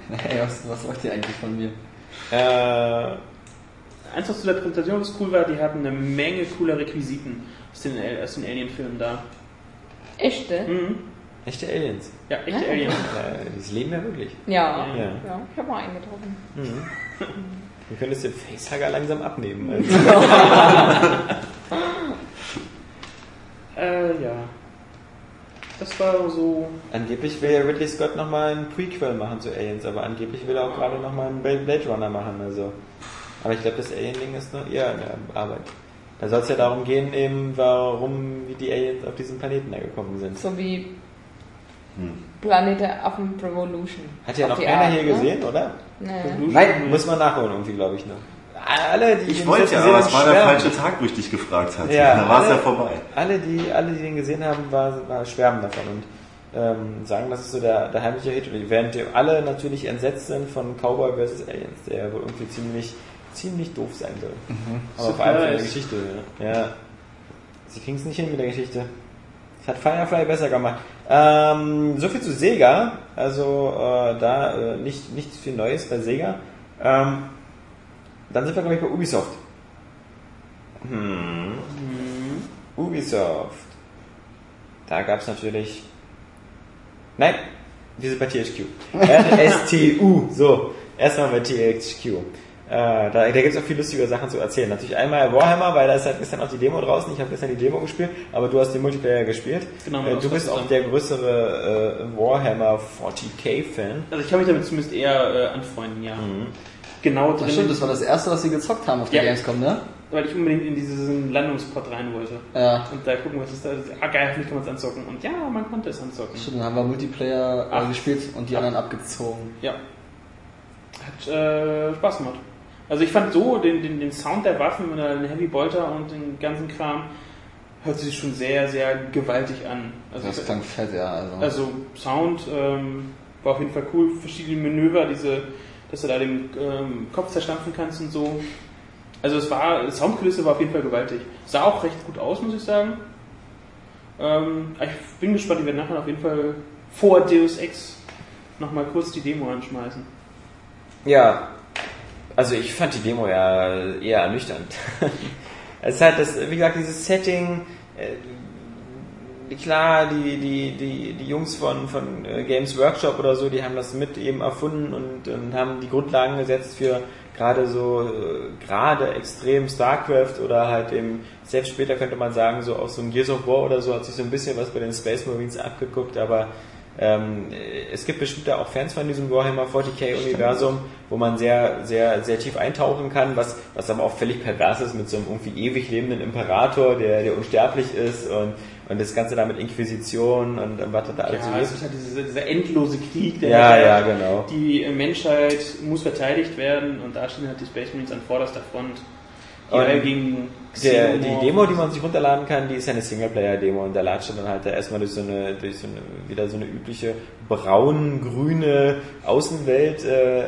Hey, was, was wollt ihr eigentlich von mir? Äh, Eins, was zu der Präsentation was cool war, die hatten eine Menge cooler Requisiten aus den, aus den Alien-Filmen da. Echte? Mhm. echte Aliens. Ja, echte Ah. Aliens. Äh, das leben ja wirklich. Ja. Ja. ja. ich habe mal einen getroffen. [LAUGHS] Du könntest den Facehugger langsam abnehmen. [LAUGHS] Also. [LAUGHS] Äh, ja. Das war so. Angeblich will ja Ridley Scott nochmal ein Prequel machen zu Aliens, aber angeblich will er auch gerade nochmal einen Blade Runner machen. Also. Aber ich glaube, das Alien-Ding ist noch eher in der Arbeit. Da soll es ja darum gehen, eben, warum wie die Aliens auf diesen Planeten da gekommen sind. So wie Planet der Affen Revolution. Hat ja noch keiner Art, hier ne? gesehen, oder? Nee. Nein, muss man nachholen irgendwie, glaube ich noch. Alle, die Ich wollte ja, aber es war der falsche Tag, wo ich dich gefragt hatte. Ja, da war es alle- ja vorbei. Alle, die, alle, die den gesehen haben, war, war schwärmen davon und ähm, sagen, das ist so der, der heimliche Hit. Während die alle natürlich entsetzt sind von Cowboy vs. Aliens, der wohl irgendwie ziemlich, ziemlich doof sein soll. Aber vor allem von der. Geschichte. Ja. ja. Sie kriegen es nicht hin mit der Geschichte. Das hat Firefly besser gemacht. Ähm, so viel zu Sega. Also äh, da äh, nicht, nichts viel Neues bei Sega. Ähm, dann sind wir, glaube ich, bei Ubisoft. Hm. Ubisoft. Da gab es natürlich. Nein, wir sind bei THQ. [LAUGHS] RSTU. So, erstmal bei THQ. Äh, da da gibt es auch viel lustige Sachen zu erzählen. Natürlich einmal Warhammer, weil da ist halt gestern auch die Demo draußen. Ich habe gestern die Demo gespielt, aber du hast den Multiplayer gespielt. Genau, äh, das du bist auch der größere äh, Warhammer 40k-Fan. Also ich kann mich damit zumindest eher äh, anfreunden, ja. Mhm. Genau Das drin, stimmt, das war das erste, was sie gezockt haben auf der Ja. Gamescom, ne? weil ich unbedingt in diesen Landungspot rein wollte. Ja. Und da gucken, was ist da. Ah geil, hoffentlich kann man es anzocken. Und ja, man konnte es anzocken. Stimmt, dann haben wir Multiplayer äh, Ach. gespielt und die anderen abgezogen. Ja. Hat äh, Spaß gemacht. Also ich fand so den, den, den Sound der Waffen und den Heavy Bolter und den ganzen Kram hört sich schon sehr, sehr gewaltig an. Also, Das klang fett, ja. Also. also Sound ähm, war auf jeden Fall cool. Verschiedene Manöver, diese, dass du da den ähm, Kopf zerstampfen kannst und so. Also es war, Soundkulisse war auf jeden Fall gewaltig. Sah auch recht gut aus, muss ich sagen. Ähm, ich bin gespannt, die werden nachher auf jeden Fall vor Deus Ex nochmal kurz die Demo anschmeißen. Ja, also ich fand die Demo ja eher ernüchternd. [LAUGHS] es halt das, wie gesagt, dieses Setting, äh, klar, die, die, die, die Jungs von, von äh, Games Workshop oder so, die haben das mit eben erfunden und, und haben die Grundlagen gesetzt für gerade so, äh, gerade extrem StarCraft oder halt eben, selbst später könnte man sagen, so auch so ein Gears of War oder so hat sich so ein bisschen was bei den Space Marines abgeguckt, aber ähm, es gibt bestimmt da auch Fans von diesem Warhammer 40k Universum, wo man sehr, sehr, sehr tief eintauchen kann, was, was aber auch völlig pervers ist mit so einem irgendwie ewig lebenden Imperator, der, der unsterblich ist und, und das Ganze da mit Inquisition und was da alles so Ja, es ist. halt dieser, dieser endlose Krieg, der Ja, ja, genau. Die Menschheit muss verteidigt werden und da stehen halt die Space Marines an vorderster Front. Hier gegen Der, die. Demo, die man sich runterladen kann, die ist ja eine Singleplayer-Demo und da latscht dann halt da erstmal durch so eine, durch so eine, wieder so eine übliche braun-grüne Außenwelt, äh,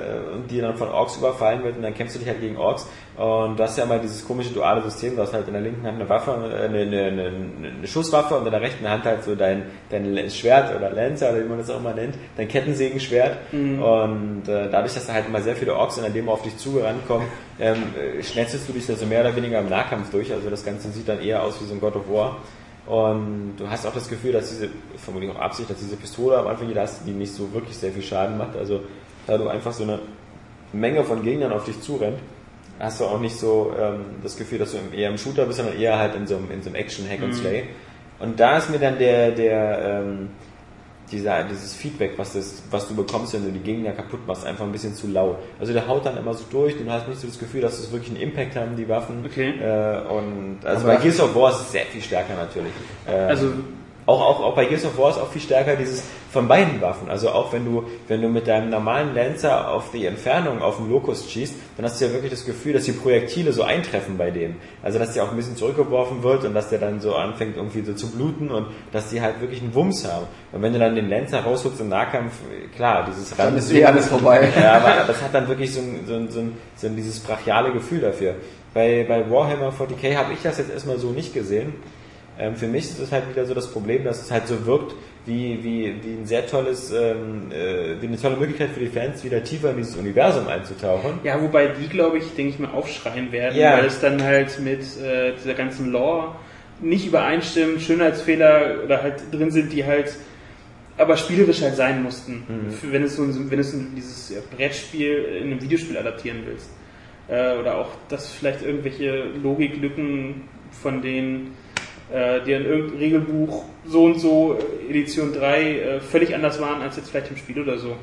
die dann von Orks überfallen wird und dann kämpfst du dich halt gegen Orks und du hast ja mal dieses komische duale System, du hast halt in der linken Hand eine Waffe, äh, eine, eine, eine, eine Schusswaffe und in der rechten Hand halt so dein, dein Schwert oder Lancer oder wie man das auch immer nennt, dein Kettensägenschwert und äh, dadurch, dass da halt immer sehr viele Orks in der Demo auf dich zugerannt kommen, [LAUGHS] ähm, äh, schnetzelst du dich da so mehr oder weniger im Nahkampf durch, also das Ganze sieht dann eher aus wie so ein God of War. Und du hast auch das Gefühl, dass diese, vermutlich auch Absicht, dass diese Pistole am Anfang, die du hast, die nicht so wirklich sehr viel Schaden macht. Also da du einfach so eine Menge von Gegnern auf dich zurennt, hast du auch nicht so ähm, das Gefühl, dass du eher im Shooter bist, sondern eher halt in so einem, in so einem Action Hack and Slay. Und da ist mir dann der, der, ähm, dieser, dieses Feedback, was, das, was du bekommst, wenn du die Gegner kaputt machst, einfach ein bisschen zu laut. Also der haut dann immer so durch, du hast nicht so das Gefühl, dass es wirklich einen Impact haben, die Waffen. Okay. Äh, und also Aber- bei Gears of War ist es sehr viel stärker natürlich. Äh, Also auch, auch, auch bei Gears of War ist auch viel stärker dieses von beiden Waffen. Also auch wenn du, wenn du mit deinem normalen Lancer auf die Entfernung auf den Locust schießt, dann hast du ja wirklich das Gefühl, dass die Projektile so eintreffen bei dem. Also dass der auch ein bisschen zurückgeworfen wird und dass der dann so anfängt irgendwie so zu bluten und dass die halt wirklich einen Wumms haben. Und wenn du dann den Lancer rausholst im Nahkampf, klar, dieses Dann Rand- ist eh alles vorbei. [LAUGHS] ja, aber das hat dann wirklich so ein, so ein, so ein, so ein dieses brachiale Gefühl dafür. Bei, bei Warhammer 40k habe ich das jetzt erstmal so nicht gesehen. Ähm, für mich ist es halt wieder so das Problem, dass es halt so wirkt wie, wie, wie ein sehr tolles, ähm, äh, wie eine tolle Möglichkeit für die Fans, wieder tiefer in dieses Universum einzutauchen. Ja, wobei die, glaube ich, denke ich mal, aufschreien werden, Ja. weil es dann halt mit äh, dieser ganzen Lore nicht übereinstimmt, Schönheitsfehler oder halt drin sind, die halt aber spielerisch halt sein mussten, Mhm. für, wenn es so wenn es dieses Brettspiel in einem Videospiel adaptieren willst. Äh, oder auch, dass vielleicht irgendwelche Logiklücken von denen, äh, die in irgendeinem Regelbuch so und so äh, Edition 3 äh, völlig anders waren als jetzt vielleicht im Spiel oder so.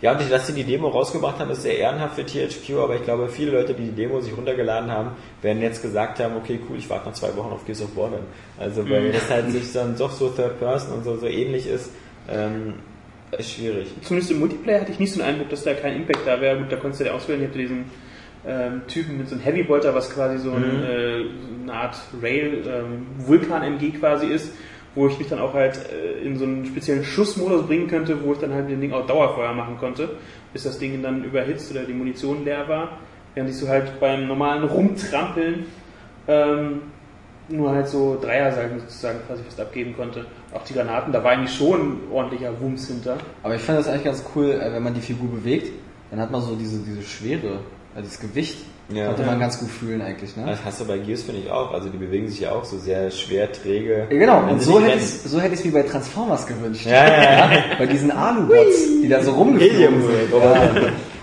Ja, und dass sie die Demo rausgebracht haben, ist sehr ehrenhaft für THQ, aber ich glaube, viele Leute, die die Demo sich runtergeladen haben, werden jetzt gesagt haben, okay, cool, ich warte noch zwei Wochen auf Gears of War dann. Also, weil das halt sich dann doch so Third Person und so, so ähnlich ist, ähm, ist schwierig. zumindest im Multiplayer hatte ich nicht so den Eindruck, dass da kein Impact da wäre. Gut, da konntest du ja auswählen, ich hatte diesen ähm, Typen mit so einem Heavy Bolter, was quasi so ein, Mhm. äh, so eine Art Rail, ähm, Vulkan-MG quasi ist, wo ich mich dann auch halt äh, in so einen speziellen Schussmodus bringen könnte, wo ich dann halt mit dem Ding auch Dauerfeuer machen konnte, bis das Ding dann überhitzt oder die Munition leer war. Während ich so halt beim normalen Rumtrampeln ähm, nur halt so Dreiersalben sozusagen quasi fast abgeben konnte. Auch die Granaten, da war eigentlich schon ein ordentlicher Wumms hinter. Aber ich fand das eigentlich ganz cool, äh, wenn man die Figur bewegt, dann hat man so diese, diese Schwere, also das Gewicht, Ja. konnte man ganz gut fühlen eigentlich, ne? Das hast du bei Gears, finde ich auch. Also, die bewegen sich ja auch so sehr schwer, träge. Ja, genau, und so hätte ich so hätte ich es mir bei Transformers gewünscht. Ja, ja, ja. [LAUGHS] Bei diesen Alubots, die da so rumgeflogen sind. Ja.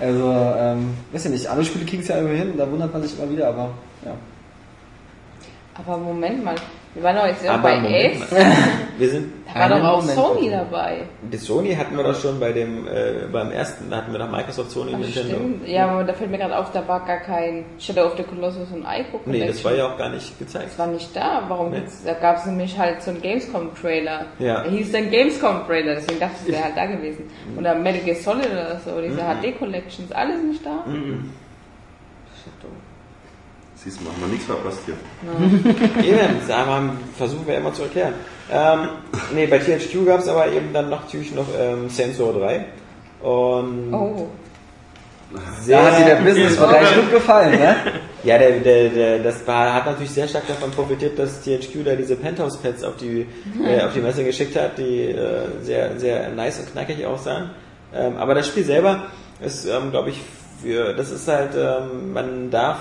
Also, ähm, weiß ich nicht, andere Spiele kriegen es ja immer hin, da wundert man sich immer wieder, aber ja. Aber Moment mal, wir waren doch jetzt ja bei Moment Ace. mal. [LAUGHS] Wir sind, Da war doch auch Moment, Sony dabei. die Sony hatten wir doch schon bei dem, äh, beim ersten, da hatten wir doch Microsoft, Sony, Ach, Nintendo. stimmt. Ja, aber da fällt mir gerade auf, da war gar kein Shadow of the Colossus und Ico Nee, das war ja auch gar nicht gezeigt. Das war nicht da. Warum Nee. da gab es nämlich halt so einen Gamescom-Trailer. Ja. Der hieß dann Gamescom-Trailer, deswegen dachte ich, es wäre halt da gewesen. Oder Metal Gear Solid oder so, diese HD-Collections, alles nicht da. Siehst du, machen wir nichts verpasst hier. Eben, das aber versuchen wir immer zu erklären. Ähm, nee, bei THQ gab es aber eben dann noch, natürlich noch ähm, Sensor 3. Und Oh. Da hat dir der Business-Bereich gut gefallen, ne? Ja, der, der, der, das war, hat natürlich sehr stark davon profitiert, dass THQ da diese Penthouse-Pads auf die, äh, auf die Messe geschickt hat, die äh, sehr, sehr nice und knackig aussahen. Ähm, aber das Spiel selber ist, ähm, glaube ich, für, das ist halt, ähm, man darf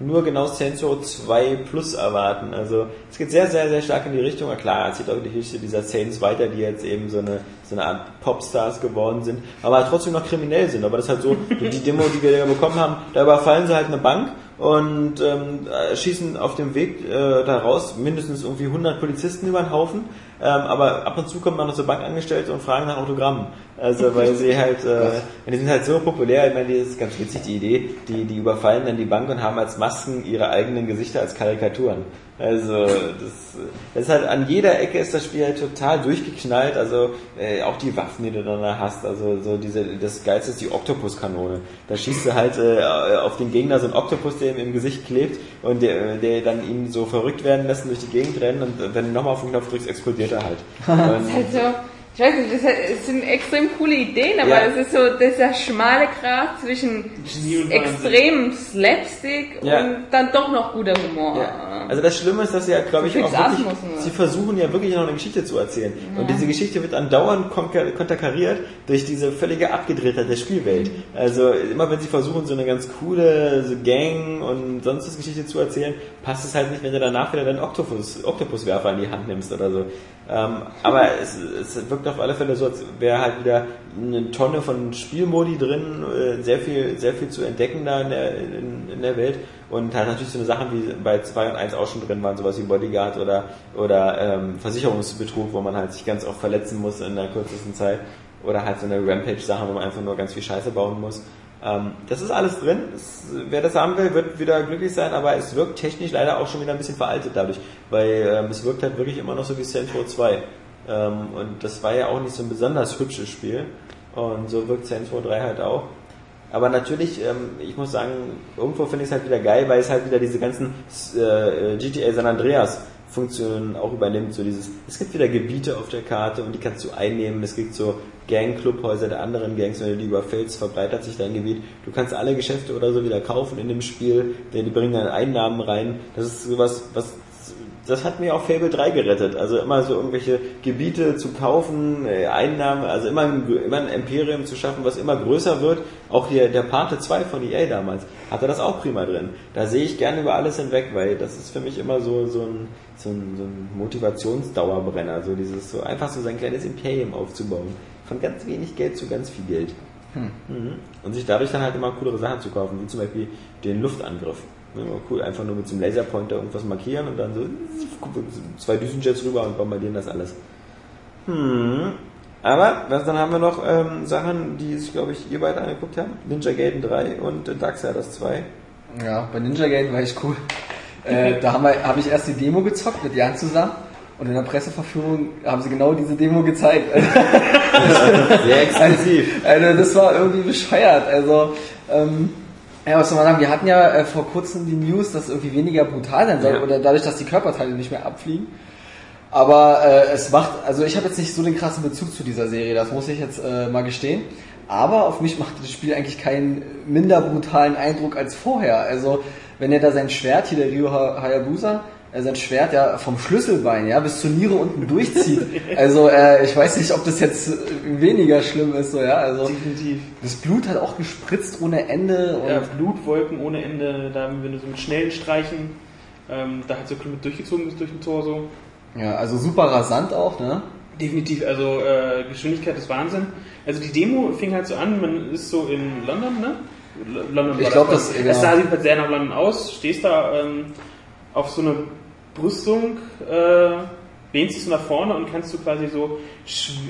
nur genau Sensor 2 Plus erwarten. Also es geht sehr, sehr, sehr stark in die Richtung. Klar, es sieht auch die Geschichte dieser Saints weiter, die jetzt eben so eine, so eine Art Popstars geworden sind, aber trotzdem noch kriminell sind. Aber das ist halt so, [LAUGHS] die Demo, die wir da bekommen haben, da überfallen sie halt eine Bank und ähm, äh, schießen auf dem Weg äh, da raus mindestens irgendwie 100 Polizisten über den Haufen. Ähm, aber ab und zu kommen dann noch so Bankangestellte und fragen nach Autogrammen. Also weil sie halt, äh, die sind halt so populär, ich meine, das ist ganz witzig, die Idee, die, die überfallen dann die Bank und haben als Masken ihre eigenen Gesichter als Karikaturen. Also das, das ist halt an jeder Ecke ist das Spiel halt total durchgeknallt, also äh, auch die Waffen, die du dann da hast, also so diese, das geilste ist die Oktopuskanone. Da schießt du halt äh, auf den Gegner so einen Oktopus, der ihm im Gesicht klebt und der, der dann ihn so verrückt werden lässt und durch die Gegend rennen und wenn du nochmal auf den Knopf drückst, explodiert er halt. [LAUGHS] Und, Halt so, ich weiß nicht, das es sind extrem coole Ideen, aber Ja. das ist so dieser schmale Grat zwischen extremem Slapstick Ja. und dann doch noch guter Humor. Ja. Also das Schlimme ist, dass sie ja, glaube ich, auch wirklich, sie versuchen ja wirklich noch eine Geschichte zu erzählen. Und diese Geschichte wird andauernd konter- konterkariert durch diese völlige Abgedrehtheit der Spielwelt. Also immer wenn sie versuchen, so eine ganz coole so Gang und sonst was Geschichte zu erzählen, passt es halt nicht, wenn du danach wieder deinen Oktopus, Oktopuswerfer in die Hand nimmst oder so. Ähm, aber es, es wirkt auf alle Fälle so, als wäre halt wieder eine Tonne von Spielmodi drin, äh, sehr viel, sehr viel zu entdecken da in der, in, in der Welt. Und halt natürlich so eine Sachen wie bei 2 und 1 auch schon drin waren, sowas wie Bodyguard oder, oder ähm, Versicherungsbetrug, wo man halt sich ganz oft verletzen muss in der kürzesten Zeit. Oder halt so eine Rampage-Sache, wo man einfach nur ganz viel Scheiße bauen muss. Ähm, das ist alles drin. Es, wer das haben will, wird wieder glücklich sein, aber es wirkt technisch leider auch schon wieder ein bisschen veraltet dadurch, weil ähm, es wirkt halt wirklich immer noch so wie Row 2. Ähm, und das war ja auch nicht so ein besonders hübsches Spiel. Und so wirkt Row 3 halt auch. Aber natürlich, ähm, ich muss sagen, irgendwo finde ich es halt wieder geil, weil es halt wieder diese ganzen äh, GTA San Andreas Funktionen auch übernimmt. So dieses, es gibt wieder Gebiete auf der Karte und die kannst du einnehmen. Es gibt so Gang-Clubhäuser der anderen Gangs, wenn du die überfällst, verbreitert sich dein Gebiet. Du kannst alle Geschäfte oder so wieder kaufen in dem Spiel, denn die bringen dann Einnahmen rein. Das ist sowas, was das hat mir auch Fable 3 gerettet. Also immer so irgendwelche Gebiete zu kaufen, äh, Einnahmen, also immer ein, immer ein Imperium zu schaffen, was immer größer wird. Auch hier der Pate 2 von EA damals hatte das auch prima drin. Da sehe ich gerne über alles hinweg, weil das ist für mich immer so, so ein, so ein, so ein Motivationsdauerbrenner. So dieses, so einfach so sein kleines Imperium aufzubauen. Von ganz wenig Geld zu ganz viel Geld. Mhm. Und sich dadurch dann halt immer coolere Sachen zu kaufen, wie zum Beispiel den Luftangriff. Ja, cool, einfach nur mit so einem Laserpointer irgendwas markieren und dann so zwei Düsenjets rüber und bombardieren das alles. Hm. Aber was, dann haben wir noch ähm, Sachen, die sich, glaube ich, ihr beide angeguckt haben. Ninja Gaiden 3 und äh, Darksiders 2. Ja, bei Ninja Gaiden war ich cool. Äh, da habe hab ich erst die Demo gezockt mit Jan zusammen und in der Presseverführung haben sie genau diese Demo gezeigt. [LAUGHS] [LAUGHS] Sehr exklusiv. Also das war irgendwie bescheuert. Also ähm, ja, was soll man sagen? Wir hatten ja äh, vor kurzem die News, dass es irgendwie weniger brutal sein soll Ja. oder dadurch, dass die Körperteile nicht mehr abfliegen. Aber äh, es macht, also ich habe jetzt nicht so den krassen Bezug zu dieser Serie, das muss ich jetzt äh, mal gestehen. Aber auf mich macht das Spiel eigentlich keinen minder brutalen Eindruck als vorher. Also wenn er da sein Schwert, hier der Ha- Hayabusa, sein Schwert ja vom Schlüsselbein ja bis zur Niere unten durchzieht. [LAUGHS] Also äh, ich weiß nicht, ob das jetzt weniger schlimm ist, so ja. Also Definitiv. das Blut hat auch gespritzt ohne Ende und Ja, Blutwolken ohne Ende, da wenn du so mit schnellen Streichen ähm, da halt so mit durchgezogen bist durch den Torso. ja, also super rasant auch, ne? Definitiv, also äh, Geschwindigkeit ist Wahnsinn. Also die Demo fing halt so an, man ist so in London, ne? London Ich war glaub, das. das- Es genau. sah sieht halt sehr nach London aus, stehst da ähm, auf so eine Brüstung, äh, lehnst dich so nach vorne und kannst du quasi so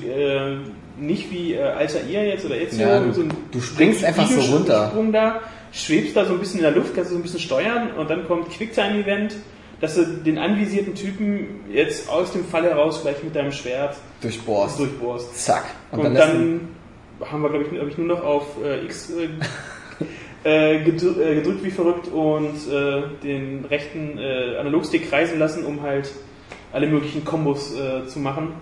äh, nicht wie äh, Altair jetzt oder Ezio, Ja, du- so ein du springst einfach so runter. Sprung da, schwebst da so ein bisschen in der Luft, kannst du so ein bisschen steuern und dann kommt Quicktime-Event, dass du den anvisierten Typen jetzt aus dem Fall heraus gleich mit deinem Schwert Durchbohrst. durchbohrst. Zack. Und, Und, dann, dann haben wir, glaube ich, hab ich nur noch auf äh, X äh, [LAUGHS] äh, gedrü äh, gedrückt wie verrückt und äh, den rechten äh, Analogstick kreisen lassen, um halt alle möglichen Kombos äh, zu machen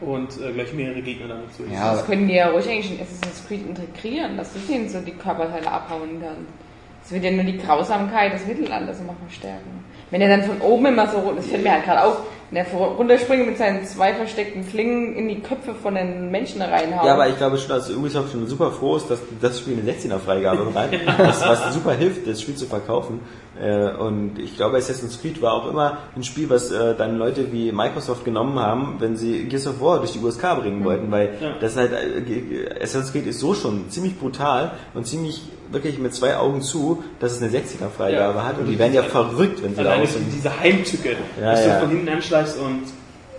und äh, gleich mehrere Gegner damit zu Ja, Das können die ja ruhig eigentlich in Assassin's Creed integrieren, dass du denen so die Körperteile abhauen kannst. Das wird ja nur die Grausamkeit des Mittelalters immer verstärken. Wenn er dann von oben immer so, das fällt mir halt gerade auf, wenn er runterspringt mit seinen zwei versteckten Klingen in die Köpfe von den Menschen reinhaut. Ja, aber ich glaube schon, dass Ubisoft schon super froh ist, dass das Spiel eine 16er-Freigabe rein, [LAUGHS] was, was super hilft, das Spiel zu verkaufen. Äh, Und ich glaube, Assassin's Creed war auch immer ein Spiel, was äh, dann Leute wie Microsoft genommen haben, wenn sie Gears of War durch die USK bringen wollten, weil Ja. das halt, äh, Assassin's Creed ist so schon ziemlich brutal und ziemlich wirklich mit zwei Augen zu, dass es eine 60er-Freigabe Ja. hat und die werden ja verrückt, wenn sie da sind. diese Heimtücke, Ja, dass ja. du von hinten anschleichst und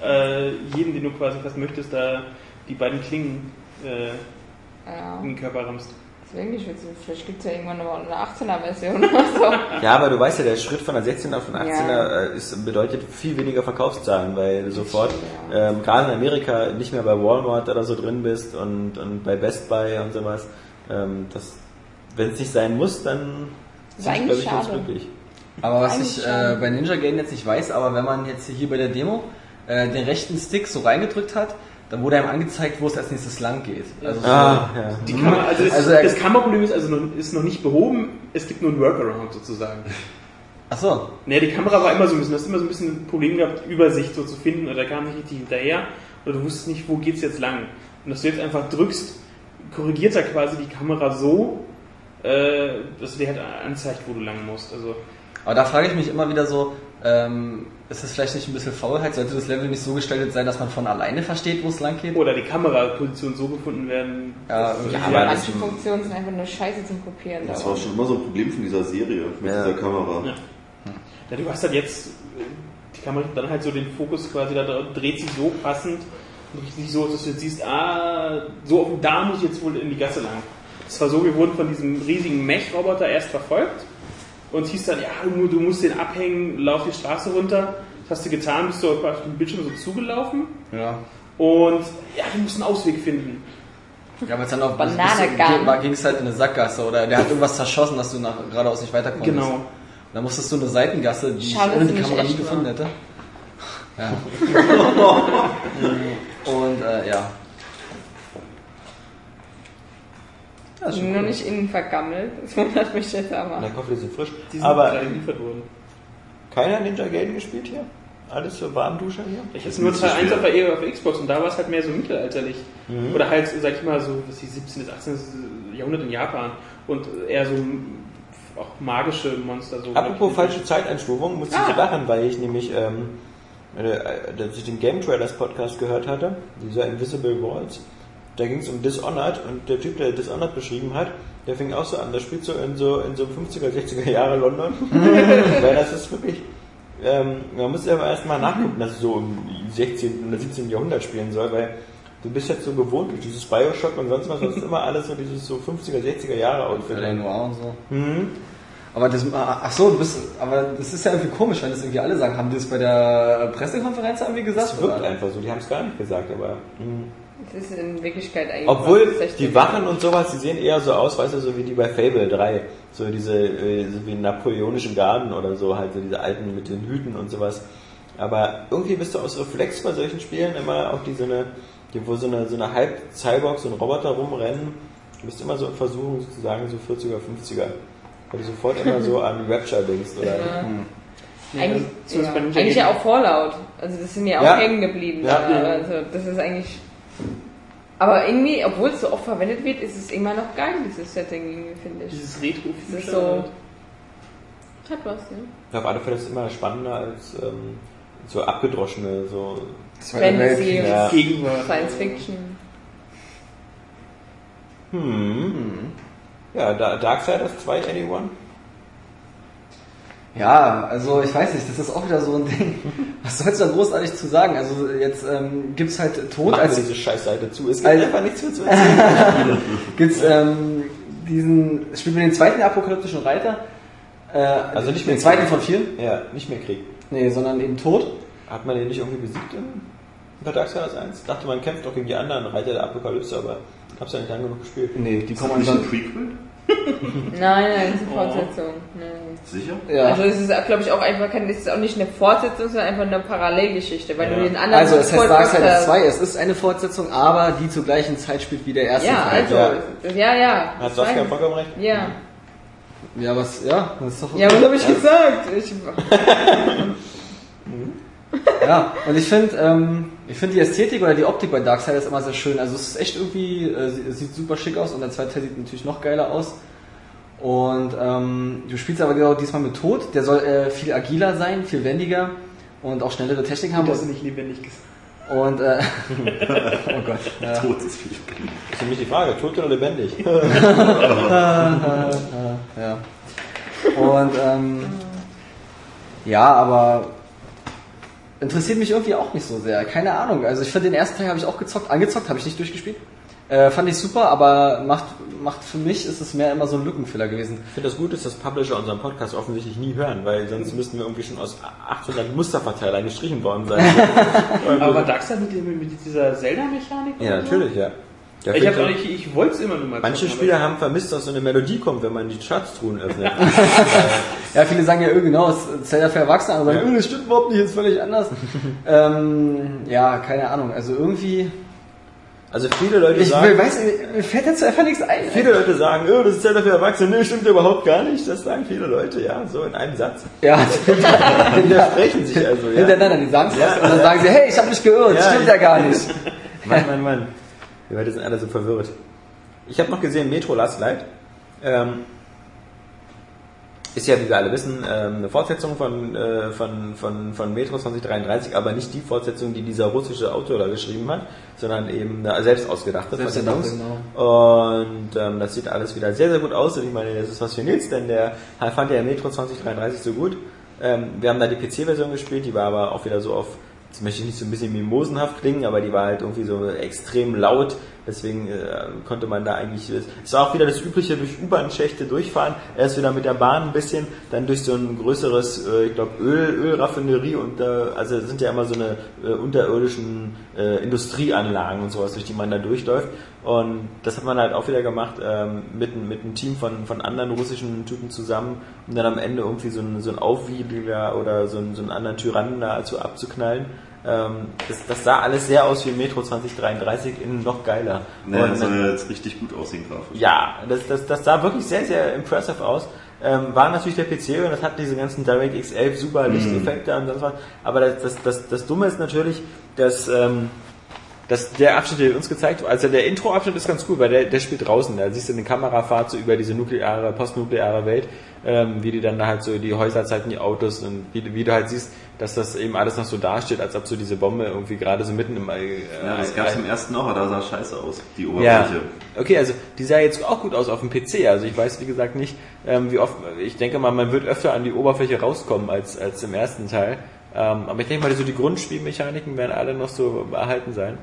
äh, jeden, den du quasi fast möchtest, da die beiden Klingen äh, ja. in den Körper rammst. Deswegen, ich will, vielleicht gibt es ja irgendwann noch eine 18er-Version oder so. Ja, aber du weißt ja, der Schritt von der 16er auf den 18er Ja. äh, ist, bedeutet viel weniger Verkaufszahlen, weil du sofort stimmt, ähm, gerade in Amerika nicht mehr bei Walmart oder so drin bist und, und bei Best Buy und sowas. Ähm, das, wenn es nicht sein muss, dann ist sind, eigentlich glaub ich, ganz glücklich. Aber was Eigentlich ich äh, bei Ninja Gaiden jetzt nicht weiß, aber wenn man jetzt hier bei der Demo äh, den rechten Stick so reingedrückt hat, dann wurde einem angezeigt, wo es als nächstes lang geht. Also so, Ah, ja. Die Kamera, also, das, Also das Kameraproblem ist also noch, ist noch nicht behoben, es gibt nur ein Workaround sozusagen. ach so, Nee, die Kamera war immer so ein bisschen, du hast immer so ein bisschen ein Problem gehabt, Übersicht so zu finden, oder kam nicht richtig hinterher, oder du wusstest nicht, wo geht's jetzt lang. Und dass du jetzt einfach drückst, korrigiert er quasi die Kamera so, äh, dass du dir halt anzeigt, wo du lang musst. Also, aber da frage ich mich immer wieder so, ähm, ist das vielleicht nicht ein bisschen Faulheit? Sollte das Level nicht so gestaltet sein, dass man von alleine versteht, wo es lang geht? oder die Kameraposition so gefunden werden. Ja. Ja, aber manche Funktionen sind einfach nur scheiße zum Kopieren. Das war schon immer so ein Problem von dieser Serie mit Ja. dieser Kamera. Ja. Ja, du hast halt jetzt, äh, die Kamera dann halt so den Fokus quasi, da dreht sich so passend und richtig so, dass du jetzt siehst, ah, so da muss ich jetzt wohl in die Gasse lang. Es war so, wir wurden von diesem riesigen Mech-Roboter erst verfolgt und es hieß dann, ja, du, du musst den abhängen, lauf die Straße runter. Das hast du getan, bist du auf dem Bildschirm so zugelaufen Ja. und ja, du musst einen Ausweg finden. Ja, aber jetzt dann auf Bananengang. ging es halt in eine Sackgasse oder der hat irgendwas zerschossen, dass du nach, geradeaus nicht weiterkommst. Genau. Da musstest du eine Seitengasse, die Schade, ich ohne die Kamera nicht nie gefunden war. hätte. [LAUGHS] Ja. [LAUGHS] Und äh, ja. Schon Nur cool. nicht innen vergammelt. [LAUGHS] Das wundert mich jetzt aber. der Koffer sind frisch. Die sind Aber geliefert worden. keiner Ninja Gaiden gespielt hier? Alles so Warmduscher hier? Ich Das habe nur Teil 1 schwer. auf der, eher auf Xbox und da war es halt mehr so mittelalterlich. Mhm. Oder halt, sag ich mal, so was die 17. bis 18. Jahrhundert in Japan und eher so auch magische Monster. So Apropos falsche Zeiteinstufung, musste Ah. ich lachen, weil ich nämlich, ähm, äh, dass ich den Game Trailers Podcast gehört hatte, dieser Invisible Walls. Da ging es um Dishonored und der Typ, der Dishonored beschrieben hat, der fing auch so an, das spielt so in so in so 50er, 60er Jahre London. [LAUGHS] weil das ist wirklich, ähm, man muss ja aber erstmal nachgucken, dass es so im 16. oder 17. Jahrhundert spielen soll, weil du bist jetzt so gewohnt durch dieses Bioshock und sonst was, das ist immer alles so dieses so 50er, 60er Jahre Outfit. L.A. Noir und so. Mhm. Aber das, ach so, du bist, aber das ist ja irgendwie komisch, wenn das irgendwie alle sagen. Haben die das bei der Pressekonferenz irgendwie gesagt? Es wirkt oder? einfach so, die haben es gar nicht gesagt, aber. mh. Das ist in Wirklichkeit eigentlich. Obwohl was 16 die Wachen und sowas, die sehen eher so aus, weißt du, so wie die bei Fable 3. So diese, äh, so wie napoleonischen Garden oder so, halt so diese alten mit den Hüten und sowas. Aber irgendwie bist du aus Reflex bei solchen Spielen immer auch die so eine, die, wo so eine, so eine Halb-Cyborg, so ein Roboter rumrennen. Du bist immer so in Versuchung sozusagen so 40er, 50er. Weil du sofort immer so [LAUGHS] an Rapture denkst, oder? Ja. Hm. Eigentlich, ja. bei Ninja eigentlich ja auch Fallout. Also das sind ja auch Ja. hängen geblieben. Ja. Also das ist eigentlich. Aber irgendwie, obwohl es so oft verwendet wird, ist es immer noch geil, dieses Setting, irgendwie, finde ich. Dieses retro Das ist so. Hat was, ja. Ja, auf alle Fälle ist es immer spannender als ähm, so abgedroschene, so. Fantasy. Ja. Gegenwart. Science Fiction. Hm. Ja, Da- Darksiders 2, anyone? Ja, also ich weiß nicht, das ist auch wieder so ein Ding. [LAUGHS] Was sollst du da großartig zu sagen? Also jetzt ähm, gibt's halt Tod Machen als diese Scheißseite zu. Es gibt Also- einfach nichts mehr zu [LAUGHS] erzählen. gibt's ähm, diesen spielt man den zweiten apokalyptischen Reiter. Äh, Also nicht mehr den zweiten Krieg. von vier. ja, nicht mehr Krieg. Nee, sondern eben Tod. Hat man den nicht irgendwie besiegt in Darksiders 1? Dachte man kämpft doch gegen die anderen Reiter der Apokalypse, aber hab's ja nicht lang genug gespielt. Nee, die kommen dann. Prequel? [LAUGHS] Nein, nein, das ist eine Fortsetzung. Nein. Sicher? Ja. Also es ist, glaube ich, auch einfach kein, es ist auch nicht eine Fortsetzung, sondern einfach eine Parallelgeschichte, weil Ja. du den anderen Also es heißt Darksiders hast. 2, es ist eine Fortsetzung, aber die zur gleichen Zeit spielt wie der erste Ja, Teil. also, Ja. ja, ja. Hat das Saskia vollkommen recht? Ja. Ja, was, ja, das ist doch Ja, was habe ich gesagt? Ich, [LAUGHS] Ja, und ich finde, ähm, ich finde die Ästhetik oder die Optik bei Darksiders immer sehr schön. Also es ist echt irgendwie, äh, sieht super schick aus und der zweite Teil sieht natürlich noch geiler aus. Und ähm, du spielst aber genau diesmal mit Tod, der soll äh, viel agiler sein, viel wendiger und auch schnellere Technik haben. Das ist nicht lebendig gesagt. und äh, [LAUGHS] oh Gott. Ja. Tod ist viel geil. ist nämlich die Frage, tot oder lebendig? [LAUGHS] [LAUGHS] Ja. Und ähm, ja, aber interessiert mich irgendwie auch nicht so sehr. Keine Ahnung. Also ich finde den ersten Teil habe ich auch gezockt, angezockt, habe ich nicht durchgespielt. Äh, fand ich super, aber macht, macht für mich ist es mehr immer so ein Lückenfiller gewesen. Ich finde das gut, dass das Publisher unseren Podcast offensichtlich nie hören, weil sonst müssten wir irgendwie schon aus 800 Musterverteilern gestrichen worden sein. [LAUGHS] Aber war Darkseid mit, mit dieser Zelda-Mechanik? ja, oder so? natürlich, ja. ja Ich, hab auch nicht, ich wollte es immer nur mal Manche zocken, Spieler haben vermisst, dass so eine Melodie kommt, wenn man die Schatztruhen öffnet. [LAUGHS] Ja, viele sagen ja, genau, es ist Zelda für Erwachsene, andere sagen, Ja. das stimmt überhaupt nicht, ist völlig anders. [LAUGHS] ähm, ja, keine Ahnung. Also irgendwie, Also viele Leute ich sagen, weiß, mir fällt dazu einfach nichts ein. viele Leute sagen, oh, das ist Zelda für Erwachsene, nee, stimmt überhaupt gar nicht. Das sagen viele Leute, ja, so in einem Satz. Ja, [LAUGHS] Die widersprechen sich also, ja. hintereinander, die sagen es Ja. und dann sagen sie, hey, ich habe mich geirrt, Ja, stimmt ja gar nicht. [LAUGHS] Mann, Mann, Mann. Die Leute sind alle so verwirrt. Ich habe noch gesehen, Metro Last Light. Ähm, ist ja, wie wir alle wissen, ähm, eine Fortsetzung von, äh, von, von, von Metro 2033, aber nicht die Fortsetzung, die dieser russische Autor da geschrieben hat, sondern eben eine selbst ausgedachte Selbst von Jungs. Und ähm, das sieht alles wieder sehr, sehr gut aus. Und ich meine, das ist was für Nils, denn der fand ja Metro 2033 so gut. Ähm, wir haben da die PC-Version gespielt, die war aber auch wieder so auf, jetzt möchte ich nicht so ein bisschen mimosenhaft klingen, aber die war halt irgendwie so extrem laut. Deswegen äh, konnte man da eigentlich, es war auch wieder das übliche durch U-Bahn-Schächte durchfahren. Erst wieder mit der Bahn ein bisschen, dann durch so ein größeres, äh, ich glaube, Öl, Ölraffinerie und äh, also sind ja immer so eine äh, unterirdischen äh, Industrieanlagen und sowas, durch die man da durchläuft. Und das hat man halt auch wieder gemacht ähm, mit, ein- mit einem Team von, von anderen russischen Typen zusammen, um dann am Ende irgendwie so einen, so einen Aufwiegler oder so einen, so einen anderen Tyrannen da also abzuknallen. Ähm, das, das sah alles sehr aus wie Metro 2033, innen noch geiler. Naja, Und- das soll ja jetzt richtig gut aussehen grafisch. ja, das, das, das sah wirklich sehr, sehr impressive aus. Ähm, war natürlich der PC und das hat diese ganzen DirectX 11 super Lichteffekte und sonst was. Aber das, das, das, das Dumme ist natürlich, dass, ähm, dass der Abschnitt, der uns gezeigt wurde, also der Intro-Abschnitt ist ganz cool, weil der, der spielt draußen. Da siehst du eine Kamerafahrt so über diese nukleare, postnukleare Welt, ähm, wie die dann da halt so die Häuser zeigen, die Autos und wie, wie du halt siehst, dass das eben alles noch so dasteht, als ob so diese Bombe irgendwie gerade so mitten im äh, Ja, das gab's im ersten auch, aber da sah scheiße aus, die ja. Oberfläche. Okay, also die sah jetzt auch gut aus auf dem PC. Also ich weiß wie gesagt nicht, ähm, wie oft. Ich denke mal, man wird öfter an die Oberfläche rauskommen als als im ersten Teil. Ähm, aber ich denke mal, so die Grundspielmechaniken werden alle noch so erhalten sein.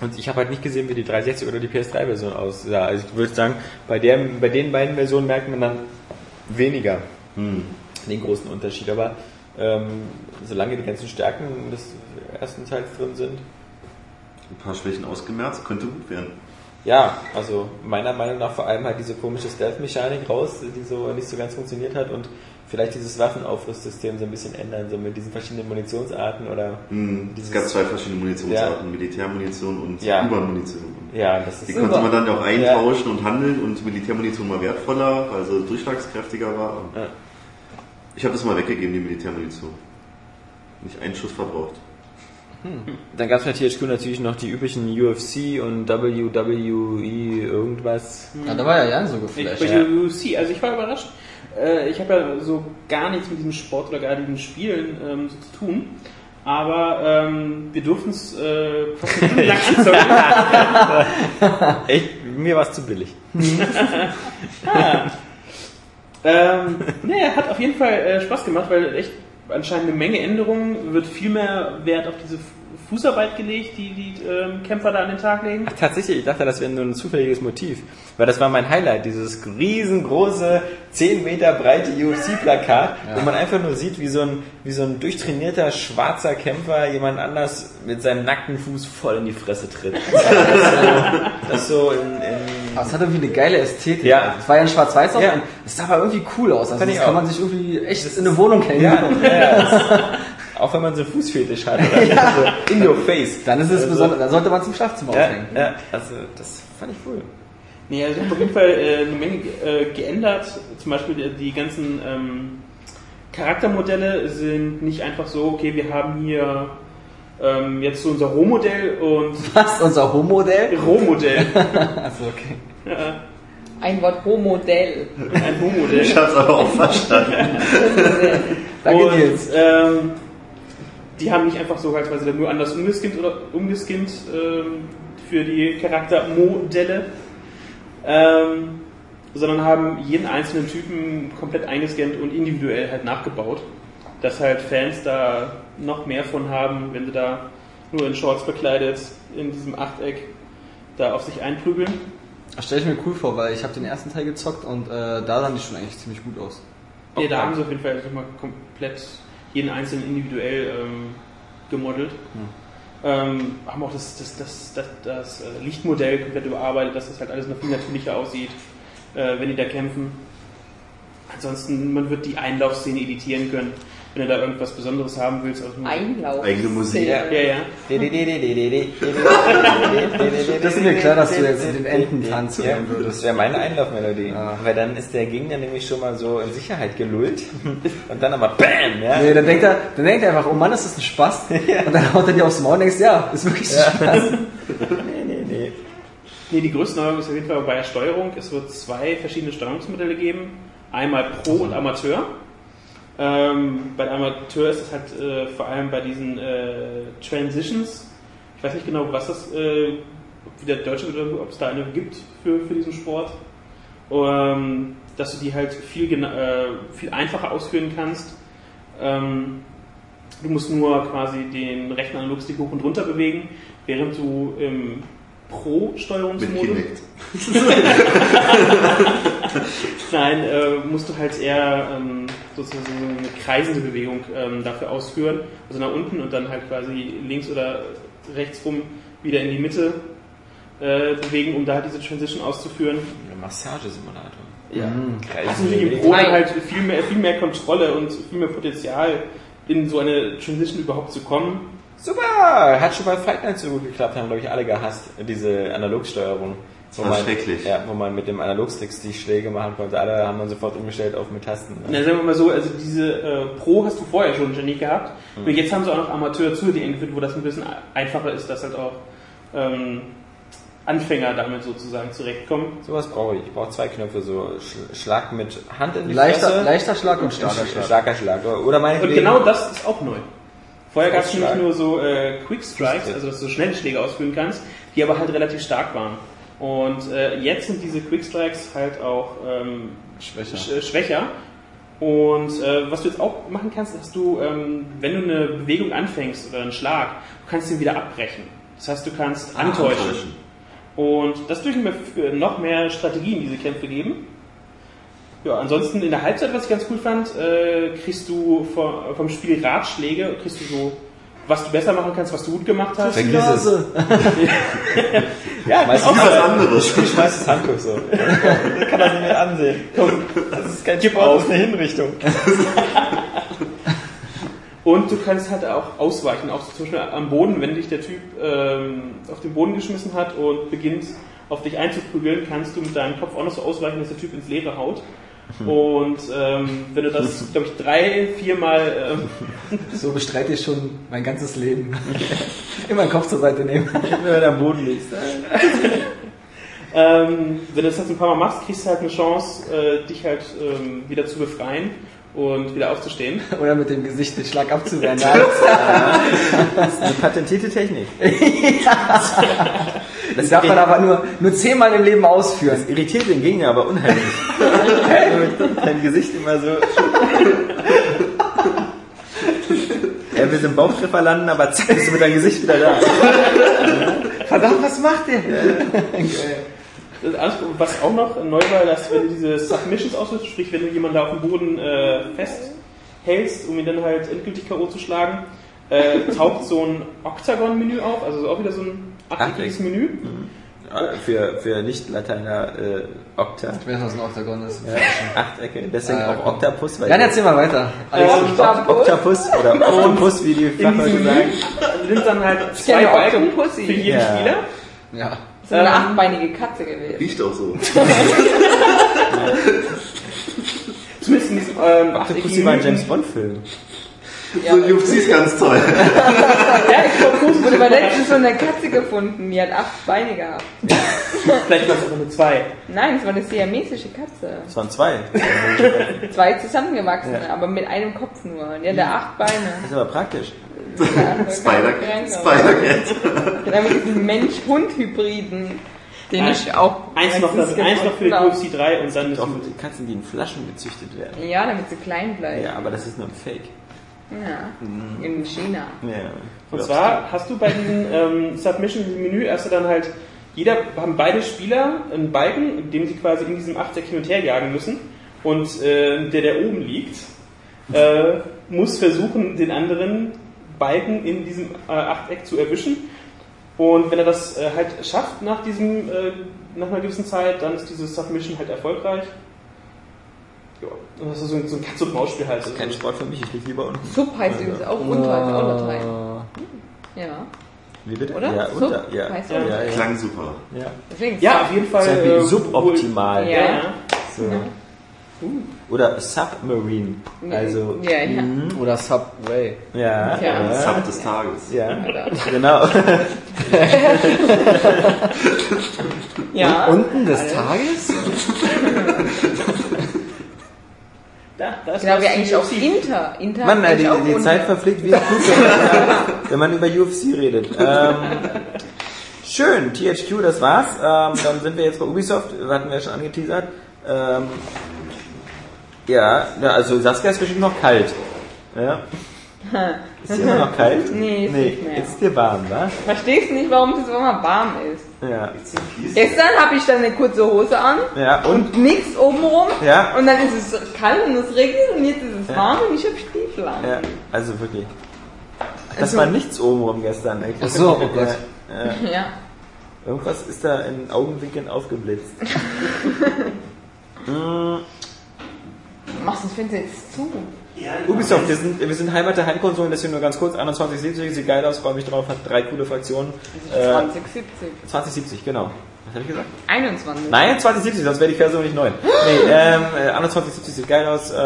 Und ich habe halt nicht gesehen, wie die 360 oder die PS3-Version aussah. Also ich würde sagen, bei der, bei den beiden Versionen merkt man dann weniger Hm. den großen Unterschied. Aber ähm, solange die ganzen Stärken des ersten Teils drin sind, Ein paar Schwächen ausgemerzt, könnte gut werden. Ja, also meiner Meinung nach vor allem halt diese komische Stealth-Mechanik raus, die so nicht so ganz funktioniert hat und vielleicht dieses Waffenaufrüstsystem so ein bisschen ändern, so mit diesen verschiedenen Munitionsarten oder Hm. Es gab zwei verschiedene Munitionsarten, Militärmunition und Ja. U-Bahn-Munition. ja, das ist Die konnte man dann auch eintauschen und handeln und Militärmunition war wertvoller, sie durchschlagskräftiger war. Ja. Ich habe das mal weggegeben, die Militärmunition. Nicht einen Schuss verbraucht. Dann gab es bei THQ natürlich noch die üblichen UFC und WWE irgendwas. Ja, da war ja Jan so Ich, geflasht. bei Ja. UFC, also ich war überrascht, Äh, ich habe ja so gar nichts mit diesem Sport oder gar diesen Spielen ähm, so zu tun. Aber ähm, wir durften es äh, fast eine Stunde lang [LAUGHS] anzocken. [LAUGHS] Echt, mir war es zu billig. [LAUGHS] ähm, naja, hat auf jeden Fall äh, Spaß gemacht, weil echt anscheinend eine Menge Änderungen, wird viel mehr Wert auf diese Fußarbeit gelegt, die die ähm, Kämpfer da an den Tag legen. Ach, tatsächlich, ich dachte, das wäre nur ein zufälliges Motiv. Weil das war mein Highlight, dieses riesengroße, 10 Meter breite UFC-Plakat, wo man einfach nur sieht, wie so, ein, wie so ein durchtrainierter schwarzer Kämpfer jemand anders mit seinem nackten Fuß voll in die Fresse tritt. [LAUGHS] Das so, das so in, in es hat irgendwie eine geile Ästhetik. Ja. Es war ja ein Schwarz-Weiß Ja. und es sah aber irgendwie cool aus. Also Fand das kann auch. man sich irgendwie echt in eine Wohnung hängen. ja, ja, ja, das, [LAUGHS] auch wenn man so einen Fußfetisch hat. Oder [LAUGHS] so in your face. Dann ist es Also- besonders, dann sollte man zum Schlafzimmer Ja, aufhängen. ja, also das fand ich cool. Nee, also ich habe auf jeden Fall äh, eine Menge äh, geändert. Zum Beispiel die, die ganzen ähm, Charaktermodelle sind nicht einfach so, okay, wir haben hier ähm, jetzt so unser Rohmodell und [LAUGHS] Was? Unser Homo-Modell? Rohmodell. [LAUGHS] Achso, okay. Ja, Ein Wort Pro-Modell. ein Rohmodell. Ich hab's aber auch verstanden. Danke, und, Nils. Ähm, die haben nicht einfach so quasi nur anders umgeskinnt oder umgeskinnt ähm, für die Charaktermodelle, ähm, sondern haben jeden einzelnen Typen komplett eingescannt und individuell halt nachgebaut. Dass halt Fans da noch mehr von haben, wenn sie da nur in Shorts bekleidet in diesem Achteck da auf sich einprügeln. Das stelle ich mir cool vor, weil ich habe den ersten Teil gezockt und äh, da sahen die schon eigentlich ziemlich gut aus. Ja, da haben sie auf jeden Fall also mal komplett jeden einzelnen individuell ähm, gemodelt. Ähm, haben auch das, das, das, das, das äh, Lichtmodell komplett überarbeitet, dass das halt alles noch viel natürlicher aussieht, äh, wenn die da kämpfen. Ansonsten, man wird die Einlaufszene editieren können, wenn du da irgendwas Besonderes haben willst. Also Einlauf. Eigene Musik. ja, ja. Das ist mir klar, dass du jetzt den Ententanz Ja, das wäre meine Einlaufmelodie. Ja. Weil dann ist der Gegner nämlich schon mal so in Sicherheit gelullt und dann aber BAM! Ja? Nee, dann denkt er, dann denkt er einfach, oh Mann, ist das ein Spaß? Und dann haut er dir aufs Maul und denkst, ja, ist wirklich ein Spaß. nee, nee, nee. Nee, die größte Neuerung ist auf jeden Fall bei der Steuerung. Es wird zwei verschiedene Steuerungsmodelle geben. Einmal Pro und Amateur. Ähm, bei der Amateur ist es halt äh, vor allem bei diesen äh, Transitions. Ich weiß nicht genau, was das, äh, wie der deutsche Begriff, ob es da eine gibt für, für diesen Sport. Ähm, dass du die halt viel, äh, viel einfacher ausführen kannst. Ähm, du musst nur quasi den rechten Analogstick hoch und runter bewegen, während du im Pro-Steuerungsmodus. [LAUGHS] Nein, äh, musst du halt eher ähm, sozusagen so eine kreisende Bewegung ähm, dafür ausführen. Also nach unten und dann halt quasi links oder rechts rum wieder in die Mitte äh, bewegen, um da halt diese Transition auszuführen. Ein Massagesimulator. Ja. Kreis- Hast du natürlich im Pro dann halt viel mehr, viel mehr Kontrolle und viel mehr Potenzial, in so eine Transition überhaupt zu kommen. Super! Hat schon bei Fight Night so gut geklappt, haben glaube ich alle gehasst, diese Analogsteuerung. Wo war man, schrecklich. Ja, wo man mit dem Analogstick die Schläge machen konnte. Alle haben dann sofort umgestellt auf mit Tasten. Na, sagen wir mal so, also diese äh, Pro hast du vorher schon Genie gehabt. Mhm. Nur jetzt haben sie auch noch Amateur zu dir eingeführt, wo das ein bisschen einfacher ist, dass halt auch ähm, Anfänger damit sozusagen zurechtkommen. Sowas brauche ich. Ich brauche zwei Knöpfe, so Sch- Schlag mit Hand in die Leichter, Fresse. leichter Schlag und starker Sch- Schlag. Starker Schlag. Oder Und meinetwegen... genau das ist auch neu. Vorher gab es nämlich nur so äh, Quick Strikes, also dass du schnelle Schläge ausführen kannst, die aber halt relativ stark waren. Und äh, jetzt sind diese Quick Strikes halt auch ähm, Schwächer. sch- äh, schwächer. Und äh, was du jetzt auch machen kannst, dass du, ähm, wenn du eine Bewegung anfängst oder einen Schlag, du kannst den wieder abbrechen. Das heißt, du kannst antäuschen. Antäuschen. Und das mir für noch mehr Strategie in diese Kämpfe geben. Ja, ansonsten in der Halbzeit, was ich ganz cool fand, äh, kriegst du vom, vom Spiel Ratschläge, kriegst du so, was du besser machen kannst, was du gut gemacht hast. Vergiss es. [LAUGHS] Ja, Meistens auch Was so. anderes. Ich schmeiß das Handtuch so. Ich [LAUGHS] kann das nicht mehr ansehen. Komm, das ist kein Sport, das ist eine Hinrichtung. [LAUGHS] Und du kannst halt auch ausweichen, auch zum Beispiel am Boden, wenn dich der Typ ähm, auf den Boden geschmissen hat und beginnt auf dich einzuprügeln, kannst du mit deinem Kopf auch noch so ausweichen, dass der Typ ins Leere haut. Und ähm, wenn du das, [LAUGHS] glaube ich, drei, viermal ähm, [LAUGHS] So bestreite ich schon mein ganzes Leben. [LAUGHS] Immer den Kopf zur Seite nehmen. Wenn du am Boden liegst. Ähm, wenn du das jetzt ein paar Mal machst, kriegst du halt eine Chance, äh, dich halt ähm, wieder zu befreien und wieder aufzustehen. [LAUGHS] Oder mit dem Gesicht den Schlag abzuwehren. [LAUGHS] Das ist eine patentierte Technik. [LAUGHS] Das darf man aber nur, nur zehnmal im Leben ausführen. Das irritiert den Gegner aber unheimlich. Dein Gesicht immer so. Er will im Bauchtreffer landen, aber zack, bist du mit deinem Gesicht wieder da. Verdammt, was macht der? Das alles- Was auch noch neu war, dass wenn du diese Submissions ausführst, sprich wenn du jemanden da auf dem Boden äh, festhältst, um ihn dann halt endgültig K.O. zu schlagen, äh, taucht so ein Octagon-Menü auf, also auch wieder so ein achteckiges Achteck. Menü. Für, für Nicht-Lateiner äh, Okta. Ich weiß, was ein Oktagon ist. Ja, Achtecke, deswegen Ah, auch. Oktapus. Weil Dann erzähl mal weiter. Alex, Ähm, Okt- Oktapus oder Oktopus, wie die Fachleute sagen. Nimmt dann halt zwei Balken für jeden Ja. Spieler. ja. Das ist eine Ähm, achtbeinige Katze gewesen. Riecht auch so. [LAUGHS] Zumindest in diesem ähm, achteckigen war ein. James Bond-Film. So UFC ist ganz toll. [LAUGHS] Ja, ich wurde aber letztens so eine Katze gefunden, die hat acht Beine gehabt. [LAUGHS] vielleicht war es auch nur zwei. Nein, es war eine siamesische Katze. Es waren zwei. Zwei zusammengewachsene, Ja. aber mit einem Kopf nur. Und die hatte acht Beine. Das ist aber praktisch. Ja, [LAUGHS] Spider- Spider-Cat. Dann [LAUGHS] mit diesem Mensch-Hund-Hybriden, den ich auch. Eins noch, meistens eins noch für den UFC 3 und dann ist Doch die Katzen, die in Flaschen gezüchtet werden. Ja, damit sie klein bleiben. Ja, aber das ist nur ein Fake. Ja. In China. Ja. Und zwar hast du bei diesem ähm, Submission-Menü erst dann halt, jeder haben beide Spieler einen Balken, in dem sie quasi in diesem Achteck hin und her jagen müssen. Und äh, der, der oben liegt, äh, muss versuchen, den anderen Balken in diesem äh, Achteck zu erwischen. Und wenn er das äh, halt schafft nach diesem, äh, nach einer gewissen Zeit, dann ist diese Submission halt erfolgreich. Ja, und das ist so ein, so ein Katz- und Maus-Spiel halt. Kein Sport für mich, ich liege lieber unten. Sub heißt übrigens auch unter als Unterteil. Ja. Wie bitte? Oder? Ja, Sub unter. Ja. heißt ja, ja, ja. Klang super. ja. Deswegen. Ja, auf jeden Fall. Ist äh, suboptimal. Ja. Ja, ja. So. Oder Submarine. Also, Ja, ja. Oder Subway. ja. Ja. Sub des Tages. ja. Genau. [LAUGHS] Ja. Unten des Tages? [LAUGHS] Da, da ist Genau, wie eigentlich auch. Inter. Inter Mann, die, auch die. Zeit verfliegt wie ein Flug, wenn man, wenn man über UFC redet. Ähm, schön, THQ, das war's. Ähm, dann sind wir jetzt bei Ubisoft, hatten wir ja schon angeteasert. Ähm, ja, ja, also Saskia ist bestimmt noch kalt. Ja. Ist dir immer noch [LAUGHS] kalt? Nee, ist nicht mehr. Jetzt ist dir warm, wa? Verstehst du nicht, warum es so immer warm ist? Ja. Gestern habe ich dann eine kurze Hose an Ja, und? und nichts obenrum. Ja. Und dann ist es kalt und es regnet und jetzt ist es Ja. warm und ich habe Stiefel an. Ja, also wirklich. Das Also- war nichts obenrum gestern. ey. Ach so, oh Gott. Ja, ja. Ja. Irgendwas ist da in Augenwinkeln aufgeblitzt. [LAUGHS] Machst du das Fenster jetzt zu? Ubisoft, wir sind, wir sind Heimat der Heimkonsolen, deswegen nur ganz kurz. 2170 sieht geil aus, freue mich drauf, hat drei coole Fraktionen. Äh, 2070. 2070, genau. Was habe ich gesagt? 21. Nein, 2070, sonst wäre die Version nicht neu. Nee, [GASPS] ähm, äh, 2170 sieht geil aus, äh,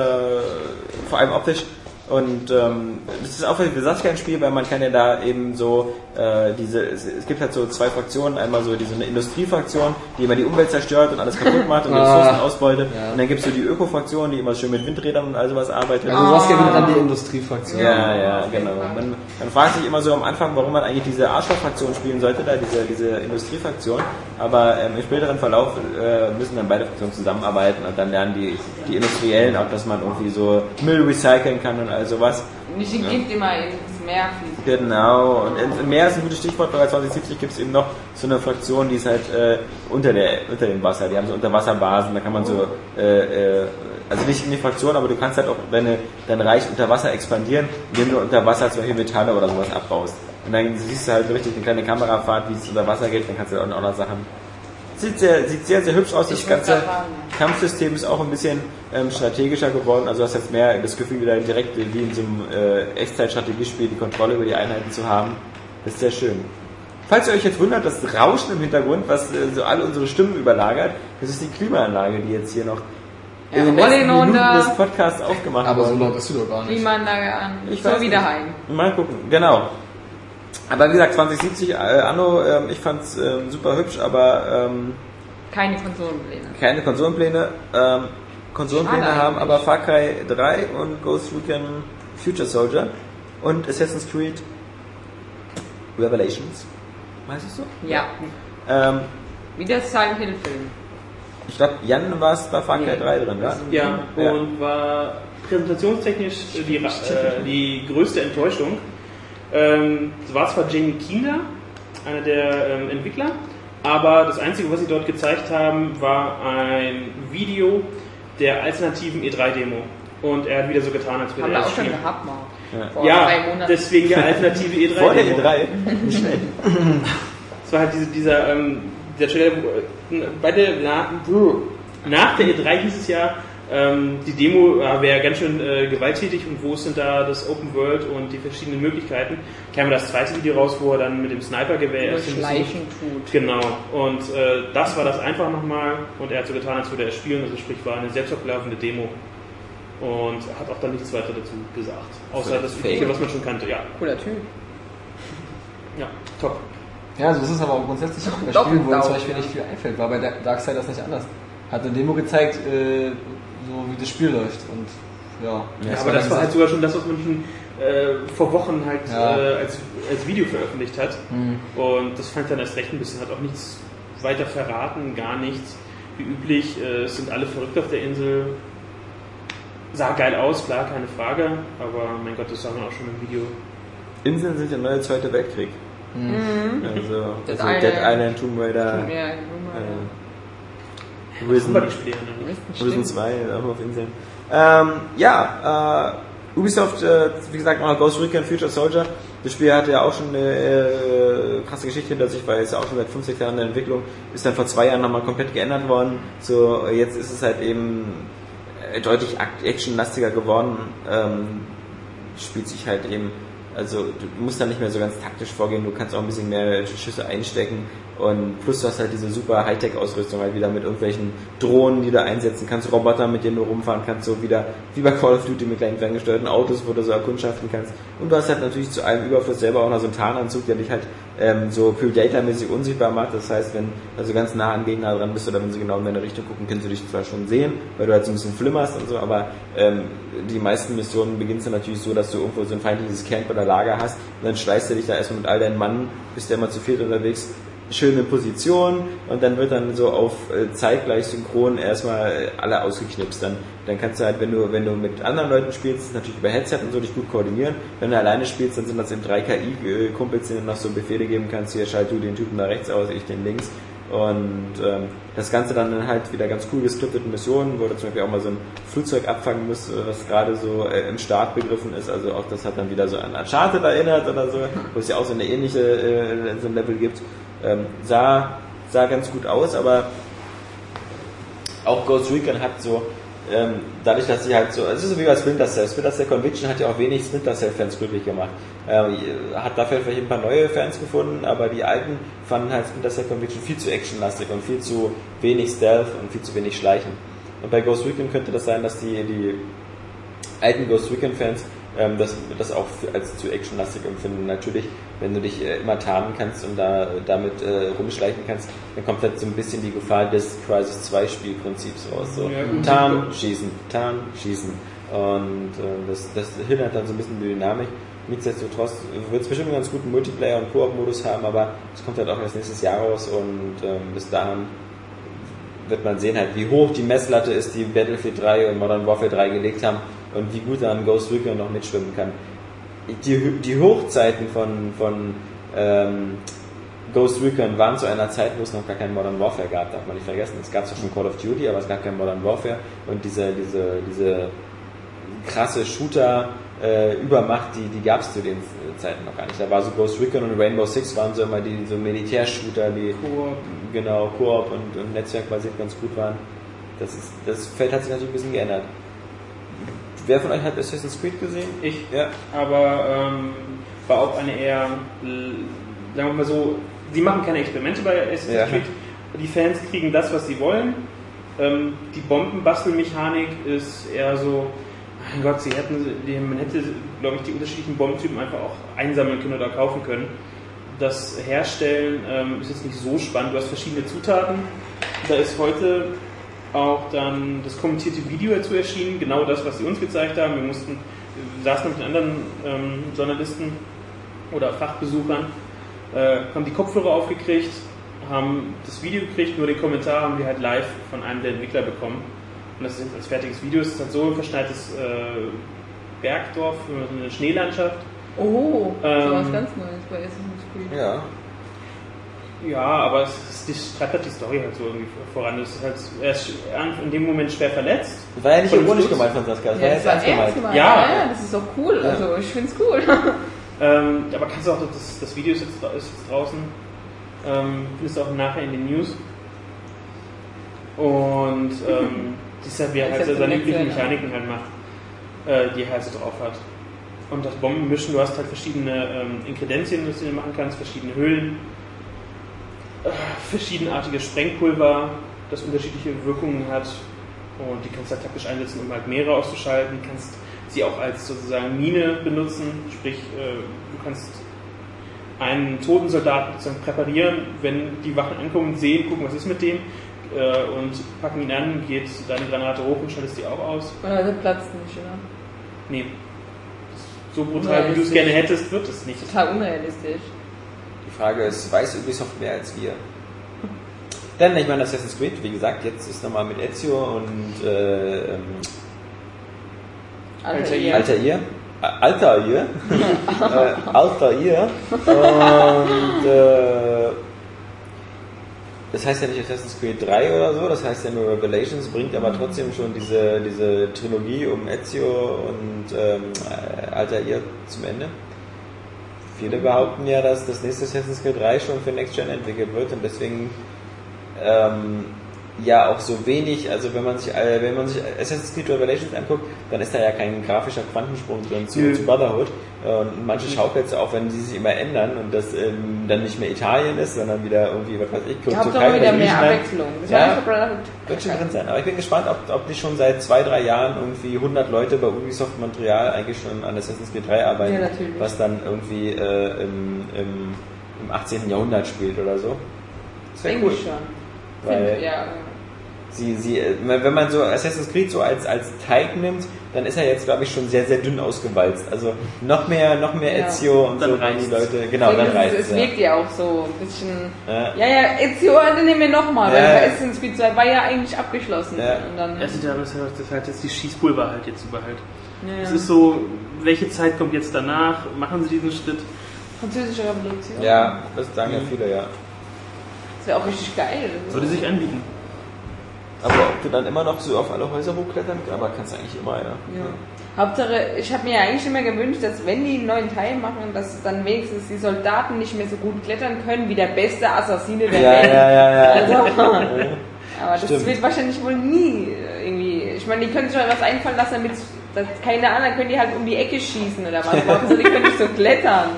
vor allem optisch. Und ähm, das ist auch für Saskia ein Spiel, weil man kann ja da eben so äh, diese, es, es gibt halt so zwei Fraktionen, einmal so diese Industriefraktion, die immer die Umwelt zerstört und alles kaputt macht und [LAUGHS] Ah. Ressourcen ausbeutet. Ja. Und dann gibt es so die Öko-Fraktion, die immer schön mit Windrädern und all sowas arbeitet. Also was gewinnt dann die Industriefraktion? Ja, ja, genau. Man, man fragt sich immer so am Anfang, warum man eigentlich diese Arschloch-Fraktion spielen sollte, da diese, diese Industriefraktion. Aber ähm, im späteren Verlauf äh, müssen dann beide Fraktionen zusammenarbeiten und dann lernen die, die Industriellen auch, dass man irgendwie so Müll recyceln kann und all sowas. Nicht die Gift immer ins Meer fließt. Genau. Und im Meer ist ein gutes Stichwort, weil bei 2070 gibt es eben noch so eine Fraktion, die ist halt äh, unter, der, unter dem Wasser. Die haben so Unterwasserbasen, da kann man so, äh, äh, also nicht in die Fraktion, aber du kannst halt auch deine, dein Reich unter Wasser expandieren, indem du unter Wasser zum Beispiel Metalle oder sowas abbaust. Und dann siehst du halt so richtig eine kleine Kamerafahrt, wie es unter Wasser geht, dann kannst du auch noch Sachen. Sieht sehr, sieht sehr, sehr hübsch aus. Das Ich ganze sagen, Kampfsystem ist auch ein bisschen ähm, strategischer geworden. Also du hast jetzt mehr das Gefühl, wieder direkt wie in so einem äh, Echtzeitstrategiespiel die Kontrolle über die Einheiten zu haben. Das ist sehr schön. Falls ihr euch jetzt wundert, das Rauschen im Hintergrund, was äh, so alle unsere Stimmen überlagert, das ist die Klimaanlage, die jetzt hier noch Ja, in den letzten Minuten des Podcasts aufgemacht Aber so laut ist sie doch gar nicht. Klimaanlage an. Ich Ich soll wieder nicht. heim. Mal gucken, genau. Aber wie gesagt, 2070 äh, Anno, ähm, ich fand's ähm, super hübsch, aber ähm, Keine Konsolenpläne. Keine Konsolenpläne. Ähm, Konsolenpläne Schade haben eigentlich. aber Far Cry 3 und Ghost Recon Future Soldier und Assassin's Creed Revelations. Heißt es so? Ja. Ähm, Wie der Silent Hill Film. ich glaube, Jan war es bei Far Cry Nee. 3 drin, ja? Ja, Ja. und war präsentationstechnisch die, äh, die größte Enttäuschung. Ähm, es war zwar Jamie Kinder, einer der ähm, Entwickler, aber das Einzige, was sie dort gezeigt haben, war ein Video der alternativen E3-Demo. Und er hat wieder so getan, als Haben er wir es auch schon gehabt mal. Ja. Vor Ja, drei Monaten. deswegen der alternative E E3-Demo. [LAUGHS] Vor der E3. Nicht schlecht. Es war halt diese, dieser, ähm, der Trailer, wo, äh, bei der, na, nach der E3 hieß es ja, ähm, die Demo äh, wäre ganz schön äh, gewalttätig und wo ist denn da das Open World und die verschiedenen Möglichkeiten. Kam das zweite Video raus, wo er dann mit dem Snipergewehr erst ein Schleichen tut. Genau, und äh, das war das einfach nochmal und er hat so getan, als würde er spielen, also sprich war eine selbstablaufende Demo und hat auch dann nichts weiter dazu gesagt. Außer das. Übliche, was man schon kannte, ja. Cooler Typ. Ja, top. Ja, so ist es aber auch grundsätzlich auch bei Doppelt Spielen, wo uns zum Beispiel ja. nicht viel einfällt. War bei Dark- Darksiders nicht anders. Hat eine Demo gezeigt, äh, so wie das Spiel läuft. Und ja, Ja, aber das war halt sogar schon das, was man schon äh, vor Wochen halt Ja. äh, als, als Video veröffentlicht hat. Mhm. Und das fand ich dann erst recht ein bisschen, hat auch nichts weiter verraten, gar nichts. Wie üblich, äh, es sind alle verrückt auf der Insel. Sah geil aus, klar, keine Frage, aber mein Gott, das sah man auch schon im Video. Inseln sind der neue Zweite Weltkrieg. Mhm. Also, Dead also Island. Dead Island, Tomb Raider, Ja, äh, Was Risen? Risen 2, auch auf Inseln. Ähm, ja, äh, Ubisoft, äh, wie gesagt, noch Ghost Recon Future Soldier. Das Spiel hatte ja auch schon eine äh, krasse Geschichte hinter sich, weil es ja auch schon seit 5, 6 Jahren in der Entwicklung ist dann vor zwei Jahren nochmal komplett geändert worden. So, jetzt ist es halt eben äh, deutlich actionlastiger geworden. Ähm, spielt sich halt eben, also du musst da nicht mehr so ganz taktisch vorgehen, du kannst auch ein bisschen mehr Schüsse einstecken und plus du hast halt diese super Hightech-Ausrüstung halt wieder mit irgendwelchen Drohnen, die du einsetzen kannst, Roboter, mit denen du rumfahren kannst, so wieder wie bei Call of Duty mit kleinen ferngesteuerten Autos, wo du so erkundschaften kannst. Und du hast halt natürlich zu allem Überfluss selber auch noch so einen Tarnanzug, der dich halt ähm, so Predator-mäßig unsichtbar macht. Das heißt, wenn du also ganz nah an Gegner dran bist oder wenn sie genau in deine Richtung gucken, können sie dich zwar schon sehen, weil du halt so ein bisschen flimmerst und so, aber ähm, die meisten Missionen beginnst du natürlich so, dass du irgendwo so ein feindliches Camp oder Lager hast und dann schleißt du dich da erstmal mit all deinen Mann, bist ja immer zu viert unterwegs, schöne Position und dann wird dann so auf äh, zeitgleich synchron erstmal äh, alle ausgeknipst. Dann, dann kannst du halt, wenn du, wenn du mit anderen Leuten spielst, natürlich über Headset und so dich gut koordinieren. Wenn du alleine spielst, dann sind das eben drei KI-Kumpels, denen du noch so Befehle geben kannst, hier schalt du den Typen da rechts aus, ich den links. Und ähm, das Ganze dann halt wieder ganz cool geskripteten Missionen, wo du zum Beispiel auch mal so ein Flugzeug abfangen musst, äh, was gerade so äh, im Start begriffen ist. Also auch das hat dann wieder so an Uncharted erinnert oder so, wo es ja auch so eine ähnliche äh, so ein Level gibt. Ähm, sah, sah ganz gut aus, aber auch Ghost Recon hat so, ähm, dadurch, dass sie halt so, es ist so wie bei Splinter Cell. Splinter Cell Conviction hat ja auch wenig Splinter Cell Fans glücklich gemacht. Ähm, hat dafür vielleicht ein paar neue Fans gefunden, aber die alten fanden halt Splinter Cell Conviction viel zu actionlastig und viel zu wenig Stealth und viel zu wenig Schleichen. Und bei Ghost Recon könnte das sein, dass die, die alten Ghost Recon Fans ähm, das, das auch für- als zu actionlastig empfinden. Natürlich, wenn du dich äh, immer tarnen kannst und da damit äh, rumschleichen kannst, dann kommt halt so ein bisschen die Gefahr des Crisis 2 Spielprinzips raus. So. Ja. Tarn, schießen, tarn, schießen. Und äh, das, das hindert dann so ein bisschen die Dynamik. Nichtsdestotrotz wird es bestimmt einen ganz guten Multiplayer- und Koop-Modus haben, aber es kommt halt auch erst nächstes Jahr raus und ähm, bis dahin wird man sehen halt, wie hoch die Messlatte ist, die Battlefield 3 und Modern Warfare 3 gelegt haben und wie gut dann Ghost Recon noch mitschwimmen kann. Die, die Hochzeiten von, von ähm, Ghost Recon waren zu einer Zeit, wo es noch gar kein Modern Warfare gab, darf man nicht vergessen. Es gab zwar schon Call of Duty, aber es gab kein Modern Warfare und diese, diese, diese krasse Shooter äh, Übermacht, die, die gab es zu den Zeiten noch gar nicht. Da war so Ghost Recon und Rainbow Six waren so immer die so Militärshooter, die Koop. genau Koop und, und netzwerkbasiert ganz gut waren. Das, ist, das Feld hat sich natürlich ein bisschen geändert. Wer von euch hat Assassin's Creed gesehen? Ich. Ja. aber ähm, war auch eine eher, sagen wir mal so, sie machen keine Experimente bei Assassin's Ja. Creed. Die Fans kriegen das, was sie wollen. Ähm, die Bombenbastelmechanik ist eher so, mein Gott, sie hätten, die, man hätte, glaube ich, die unterschiedlichen Bombentypen einfach auch einsammeln können oder kaufen können. Das Herstellen ähm, ist jetzt nicht so spannend. Du hast verschiedene Zutaten Da ist heute auch dann das kommentierte Video dazu erschienen, genau das, was sie uns gezeigt haben. Wir mussten, wir saßen mit anderen ähm, Journalisten oder Fachbesuchern, äh, haben die Kopfhörer aufgekriegt, haben das Video gekriegt, nur den Kommentar haben wir halt live von einem der Entwickler bekommen. Und das ist jetzt als fertiges Video, es ist halt so ein verschneites äh, Bergdorf, eine Schneelandschaft. Oh, Ähm, sowas ganz Neues bei Assassin's Creed. Ja. Ja, aber es ist, die, treibt halt die Story halt so irgendwie voran. Es ist halt, er ist in dem Moment schwer verletzt. Das war ja nicht ironisch gemeint von Saskia, das Ja, war das ernst ernst gemeint. gemeint. Ja. Ja, ja, das ist doch cool. Also ich find's cool. [LAUGHS] Ähm, aber kannst du auch, das, das Video ist jetzt, ist jetzt draußen, ähm, findest du auch nachher in den News. Und [LAUGHS] ähm, das ist halt, wie er halt seine ein üblichen Mechaniken halt macht, äh, die er halt so drauf hat. Und das Bombenmischen, du hast halt verschiedene ähm, Inkredenzien, die du machen kannst, verschiedene Höhlen, verschiedenartige Sprengpulver, das unterschiedliche Wirkungen hat. Und die kannst du halt taktisch einsetzen, um halt mehrere auszuschalten. Du kannst sie auch als sozusagen Mine benutzen, sprich, äh, du kannst einen toten Soldaten sozusagen präparieren, wenn die Wachen ankommen, sehen, gucken, was ist mit dem, äh, und packen ihn an, geht deine Granate hoch und schaltest die auch aus. Oder der platzt nicht, oder? Nee. So brutal, wie du es gerne hättest, wird es nicht. Total unrealistisch. Die Frage ist, weiß Ubisoft mehr als wir? Denn ich meine, Assassin's Creed, wie gesagt, jetzt ist nochmal mit Ezio und äh, ähm, Alter, Alter, ihr. Altair. [LAUGHS] Äh, Altair. äh, Altair. Und äh, das heißt ja nicht Assassin's Creed 3 oder so, das heißt ja nur Revelations, bringt aber trotzdem schon diese, diese Trilogie um Ezio und ähm, äh, Altair zum Ende. Viele behaupten ja, dass das nächste Assassin's Creed 3 schon für Next Gen entwickelt wird und deswegen ähm, ja auch so wenig, also wenn man sich äh, wenn man sich Assassin's Creed Revelations anguckt, dann ist da ja kein grafischer Quantensprung drin zu, zu Brotherhood. Äh, Und manche schaukelt es auch, wenn sie sich immer ändern und das ähm, dann nicht mehr Italien ist, sondern wieder irgendwie, was weiß ich, Ihr habt Türkei doch wieder mehr. Abwechslung. Das Ja. war nicht Brotherhood. Wird schon drin sein. Aber ich bin gespannt, ob, ob die schon seit zwei, drei Jahren irgendwie 100 Leute bei Ubisoft Montreal eigentlich schon an Assassin's Creed 3 arbeiten, Ja, natürlich. was dann irgendwie äh, im, im, im 18. Jahrhundert spielt oder so. Das wäre Denke cool. ich schon. Weil Finde- ja. Sie, sie, äh, wenn man so Assassin's Creed so als, als Teig nimmt, dann ist er jetzt, glaube ich, schon sehr, sehr dünn ausgewalzt. Also noch mehr, noch mehr Ja. Ezio und Dann so, wenn die. Leute, genau, dann denke, es, es wirkt ja auch so ein bisschen. Ja. Ja, ja, Ezio, dann nehmen wir nochmal, weil Ja. bei Assassin's Creed 2 war ja eigentlich abgeschlossen. Ja. Und dann, Das ist ja das ist halt jetzt die Schießpulver halt jetzt über halt. ja, Es ist so, welche Zeit kommt jetzt danach? Machen sie diesen Schritt? französische Revolution. Ja, das sagen ja viele, ja. Das wäre auch richtig geil. Würde sich anbieten. Aber ob du dann immer noch so auf alle Häuser hochklettern kannst, aber kannst du eigentlich immer, ja. Ja. Hauptsache, ich habe mir ja eigentlich immer gewünscht, dass wenn die einen neuen Teil machen, dass dann wenigstens die Soldaten nicht mehr so gut klettern können wie der beste Assassine der Ja, Welt. ja, ja, ja. [LAUGHS] Also, [LAUGHS] aber das Stimmt. wird wahrscheinlich wohl nie äh, irgendwie. Ich meine, die können sich halt was einfallen lassen, damit dass keine anderen können die halt um die Ecke schießen oder was. [LAUGHS] Aber die können nicht so klettern.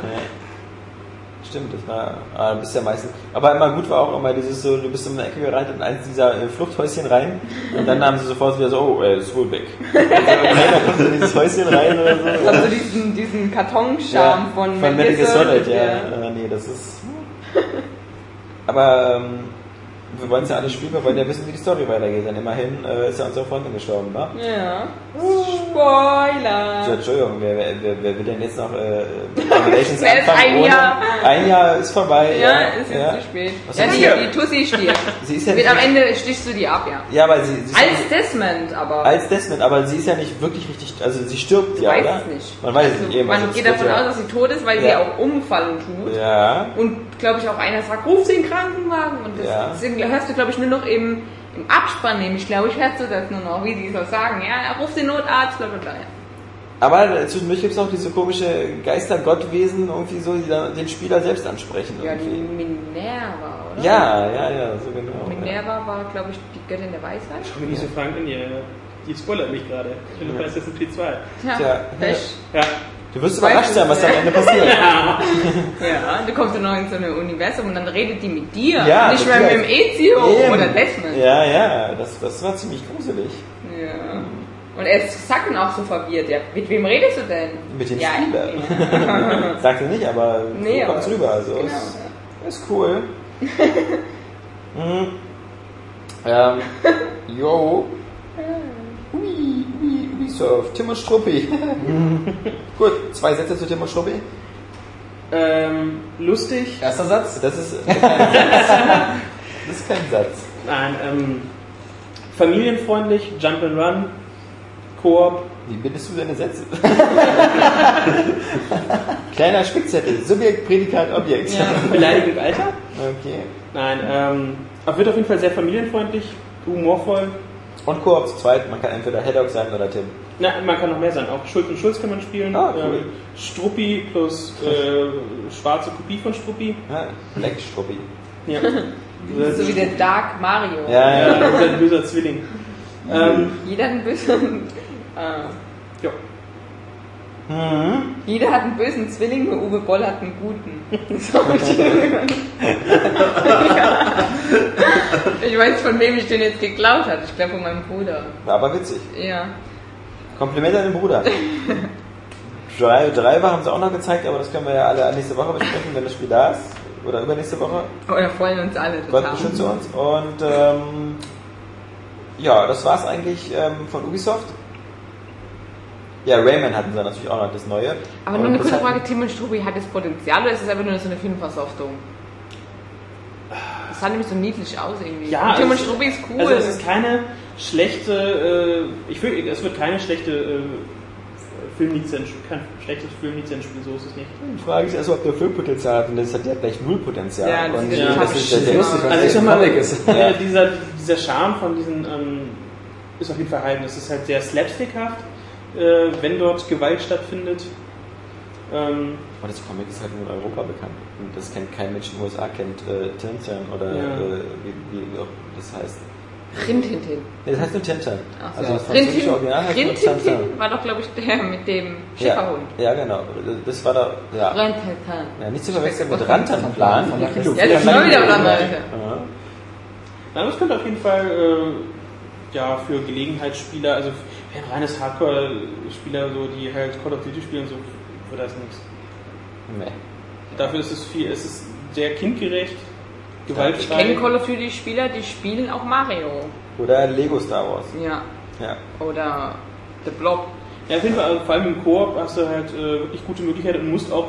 Stimmt, das war, ah, bist ja meistens. Aber immer gut war auch immer dieses so, du bist in eine Ecke gerannt in eins dieser äh, Fluchthäuschen rein und dann haben sie sofort wieder so, oh, er ist wohl weg. [LAUGHS] Also, keiner kommt in dieses Häuschen rein oder so. Also diesen, diesen Kartonscharm von, von Metal Gear Solid, ja. ja. Äh, nee, das ist. Aber ähm, wir wollen es ja alle spielen, wir wollen ja wissen, wie die Story weitergeht. Denn immerhin äh, ist ja unsere Freundin gestorben, ne? Ja. Spoiler! So, Entschuldigung, wer, wer, wer, wer will denn jetzt noch äh, [LAUGHS] Revelations anfangen? ein ohne- Jahr? Ein Jahr ist vorbei. Ja, ist jetzt ja. zu spät. Was Ja, hier? die Tussi stirbt. Sie ist ja Wird nicht, am Ende stichst du die ab, ja. Ja, aber sie, sie Als Desmond, aber. als Desmond, aber sie ist ja nicht wirklich richtig, also sie stirbt du ja, weißt oder? es nicht. Man weiß es Also, nicht. eben, Man also es geht davon ja, aus, dass sie tot ist, weil sie Ja. auch umfallen tut. Ja, Und glaube ich auch einer sagt, ruf sie in den Krankenwagen. Und das, Ja. das hörst du, glaube ich, nur noch im, im Abspann, nämlich, glaube ich, hörst du das nur noch, wie sie so sagen. Ja, ruf den Notarzt, bla bla bla. aber zwischendurch gibt es auch diese komische Geister-Gottwesen, irgendwie so, die dann den Spieler selbst ansprechen. Ja, die irgendwie. Minerva, oder? Ja, ja, ja, so genau. ja. Minerva war, glaube ich, die Göttin der Weisheit. Schau mir nicht so Frank an, ihr, ihr spoilert mich gerade. Ich bin bei Assassin's Creed 2. Tja, Tja, Pech. Ja. Du wirst überrascht sein, was am. Ende passiert. [LAUGHS] Ja, du kommst dann noch in so ein Universum und dann redet die mit dir. Ja, nicht mehr mit dem ja- Ezio Eben. oder Desmond. Ja, ja, das, das war ziemlich gruselig. Ja. Und er ist Sacken auch so verwirrt. Ja, mit wem redest du denn? Mit dem ja, Spieler. Ja. [LAUGHS] [LAUGHS] Sagt er nicht, aber Nee, aber- rüber. Also Genau. ist, ist cool. Mhm. Ähm, yo. Ubisoft, Tim und Struppi. [LAUGHS] Gut, zwei Sätze zu Tim und Struppi. Ähm, lustig. Erster Satz. Das ist kein [LAUGHS] Satz. Das ist kein Satz. Nein, ähm, familienfreundlich, Jump and Run, Koop. Wie bindest du deine Sätze? [LAUGHS] Kleiner Spickzettel. Subjekt, Prädikat, Objekt. Beleidigung Alter. Okay. Nein, ähm, wird auf jeden Fall sehr familienfreundlich, humorvoll. Und Koop zu zweit. Man kann entweder Haddock sein oder Tim. Na, man kann noch mehr sein. Auch Schulz und Schulz kann man spielen. Ah, cool. ähm, Struppi plus äh, schwarze Kopie von Struppi. Ja, Black Struppi. Ja. [LAUGHS] So wie der Dark Mario. Ja, ja. ja, oder ein böser Zwilling. Ähm, Jeder hat einen bösen. Äh, ja. Mhm. jeder hat einen bösen Zwilling, nur Uwe Boll hat einen guten. So. [LAUGHS] Ich weiß, von wem ich den jetzt geklaut habe. Ich glaube von meinem Bruder. War aber witzig. Ja. Kompliment an den Bruder. [LAUGHS] Drei, Driver haben sie auch noch gezeigt, aber das können wir ja alle nächste Woche besprechen, wenn das Spiel da ist. Oder übernächste Woche. Oder freuen uns alle Gott total. beschütze uns. Und ähm, ja, das war's eigentlich ähm, von Ubisoft. Ja, Rayman hatten sie natürlich auch noch das Neue. Aber nur Und eine kurze Frage, Tim und Strubi, hat das Potenzial oder ist es einfach nur so eine Filmversoftung? Das sah nämlich so niedlich aus irgendwie. Ja, Tim und Strubi ist cool. Also es ist keine schlechte, äh, ich will, es wird keine schlechte äh, Filmlizenz, kein schlechtes Filmlizenzspiel, so ist es nicht. Die Frage ist erst, ob der Filmpotenzial hat und das hat ja gleich null Potenzial. Ja, das und ist ja das ist der shit. Lustig, weil Also es ich mal, ist. äh, dieser, dieser Charme von diesen ähm, ist auf jeden Fall erhalten. Es ist halt sehr slapstickhaft, äh, wenn dort Gewalt stattfindet. Ähm, Aber das Comic ist halt nur in Europa bekannt. Und das kennt kein Mensch in den USA, kennt äh, Tintin oder Ja. äh, wie, wie auch das heißt. Rintintin. Nee, das heißt nur Tintin. Ach so. Also das französische Original heißt nur Rintintin war doch, glaube ich, der mit dem Schäferhund. Ja, ja, genau. Das war da, ja. Rintintin. ja nicht zu verwechseln mit Rantanplan. Ja, das ist schon wieder Leute. Ja. Nein, das könnte auf jeden Fall äh, ja, für Gelegenheitsspieler, also für ein reines Hardcore-Spieler, so, die halt Call of Duty spielen, so wird das nichts. Nee. Dafür ist es viel, es ist sehr kindgerecht, Ich gewaltfrei. kenne Call of Duty Spieler, die spielen auch Mario. Oder Lego Star Wars. Ja. Ja. Oder The Blob. Ja, auf jeden Fall, also vor allem im Koop hast du halt äh, wirklich gute Möglichkeiten und musst auch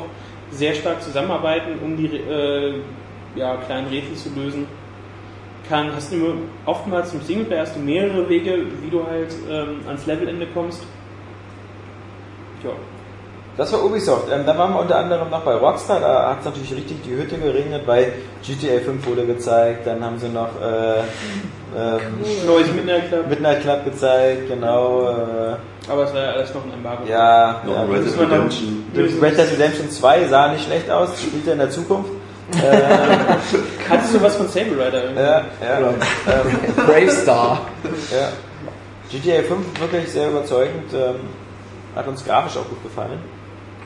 sehr stark zusammenarbeiten, um die äh, ja, kleinen Rätsel zu lösen. Kann, hast du oftmals im Singleplayer hast du mehrere Wege, wie du halt ähm, ans Levelende kommst. Ja. Das war Ubisoft. Ähm, dann waren wir unter anderem noch bei Rockstar. Da hat es natürlich richtig die Hütte geregnet, weil GTA 5 wurde gezeigt. Dann haben sie noch äh, ähm, Neues Midnight Club, Midnight Club gezeigt, genau. Äh, aber es war ja alles noch ein Embargo. ja, Noch ja Red Dead Redemption. Red Dead Redemption 2 sah nicht schlecht aus, spielt ja in der Zukunft. Äh, [LAUGHS] Hattest du was von Saber Rider irgendwie? ja, ja, ähm, [LAUGHS] Bravestar. ja. GTA 5 wirklich sehr überzeugend. Ähm, hat uns grafisch auch gut gefallen.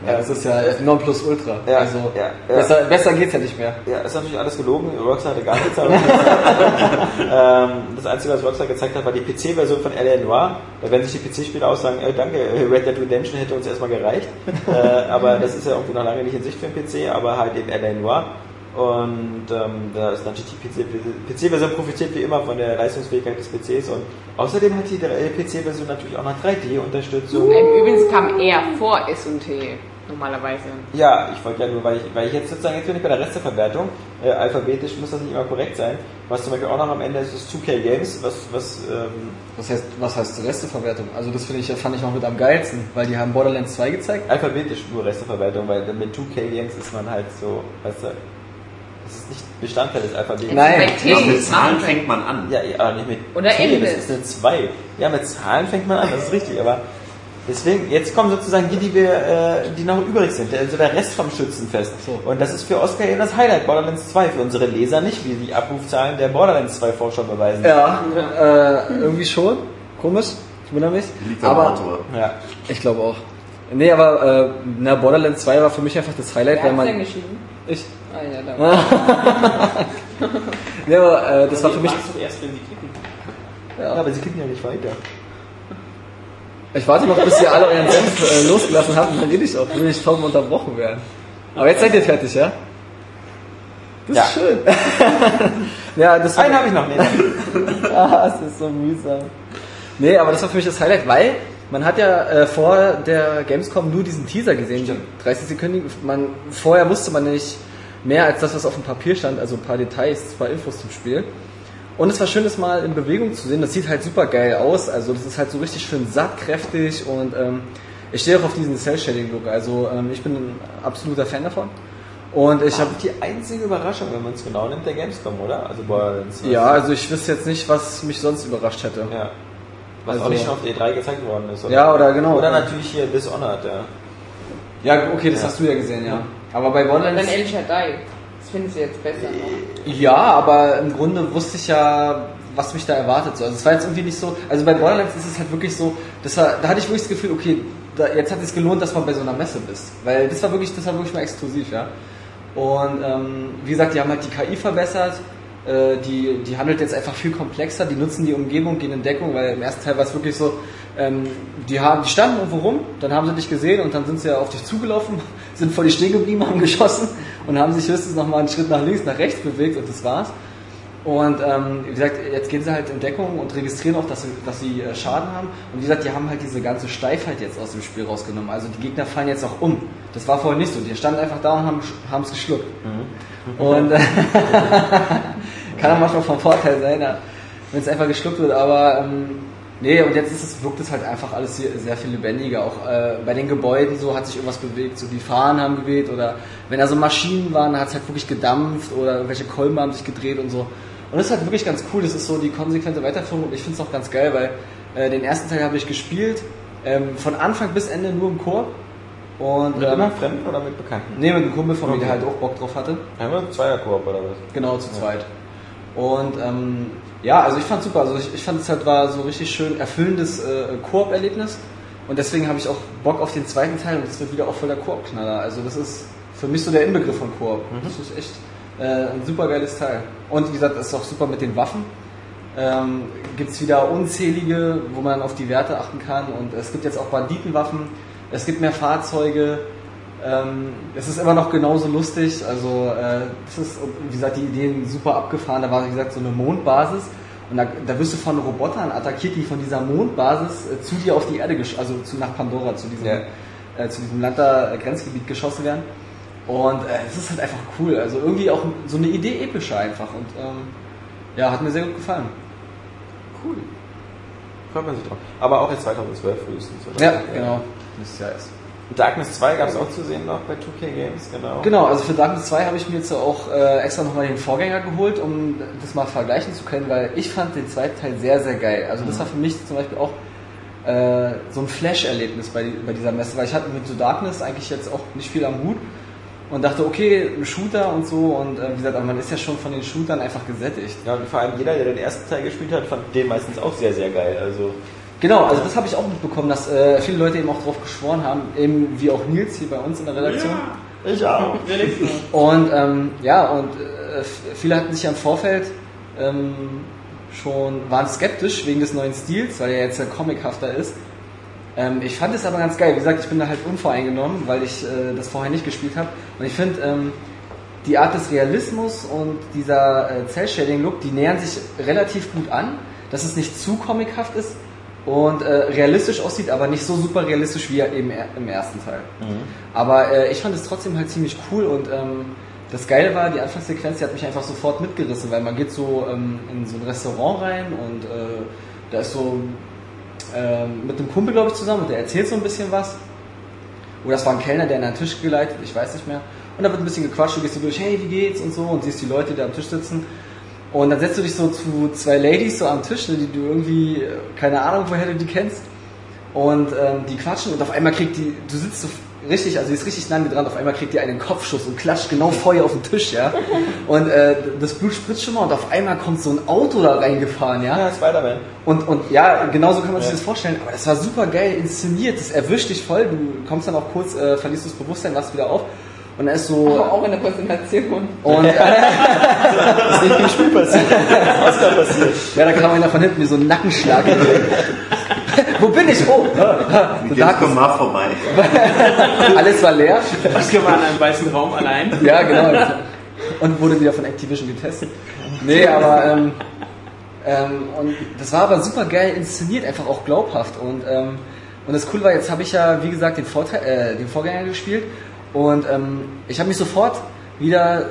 Ja, das ist ja Nonplusultra. Ja, also ja, ja. Besser, besser geht's ja nicht mehr. Ja, ist natürlich alles gelogen. Rockstar hatte gar nichts. [LAUGHS] ähm, das Einzige, was Rockstar gezeigt hat, war die PC-Version von L.A. Noir. Da werden sich die PC-Spieler auch sagen, äh, danke, Red Dead Redemption hätte uns erstmal gereicht. [LAUGHS] äh, aber das ist ja irgendwie noch lange nicht in Sicht für den PC, aber halt eben L.A. Noir. Und ähm, da ist natürlich die PC PC-Version profitiert wie immer von der Leistungsfähigkeit des PCs und außerdem hat die äh, PC-Version natürlich auch noch 3D-Unterstützung. Ähm, Übrigens kam er vor S&T normalerweise. Ja, ich wollte ja nur, weil ich, weil ich jetzt sozusagen, jetzt bin ich bei der Resteverwertung, äh, alphabetisch muss das nicht immer korrekt sein. Was zum Beispiel auch noch am Ende ist, ist 2K Games, was, was ähm, Was heißt, was heißt Resteverwertung? Also das finde ich, fand ich noch mit am geilsten, weil die haben Borderlands 2 gezeigt. alphabetisch nur Resteverwertung, weil mit 2K Games ist man halt so, weißt du, das ist nicht Bestandteil des Alphabets. Nein, Ja, mit Zahlen fängt man an. Ja, ja, aber nicht mit Oder T, das ist eine 2. Ja, mit Zahlen fängt man an, das ist richtig, aber deswegen, jetzt kommen sozusagen die, die wir, äh, die noch übrig sind, also der Rest vom Schützenfest. So. Und das ist für Oscar eben das Highlight, Borderlands 2, für unsere Leser nicht, wie die Abrufzahlen der Borderlands 2 Forscher beweisen. Ja, äh, irgendwie schon. Komisch. Ich wundere mich. Liegt am Aber Autor. Ja. ich glaube auch. Nee, aber äh, na, Borderlands 2 war für mich einfach das Highlight, Wer weil hat's denn man. geschrieben? Ich. Ah ja, da. Nee, [LAUGHS] aber äh, das war für mich. Du erst, wenn sie klicken. ja, aber sie klicken ja nicht weiter. Ich warte noch, bis ihr alle euren Senf äh, losgelassen habt und dann rede ich auch, will ich kaum unterbrochen werden. Aber jetzt seid ihr fertig, ja? Das Ja. ist schön. [LAUGHS] Ja, das war, Einen habe ich noch. Nee, [LAUGHS] ah, es ist so mühsam. Nee, aber das war für mich das Highlight, weil man hat ja äh, vor der Gamescom nur diesen Teaser gesehen, 30 Sekunden. Man, vorher wusste man nicht mehr als das, was auf dem Papier stand, also ein paar Details, ein paar Infos zum Spiel. Und es war schön, das mal in Bewegung zu sehen. Das sieht halt super geil aus. Also das ist halt so richtig schön satt, kräftig und ähm, ich stehe auch auf diesen Cell-Shading-Look. Also ähm, ich bin ein absoluter Fan davon. Und ich habe die einzige Überraschung, wenn man es genau nimmt, der Gamescom, oder? Also Borderlands. ja, also ich wüsste jetzt nicht, was mich sonst überrascht hätte. ja. Was Also- auch nicht schon auf E3 gezeigt worden ist. Oder? Ja, oder genau. Oder natürlich hier Dishonored, ja. Ja, okay, das Ja. hast du ja gesehen, ja. Aber bei Borderlands. Dann El Shaddai. Das findest du jetzt besser. noch. Ja, aber im Grunde wusste ich ja, was mich da erwartet. So. Also es war jetzt irgendwie nicht so. Also bei Borderlands ist es halt wirklich so, das war, da hatte ich wirklich das Gefühl, okay, da, jetzt hat es gelohnt, dass man bei so einer Messe bist. Weil das war wirklich, das war wirklich mal exklusiv, ja. Und ähm, wie gesagt, die haben halt die KI verbessert. Äh, die, die handelt jetzt einfach viel komplexer. Die nutzen die Umgebung, gehen in Deckung, weil im ersten Teil war es wirklich so, ähm, die, haben, die standen irgendwo rum, dann haben sie dich gesehen und dann sind sie ja auf dich zugelaufen, [LAUGHS] sind vor dir stehen geblieben, [LAUGHS] haben geschossen und haben sich höchstens noch mal einen Schritt nach links, nach rechts bewegt und das war's. Und ähm, wie gesagt, jetzt gehen sie halt in Deckung und registrieren auch, dass sie, dass sie äh, Schaden haben. Und wie gesagt, die haben halt diese ganze Steifheit jetzt aus dem Spiel rausgenommen. Also die Gegner fallen jetzt auch um. Das war vorher nicht so. Die standen einfach da und haben es geschluckt. Und äh, [LAUGHS] [LAUGHS] kann auch manchmal vom Vorteil sein, wenn es einfach geschluckt wird. Aber ähm, nee, und jetzt ist es, wirkt es halt einfach alles hier sehr viel lebendiger. Auch äh, bei den Gebäuden so hat sich irgendwas bewegt. So die Fahnen haben geweht oder wenn da so Maschinen waren, hat es halt wirklich gedampft oder irgendwelche Kolben haben sich gedreht und so. Und das ist halt wirklich ganz cool. Das ist so die konsequente Weiterführung und ich finde es auch ganz geil, weil äh, den ersten Teil habe ich gespielt. Ähm, von Anfang bis Ende nur im Chor. Und Mit ähm, immer Fremden oder mit Bekannten? nee, mit einem Kumpel von mir, der Okay. halt auch Bock drauf hatte. Haben wir Zweierkoop oder was? Genau, zu zweit. Und ähm, ja, also ich fand super. Also ich, ich fand es halt war so richtig schön erfüllendes äh, Koop-Erlebnis. Und deswegen habe ich auch Bock auf den zweiten Teil und das wird wieder auch voll der Koop-Knaller. Also das ist für mich so der Inbegriff von Koop. Das ist echt äh, ein super geiles Teil. Und wie gesagt, das ist auch super mit den Waffen. Ähm, gibt es wieder unzählige, wo man auf die Werte achten kann. Und es gibt jetzt auch Banditenwaffen, es gibt mehr Fahrzeuge. Ähm, es ist immer noch genauso lustig. Also, äh, das ist, wie gesagt, die Ideen super abgefahren. Da war, wie gesagt, so eine Mondbasis. Und da, da wirst du von Robotern attackiert, die von dieser Mondbasis äh, zu dir auf die Erde, also zu, nach Pandora, zu diesem, Ja. äh, zu diesem Land da, äh, Grenzgebiet geschossen werden. Und äh, es ist halt einfach cool. Also irgendwie auch so eine Idee epischer einfach. Und ähm, ja, hat mir sehr gut gefallen. Cool. Freut man sich drauf. Aber auch jetzt 2012 frühestens, oder? Ja, genau. Das Jahr ist. Darkness 2 gab es auch zu sehen noch bei 2K Games, genau. Genau, also für Darkness 2 habe ich mir jetzt auch äh, extra nochmal den Vorgänger geholt, um das mal vergleichen zu können, weil ich fand den zweiten Teil sehr, sehr geil. Also das war für mich zum Beispiel auch äh, so ein Flash-Erlebnis bei, bei dieser Messe, weil ich hatte mit so Darkness eigentlich jetzt auch nicht viel am Hut und dachte, okay, ein Shooter und so und äh, wie gesagt, aber man ist ja schon von den Shootern einfach gesättigt. Ja, und vor allem jeder, der den ersten Teil gespielt hat, fand den meistens auch sehr, sehr geil. Also, Genau, also das habe ich auch mitbekommen, dass äh, viele Leute eben auch drauf geschworen haben, eben wie auch Nils hier bei uns in der Redaktion. ich auch. [LAUGHS] Und ähm, ja, und äh, viele hatten sich ja im Vorfeld ähm, schon, waren skeptisch wegen des neuen Stils, weil er jetzt ja comichafter ist. Ähm, ich fand es aber ganz geil. Wie gesagt, ich bin da halt unvoreingenommen, weil ich äh, das vorher nicht gespielt habe. Und ich finde, ähm, die Art des Realismus und dieser äh, Cell-Shading-Look, die nähern sich relativ gut an, dass es nicht zu comichaft ist und äh, realistisch aussieht, aber nicht so super realistisch wie eben im ersten Teil. Aber äh, ich fand es trotzdem halt ziemlich cool und ähm, das Geile war, die Anfangssequenz, die hat mich einfach sofort mitgerissen, weil man geht so ähm, in so ein Restaurant rein und äh, da ist so ähm, mit einem Kumpel, glaube ich, zusammen und der erzählt so ein bisschen was. Oder das war ein Kellner, der an einen Tisch geleitet, ich weiß nicht mehr. Und da wird ein bisschen gequatscht, du gehst so durch, hey, wie geht's und so und siehst die Leute, die da am Tisch sitzen. Und dann setzt du dich so zu zwei Ladies so am Tisch, ne, die du irgendwie, äh, keine Ahnung, woher du die kennst. Und ähm, die quatschen und auf einmal kriegt die, du sitzt so richtig, also die ist richtig nah dran, auf einmal kriegt die einen Kopfschuss und klatscht genau vor ihr auf den Tisch, ja. Und äh, das Blut spritzt schon mal und auf einmal kommt so ein Auto da reingefahren, ja. Ja, Spider-Man. Und, und ja, genau so kann man sich Ja. das vorstellen. Aber das war super geil inszeniert. Das erwischt dich voll. Du kommst dann auch kurz, äh, verlierst das Bewusstsein, wachst wieder auf. Und dann ist so. Aber auch in der Präsentation. Und äh, [LAUGHS] Das ist nicht im Spiel passiert. Was da passiert? ja, da kam einer von hinten wie so ein Nackenschlag. Wo bin ich? Oh, Die Gamescom mal vorbei. [LAUGHS] alles war leer. Maske war in einem weißen Raum allein. Ja, genau. Und wurde wieder von Activision getestet. Nee, aber ähm, ähm, und das war aber super geil inszeniert, einfach auch glaubhaft. Und, ähm, und das Coole war, jetzt habe ich ja, wie gesagt, den, Vorteil, äh, den Vorgänger gespielt und ähm, ich habe mich sofort wieder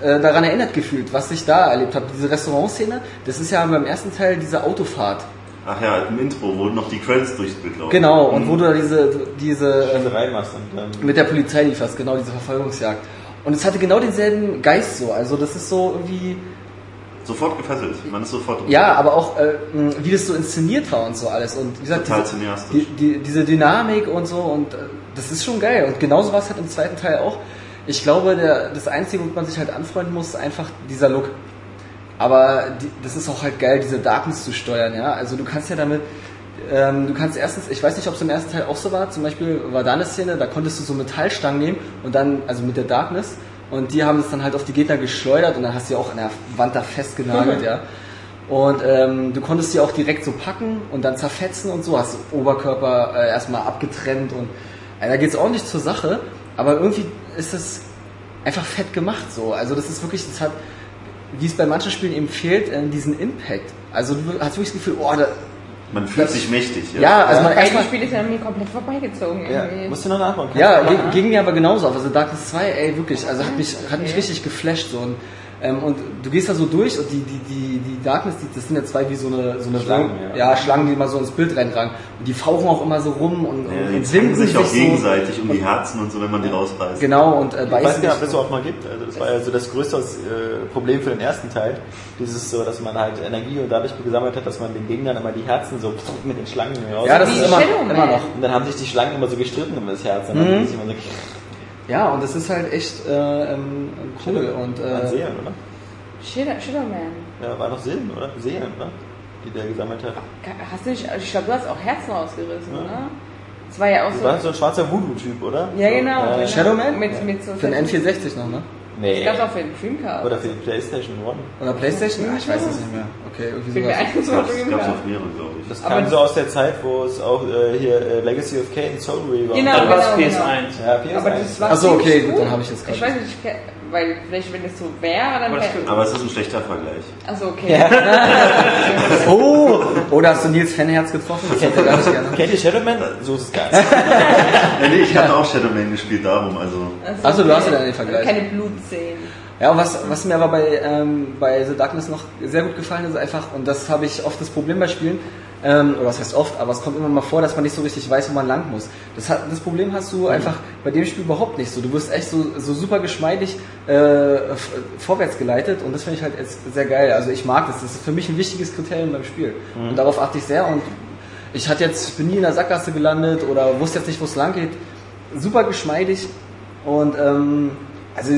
äh, daran erinnert gefühlt, was ich da erlebt habe. Diese Restaurantszene, das ist ja beim ersten Teil diese Autofahrt. Ach ja, im Intro, wo noch die Credits durchs Bild laufen. Genau, und wo du da diese, diese ähm, Schießerei machst und dann. mit der Polizei lieferst, genau diese Verfolgungsjagd. Und es hatte genau denselben Geist so. Also das ist so irgendwie, Sofort gefesselt. Man ist sofort drin. ja, aber auch äh, wie das so inszeniert war und so alles. Und wie gesagt, Total diese, die, die, diese Dynamik und so und äh, das ist schon geil. Und genauso war es halt im zweiten Teil auch. Ich glaube, der, das Einzige, womit man sich halt anfreunden muss, ist einfach dieser Look. Aber die, das ist auch halt geil, diese Darkness zu steuern, ja. Also du kannst ja damit, ähm, du kannst erstens, ich weiß nicht, ob es im ersten Teil auch so war, zum Beispiel war da eine Szene, da konntest du so Metallstangen nehmen und dann, also mit der Darkness, und die haben es dann halt auf die Gegner geschleudert und dann hast du ja auch an der Wand da festgenagelt, [LAUGHS] ja. Und ähm, du konntest die auch direkt so packen und dann zerfetzen und so, hast du Oberkörper äh, erstmal abgetrennt und äh, da geht's ordentlich zur Sache, aber irgendwie ist es einfach fett gemacht so. Also das ist wirklich, das hat, wie es bei manchen Spielen eben fehlt, äh, diesen Impact. Also du hast wirklich das Gefühl, oh, da, Man fühlt Das- sich mächtig. ja, also man erstmal, das Spiel ist ja an mir komplett vorbeigezogen. Ja, irgendwie. musst du noch nachbauen. Kannst ja, machen. ging mir aber genauso auf. Also Darkness 2, ey, wirklich, also hat mich, hat mich Okay. richtig geflasht so. Und, ähm, und du gehst da so durch und die, die, die, die Darkness, die, das sind ja zwei wie so eine, so eine Schlangen, ja. ja. Schlangen, die immer so ins Bild reinragen. Und die fauchen auch immer so rum und, Ja, und, und zwingen sich auch so. gegenseitig um die Herzen und so, wenn man die rausreißt. Genau, und äh, Ich weiß beißen nicht, ob sich das überhaupt mal gibt. Also das war ja so das größte äh, Problem für den ersten Teil. Dieses so, dass man halt Energie und dadurch gesammelt hat, dass man den Gegnern immer die Herzen so [LAUGHS] mit den Schlangen raus. Ja, das ist immer, immer noch. und dann haben sich die Schlangen immer so gestritten um das Herz. Und dann Mhm. haben sich immer so Ja, und das ist halt echt äh, ähm, cool. Und, An äh, Seelen, oder? Shadow, Shadow Man. Ja, war doch Seelen, oder? Seelen, oder? Die der gesammelt hat. Hast du nicht, also ich glaube, du hast auch Herzen rausgerissen, oder? Das war ja auch Das so. war so ein schwarzer Voodoo-Typ, oder? Ja, genau. Ja, genau. Shadow Man? Mit, mit so für den N64 noch, ne? Nee. Das gab auch für den Dreamcast. Oder für die Playstation One. Oder Playstation? Ah, ich weiß es nicht mehr. Okay, irgendwie sowas. Das gab es Dreamcast. auf mehrere, glaube ich. Das kam das- so aus der Zeit, wo es auch äh, hier äh, Legacy of Kain, Soul Reaver Genau, Dann war es genau, PS1. Ja, PS1. Aber das war Ach so, ziemlich okay, gut. dann habe ich das Ich gerade. weiß nicht, ich, weil vielleicht, wenn es so wäre, dann wäre. Aber es ist ein schlechter Vergleich. Achso, okay. [LAUGHS] Oh! Oder hast du Nils Fanherz getroffen? Das hätte gar nicht gerne. Kennt ihr Shadowman? So ist es gar [LAUGHS] nicht. Ja, nee, ich hatte auch Shadow Man gespielt, darum. Also, Achso, du hast ja dann den Vergleich. Keine Blutszenen. Ja, und was, was mir aber bei, ähm, bei The Darkness noch sehr gut gefallen ist, einfach, und das habe ich oft das Problem bei Spielen, ähm, oder was heißt oft, aber es kommt immer mal vor, dass man nicht so richtig weiß, wo man lang muss. Das, hat, das Problem hast du einfach bei dem Spiel überhaupt nicht so. Du wirst echt so, so super geschmeidig äh, vorwärts geleitet und das finde ich halt sehr geil. Also ich mag das. Das ist für mich ein wichtiges Kriterium beim Spiel. Und darauf achte ich sehr und ich hatte jetzt, bin nie in der Sackgasse gelandet oder wusste jetzt nicht, wo es lang geht. Super geschmeidig und ähm, also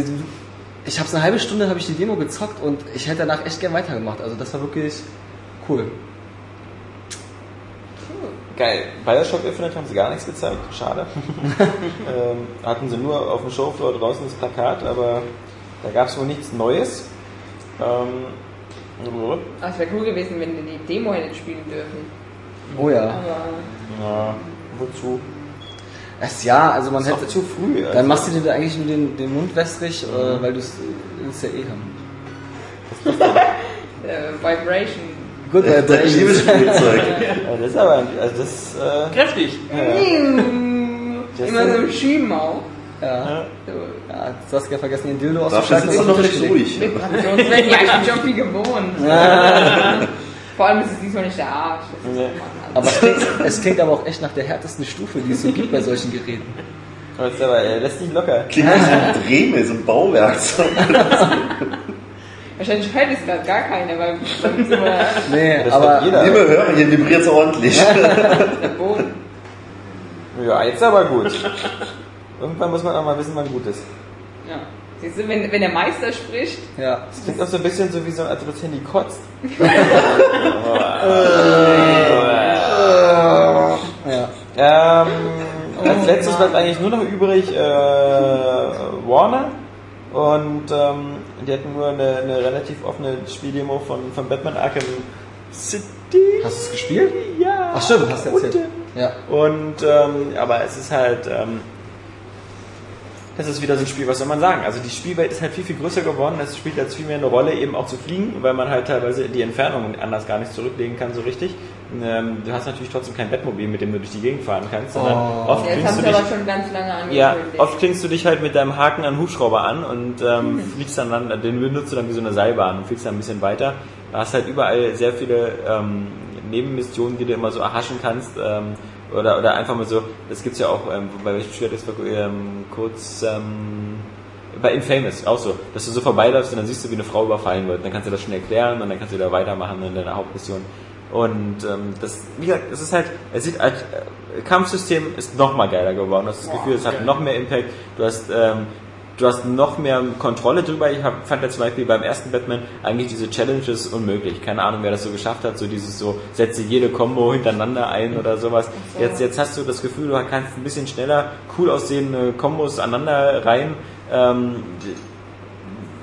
ich habe eine halbe Stunde habe ich die Demo gezockt und ich hätte danach echt gern weitergemacht. Also das war wirklich cool. Geil. Bioshock Infinite haben sie gar nichts gezeigt. Schade. [LAUGHS] ähm, hatten sie nur auf dem Showfloor draußen das Plakat, aber da gab es wohl nichts Neues. Ähm, Aber es wäre cool gewesen, wenn wir die Demo hätten spielen dürfen. Oh ja. Aber ja, wozu? Es, ja, also man Das ist hätte. zu früh. Also, Dann machst du dir da eigentlich nur den, den Mund wässrig, äh, weil du es ja eh haben. [LAUGHS] äh, Vibration. Good ich liebe Vibrations. Spielzeug. [LAUGHS] Ja, das ist aber, also das, äh, Kräftig. Das Immer so Schieben auch. Ja. Ja, du hast ja vergessen, den Dildo auszuschalten. sitzt und du auf noch gelegt. ruhig. Ja, ich bin schon viel gewohnt. [LAUGHS] Vor allem ist es diesmal nicht der Arsch. Das ist Nee. Aber es klingt, es klingt aber auch echt nach der härtesten Stufe, die es so gibt bei solchen Geräten. das ist aber, äh, lässt nicht locker. Klingt wie so ein Drehmel, so ein Bauwerkzeug. [LAUGHS] Wahrscheinlich hört es gerade gar keiner, weil [LAUGHS] Nee, Das aber jeder. Liebe Hörer, hier vibriert es ordentlich. der Boden. [LAUGHS] Ja, jetzt aber gut. Irgendwann muss man auch mal wissen, wann gut ist. Ja. Siehst du, wenn, wenn der Meister spricht, ja. Das klingt auch so ein bisschen so wie so, als ob das Handy kotzt. [LAUGHS] ja. Ähm, als letztes bleibt eigentlich nur noch übrig äh, Warner. Und ähm, die hatten nur eine, eine relativ offene Spieldemo von, von Batman Arkham City. Hast du es gespielt? Ja. Ach stimmt, hast du erzählt. Ja. Und ähm, aber es ist halt ähm, das ist wieder so ein Spiel, was soll man sagen? Also die Spielwelt ist halt viel, viel größer geworden. Es spielt jetzt viel mehr eine Rolle, eben auch zu fliegen, weil man halt teilweise die Entfernung anders gar nicht zurücklegen kann, so richtig. Ähm, du hast natürlich trotzdem kein Bettmobil, mit dem du durch die Gegend fahren kannst, sondern oft Jetzt klingst du dich aber schon ganz lange angekündigt. ja, oft klingst du dich halt mit deinem Haken an den Hubschrauber an und ähm, fliegst dann, dann, den benutzt du dann wie so eine Seilbahn und fliegst dann ein bisschen weiter. Da hast halt überall sehr viele ähm, Nebenmissionen, die du immer so erhaschen kannst. Ähm, oder, oder einfach mal so, das gibt's ja auch, ähm, bei welchem Spiel das war, ähm, kurz, ähm, bei Infamous auch so, dass du so vorbeiläufst und dann siehst du, wie eine Frau überfallen wird. Dann kannst du das schon erklären und dann kannst du wieder weitermachen in deiner Hauptmission. Und ähm, das, wie gesagt, es ist halt, es sieht halt, äh, Kampfsystem ist noch mal geiler geworden. Du hast das Gefühl, es hat noch mehr Impact. Du hast, ähm, du hast noch mehr Kontrolle drüber. Ich hab, fand ja zum Beispiel beim ersten Batman eigentlich diese Challenges unmöglich. Keine Ahnung, wer das so geschafft hat. So dieses so, setze jede Combo hintereinander ein oder sowas. Jetzt, jetzt hast du das Gefühl, du kannst ein bisschen schneller cool aussehende Kombos aneinander rein. Ähm,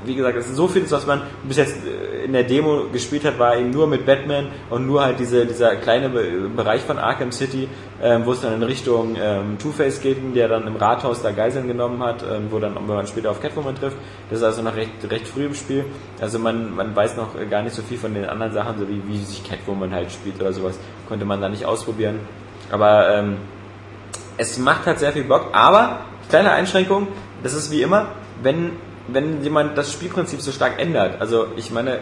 wie gesagt, es ist so vieles, was man bis jetzt äh, in der Demo gespielt hat, war eben nur mit Batman und nur halt diese, dieser kleine Be Bereich von Arkham City, ähm, wo es dann in Richtung ähm, Two-Face geht, der dann im Rathaus da Geiseln genommen hat, ähm, wo dann, wenn man später auf Catwoman trifft, das ist also noch recht, recht früh im Spiel. Also man, man weiß noch gar nicht so viel von den anderen Sachen, so wie, wie sich Catwoman halt spielt oder sowas, konnte man da nicht ausprobieren. Aber ähm, es macht halt sehr viel Bock, aber kleine Einschränkung, das ist wie immer, wenn, wenn jemand das Spielprinzip so stark ändert. Also ich meine,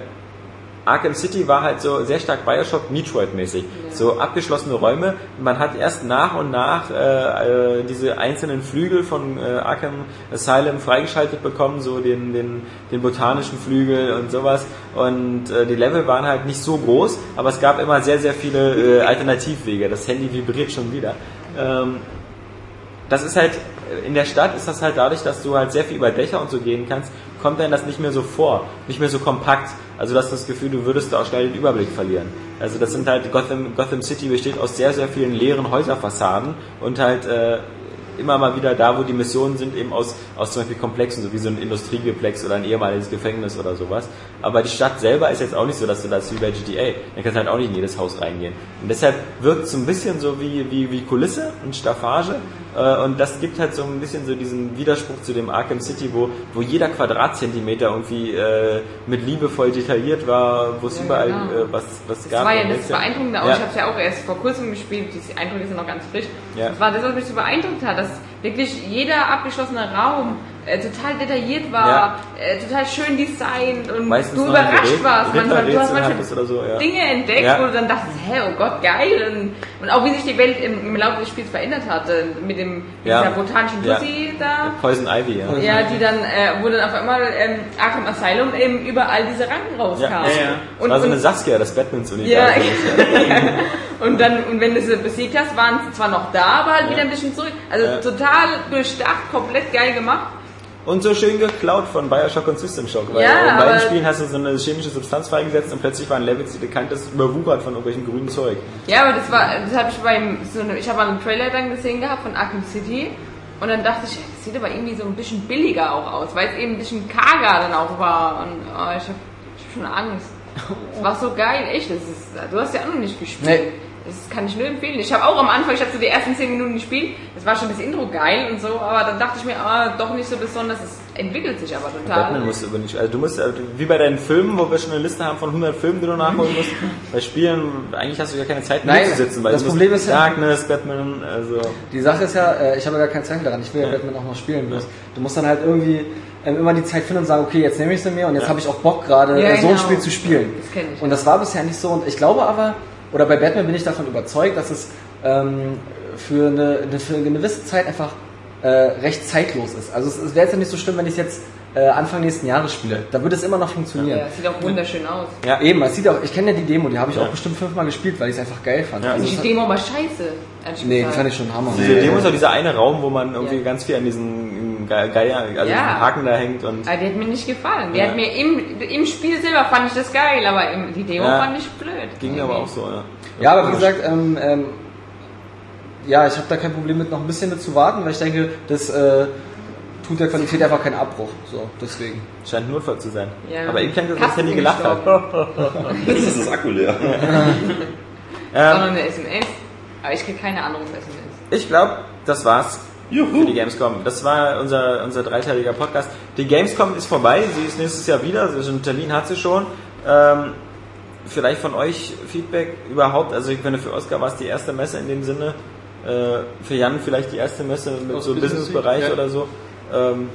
Arkham City war halt so sehr stark Bioshock Metroid-mäßig. So abgeschlossene Räume. Man hat erst nach und nach äh, äh, diese einzelnen Flügel von äh, Arkham Asylum freigeschaltet bekommen, so den, den, den botanischen Flügel und sowas. Und äh, die Level waren halt nicht so groß, aber es gab immer sehr, sehr viele äh, Alternativwege. Das Handy vibriert schon wieder. Ähm, das ist halt, in der Stadt ist das halt dadurch, dass du halt sehr viel über Dächer und so gehen kannst, kommt einem das nicht mehr so vor, nicht mehr so kompakt. Also du hast das Gefühl, du würdest da auch schnell den Überblick verlieren. Also das sind halt, Gotham, Gotham City besteht aus sehr, sehr vielen leeren Häuserfassaden und halt äh, immer mal wieder da, wo die Missionen sind, eben aus, aus zum Beispiel Komplexen, so wie so ein Industriegeplex oder ein ehemaliges Gefängnis oder sowas. Aber die Stadt selber ist jetzt auch nicht so, dass du das wie bei GTA, da kannst du halt auch nicht in jedes Haus reingehen. Und deshalb wirkt es so ein bisschen so wie, wie, wie Kulisse und Staffage. Äh, Und das gibt halt so ein bisschen so diesen Widerspruch zu dem Arkham City, wo, wo jeder Quadratzentimeter irgendwie äh, mit liebevoll detailliert war, wo es Ja, überall genau. äh, was, was Das gab. war ja das Beeindruckende auch. Ja. Ich habe es ja auch erst vor kurzem gespielt. Die Eindrücke sind noch ganz frisch. Ja. Das war das, was mich so beeindruckt hat, dass wirklich jeder abgeschlossene Raum äh, total detailliert war, Ja. äh, total schön designt und Meistens du überrascht warst. Manchmal, du hast manchmal so, ja. Dinge entdeckt, Ja. wo du dann dachtest, hä, oh Gott, geil. Und, und auch wie sich die Welt im, im Laufe des Spiels verändert hat. äh, Mit dem Ja. dieser botanischen Ja. Tussi da. Poison Ivy, ja. Ja, die dann, äh, wo dann auf einmal ähm, Arkham Asylum eben überall diese Ranken rauskam. Ja, ja, ja. Das Und, war so und, eine Saskia, das Batmans ja, Universum. [LAUGHS] und dann, und wenn du sie besiegt hast, waren sie zwar noch da, aber halt Ja. wieder ein bisschen zurück. Also Ja. total durchdacht, komplett geil gemacht. Und so schön geklaut von Bioshock und System Shock. Weil Ja, in beiden Spielen hast du so eine chemische Substanz freigesetzt und plötzlich waren Levels, die du kanntest, überwuchert von irgendwelchem grünen Zeug. Ja, aber das war, das habe ich beim, so eine, ich habe mal einen Trailer dann gesehen gehabt von Arkham City und dann dachte ich, das sieht aber irgendwie so ein bisschen billiger auch aus, weil es eben ein bisschen karger dann auch war und oh, ich habe ich hab schon Angst. Es war so geil, echt. Das ist, du hast ja auch noch nicht gespielt. Nee. Das kann ich nur empfehlen. Ich habe auch am Anfang, ich habe so die ersten 10 Minuten gespielt, das war schon das Intro geil und so, aber dann dachte ich mir, ah, doch nicht so besonders, es entwickelt sich aber total. Batman musst du aber nicht, also du musst, äh, wie bei deinen Filmen, wo wir schon eine Liste haben von 100 Filmen, die du nachholen musst, [LAUGHS] bei Spielen, eigentlich hast du ja keine Zeit, Nein, zu sitzen, weil das Problem ist ja- Darkness, Batman, also, Die Sache ist ja, äh, ich habe ja gar keinen Zweifel daran, ich will ja, Batman auch noch spielen. bloß Du musst dann halt irgendwie ähm, immer die Zeit finden und sagen, okay, jetzt nehme ich sie mir und jetzt habe ich auch Bock gerade Ja, so ein genau. Spiel zu spielen. Das kenn ich. Und das war bisher nicht so und ich glaube aber, oder bei Batman bin ich davon überzeugt, dass es ähm, für, eine, eine, für eine gewisse Zeit einfach äh, recht zeitlos ist. Also es, es wäre jetzt ja nicht so schlimm, wenn ich es jetzt äh, Anfang nächsten Jahres spiele. Da würde es immer noch funktionieren. Ja, es sieht auch wunderschön aus. ja, Eben, es sieht auch, ich kenne ja die Demo, die habe ich Ja. auch bestimmt fünfmal gespielt, weil ich es einfach geil fand. Ja. Also Die es hat- Demo war scheiße. nee, die fand ich schon Hammer. diese Demo ist auch dieser eine Raum, wo man irgendwie Ja. ganz viel an diesen Geier, also Ja. Haken da hängt und, Aber die hat mir nicht gefallen. Die Ja. hat mir im, im Spiel selber fand ich das geil, aber im, die Demo Ja. fand ich blöd. ging mir aber auch so, ja. Ja, aber wie gesagt, ähm, ähm, ja, ich habe da kein Problem mit, noch ein bisschen mit zu warten, weil ich denke, das äh, tut der Qualität einfach keinen Abbruch. So, deswegen. Scheint ein Notfall zu sein. Ja. Aber eben klang das, als Handy gelacht hat. Jetzt [LAUGHS] ist das Akku leer. [LAUGHS] Sondern Ähm, eine SMS. Aber ich krieg keine Anruf-SMS. ich glaube, das war's für die Gamescom. Das war unser, unser dreiteiliger Podcast. Die Gamescom ist vorbei, sie ist nächstes Jahr wieder, also einen Termin hat sie schon. Ähm, vielleicht von euch Feedback überhaupt, also ich finde für Oscar war es die erste Messe in dem Sinne, äh, für Jan vielleicht die erste Messe mit Aus so Business Businessbereich ja. oder so. Ähm,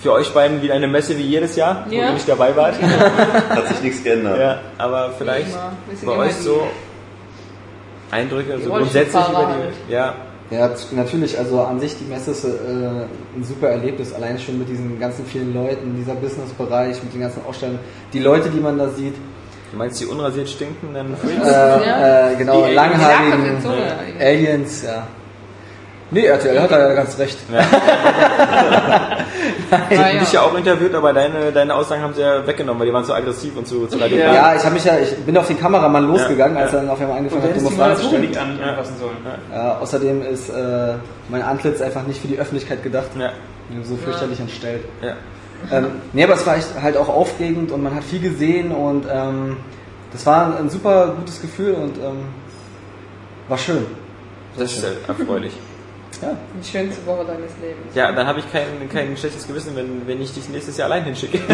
für euch beiden wieder eine Messe wie jedes Jahr, wo Ja. ihr nicht dabei wart. [LAUGHS] Hat sich nichts geändert. ja, aber vielleicht bei euch so Eindrücke, so grundsätzlich über die. Ja, Ja, natürlich, also an sich die Messe ist äh, ein super Erlebnis, allein schon mit diesen ganzen vielen Leuten, dieser Businessbereich, mit den ganzen Ausstellungen, die Leute, die man da sieht, du meinst die unrasiert stinkenden Freaks? äh, Ja. äh, genau, Die langhaarigen Aliens. Ja. Nee, RTL hat da ja ganz recht. Ah, [LAUGHS] Ich habe dich ja auch interviewt, aber deine, deine Aussagen haben sie ja weggenommen, weil die waren zu aggressiv und zu, zu radikal. Ja, ich habe mich ja, ich bin auf den Kameramann losgegangen, als er dann auf einmal angefangen hat, dumme Fragen zu stellen. nicht an, anfassen sollen. Ja, außerdem ist äh, mein Antlitz einfach nicht für die Öffentlichkeit gedacht. Ja, So fürchterlich entstellt. ja. Ähm, nee, aber es war echt halt auch aufregend und man hat viel gesehen und ähm, das war ein, ein super gutes Gefühl und ähm, war schön. Das ist erfreulich. Ja. Die schönste Woche deines Lebens. Ja, dann habe ich kein, kein schlechtes Gewissen, wenn, wenn ich dich nächstes Jahr allein hinschicke. [LAUGHS]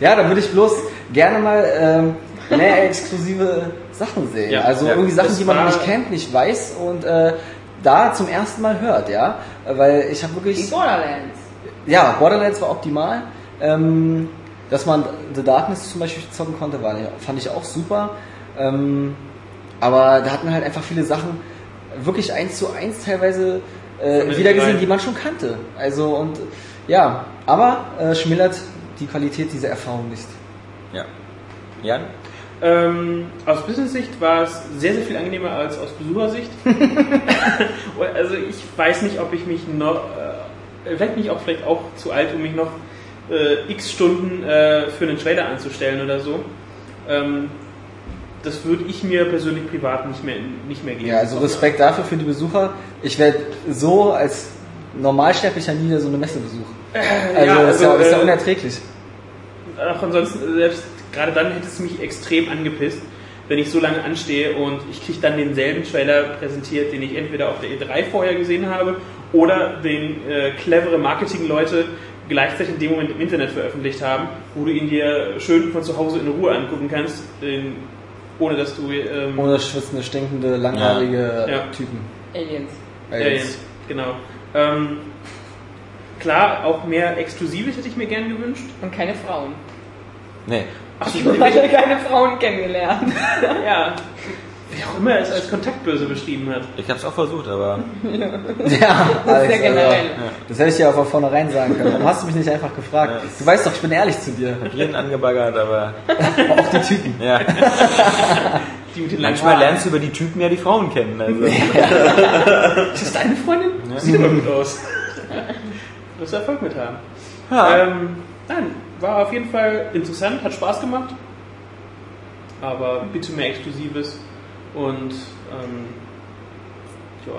Ja, da würde ich bloß gerne mal ähm, mehr exklusive Sachen sehen. Ja, also ja, irgendwie Sachen, die man noch nicht kennt, nicht weiß und äh, da zum ersten Mal hört, ja. Weil ich habe Die wirklich. Borderlands. Ja, Borderlands war optimal. Ähm, dass man The Darkness zum Beispiel zocken konnte, war, fand ich auch super. Ähm, aber da hat man halt einfach viele Sachen wirklich eins zu eins teilweise äh, wieder gesehen, die man schon kannte. Also und ja, aber äh, schmälert die Qualität dieser Erfahrung nicht. Ja. Jan? Ähm, aus Business-Sicht war es sehr, sehr viel angenehmer als aus Besuchersicht. [LAUGHS] also ich weiß nicht, ob ich mich noch, äh, vielleicht bin ich auch vielleicht auch zu alt, um mich noch äh, x Stunden äh, für einen Trailer anzustellen oder so. Ähm, das würde ich mir persönlich privat nicht mehr, nicht mehr geben. Ja, also Respekt dafür für die Besucher. Ich werde so als Normalsterblicher nie so eine Messe besuchen. Also, ja, das ist ja, also, das ist ja äh, unerträglich. Auch ansonsten, selbst gerade dann hätte es mich extrem angepisst, wenn ich so lange anstehe und ich kriege dann denselben Trailer präsentiert, den ich entweder auf der E3 vorher gesehen habe oder den äh, clevere Marketing-Leute gleichzeitig in dem Moment im Internet veröffentlicht haben, wo du ihn dir schön von zu Hause in Ruhe angucken kannst, in, ohne dass du ähm, Ohne schwitzende, stinkende, langhaarige Ja. Typen. Aliens. Aliens, genau. Ähm, klar, auch mehr Exklusives hätte ich mir gern gewünscht. Und keine Frauen. Nee. Ach, Ich habe keine Frauen kennengelernt. [LAUGHS] ja. Wer auch immer es als Kontaktböse beschrieben hat. Ich habe es auch versucht, aber [LAUGHS] Ja, Alex, Sehr generell. Also, das hätte ich dir auch von vornherein sagen können. Warum hast du mich nicht einfach gefragt? Du weißt doch, ich bin ehrlich zu dir. jeden angebaggert, aber [LAUGHS] Auch die Typen. ja. [LAUGHS] Die mit den langen Manchmal Haaren. lernst du über die Typen ja die Frauen kennen. Also. Ist das deine Freundin? Sieht aber gut aus. Du wirst Erfolg mit haben. Ja. Ähm, nein, war auf jeden Fall interessant, hat Spaß gemacht. Aber bitte mehr Exklusives und ähm, ja,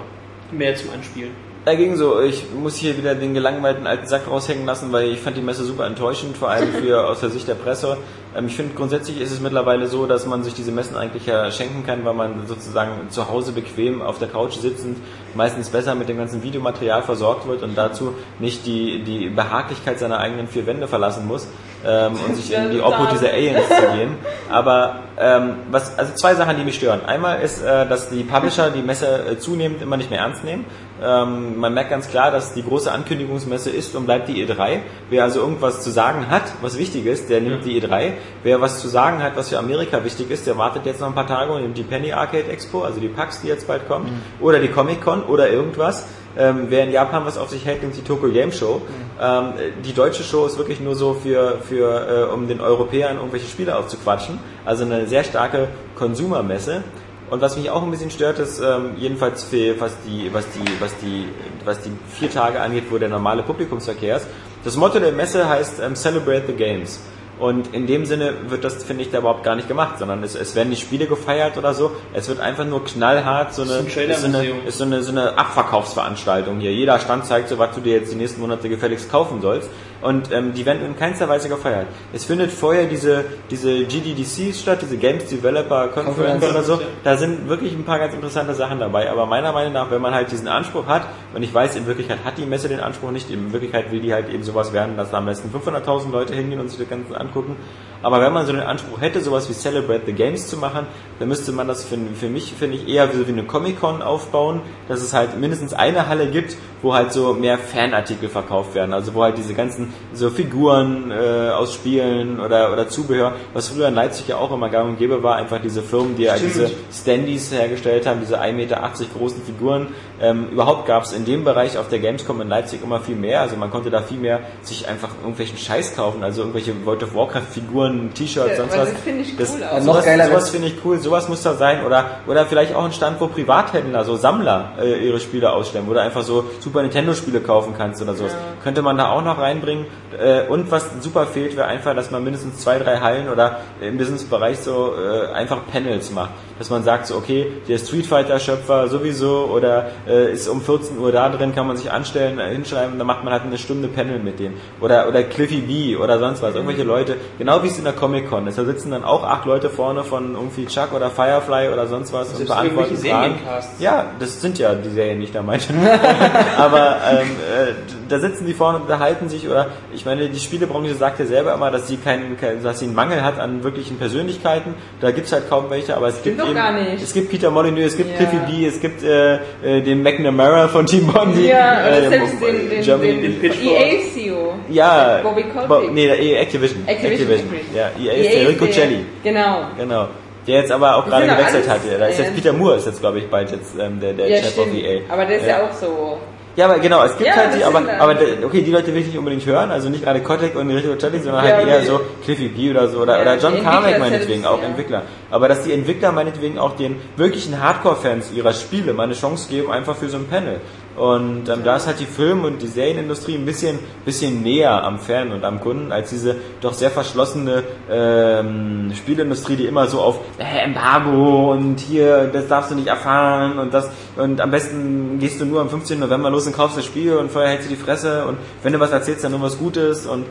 mehr zum Anspielen. Dagegen so, ich muss hier wieder den gelangweilten alten Sack raushängen lassen, weil ich fand die Messe super enttäuschend, vor allem für [LAUGHS] aus der Sicht der Presse. Ähm, ich finde grundsätzlich ist es mittlerweile so, dass man sich diese Messen eigentlich ja schenken kann, weil man sozusagen zu Hause bequem auf der Couch sitzend meistens besser mit dem ganzen Videomaterial versorgt wird und dazu nicht die, die Behaglichkeit seiner eigenen vier Wände verlassen muss ähm, und sich in die Obhut dieser Aliens zu gehen. Aber ähm, was, also zwei Sachen, die mich stören. Einmal ist, äh, dass die Publisher die Messe äh, zunehmend immer nicht mehr ernst nehmen. Ähm, man merkt ganz klar, dass die große Ankündigungsmesse ist und bleibt die E3. Wer also irgendwas zu sagen hat, was wichtig ist, der nimmt die E3. Wer was zu sagen hat, was für Amerika wichtig ist, der wartet jetzt noch ein paar Tage und nimmt die Penny Arcade Expo, also die PAX, die jetzt bald kommt, oder die Comic Con oder irgendwas. Ähm, wer in Japan was auf sich hält, nimmt die Tokyo Game Show. Ähm, die deutsche Show ist wirklich nur so für, für äh, um den Europäern irgendwelche Spiele aufzuquatschen. Also eine sehr starke Konsumermesse. Und was mich auch ein bisschen stört, ist ähm, jedenfalls für, was die, was die, was die, was die vier Tage angeht, wo der normale Publikumsverkehr ist. Das Motto der Messe heißt ähm, Celebrate the Games. Und in dem Sinne wird das, finde ich, da überhaupt gar nicht gemacht, sondern es, es werden nicht Spiele gefeiert oder so. Es wird einfach nur knallhart so eine, ist ein ist so eine, ist so eine, so eine Abverkaufsveranstaltung hier. Jeder Stand zeigt so, was du dir jetzt die nächsten Monate gefälligst kaufen sollst. Und ähm, die werden in keinster Weise gefeiert. Es findet vorher diese, diese GDDC statt, diese Games Developer Conference oder so. Da sind wirklich ein paar ganz interessante Sachen dabei. Aber meiner Meinung nach, wenn man halt diesen Anspruch hat, und ich weiß, in Wirklichkeit hat die Messe den Anspruch nicht, in Wirklichkeit will die halt eben sowas werden, dass da am besten 500.000 Leute hingehen und sich das Ganze angucken. Aber wenn man so den Anspruch hätte, sowas wie Celebrate the Games zu machen, dann müsste man das für, für mich, finde ich, eher wie, wie eine Comic-Con aufbauen, dass es halt mindestens eine Halle gibt, wo halt so mehr Fanartikel verkauft werden. Also wo halt diese ganzen so Figuren äh, aus Spielen oder, oder Zubehör, was früher in Leipzig ja auch immer gang und gäbe war, einfach diese Firmen, die halt Stimmt. diese Standys hergestellt haben, diese 1,80 Meter großen Figuren. Ähm, überhaupt gab es in dem Bereich auf der Gamescom in Leipzig immer viel mehr. Also man konnte da viel mehr sich einfach irgendwelchen Scheiß kaufen, also irgendwelche World of Warcraft Figuren, T-Shirts, Ja, sonst was. das finde ich Das- cool Also aus. noch sowas, geiler sowas finde ich cool, sowas muss da sein oder oder vielleicht auch ein Stand, wo Privathändler, so Sammler äh, ihre Spiele ausstellen, wo du einfach so Super Nintendo Spiele kaufen kannst oder sowas. Könnte man da auch noch reinbringen. Äh, und was super fehlt, wäre einfach, dass man mindestens zwei, drei Hallen oder im Businessbereich so äh, einfach Panels macht. Dass man sagt so, okay, der Street Fighter Schöpfer sowieso oder äh, ist um 14 Uhr da drin, kann man sich anstellen, äh, hinschreiben, dann macht man halt eine Stunde Panel mit denen. Oder oder Cliffy B oder sonst was. Irgendwelche Leute, genau wie es in der Comic Con ist. Da sitzen dann auch acht Leute vorne von irgendwie Chuck oder Firefly oder sonst was und beantworten Fragen. Ja, das sind ja die Serien, die ich da meinte. [LAUGHS] Aber ähm, äh, da sitzen die vorne und unterhalten sich oder ich meine, die Spielebranche sagt ja selber immer, dass sie keinen, keinen dass sie einen Mangel hat an wirklichen Persönlichkeiten. Da gibt's halt kaum welche, aber es gibt doch eben, gar nicht. es gibt Peter Molyneux, es gibt Ja. Cliffy B, es gibt äh, äh, den McNamara von Team Bondi, Ja, oder äh, selbst den, den, Germany, den, den Pitchfork. EA-CEO. ja, Bobby Bo- Kotick. nee, der E- Activision, Activision. ja, EA ist der Rico Celli, Genau. genau. Der jetzt aber auch gerade gewechselt hat. Da ist jetzt Peter Moore, ist jetzt glaube ich bald jetzt ähm, der, der Ja, Chef stimmt. of EA. Aber der ist ja, auch so. Ja, aber genau, es gibt Ja, halt die, aber, aber okay, die Leute will ich nicht unbedingt hören, also nicht gerade Kotick und Rico Celli, sondern Ja, halt eher so Cliffy B oder so oder, Ja, oder John Carmack meinetwegen, auch. Entwickler. Aber dass die Entwickler meinetwegen auch den wirklichen Hardcore-Fans ihrer Spiele mal eine Chance geben, einfach für so ein Panel. Und ähm, da ist halt die Film- und die Serienindustrie ein bisschen, bisschen näher am Fan und am Kunden als diese doch sehr verschlossene ähm, Spielindustrie, die immer so auf äh, Embargo und hier, das darfst du nicht erfahren und das und am besten gehst du nur am 15. November los und kaufst das Spiel und vorher hältst du die Fresse und wenn du was erzählst, dann nur was Gutes und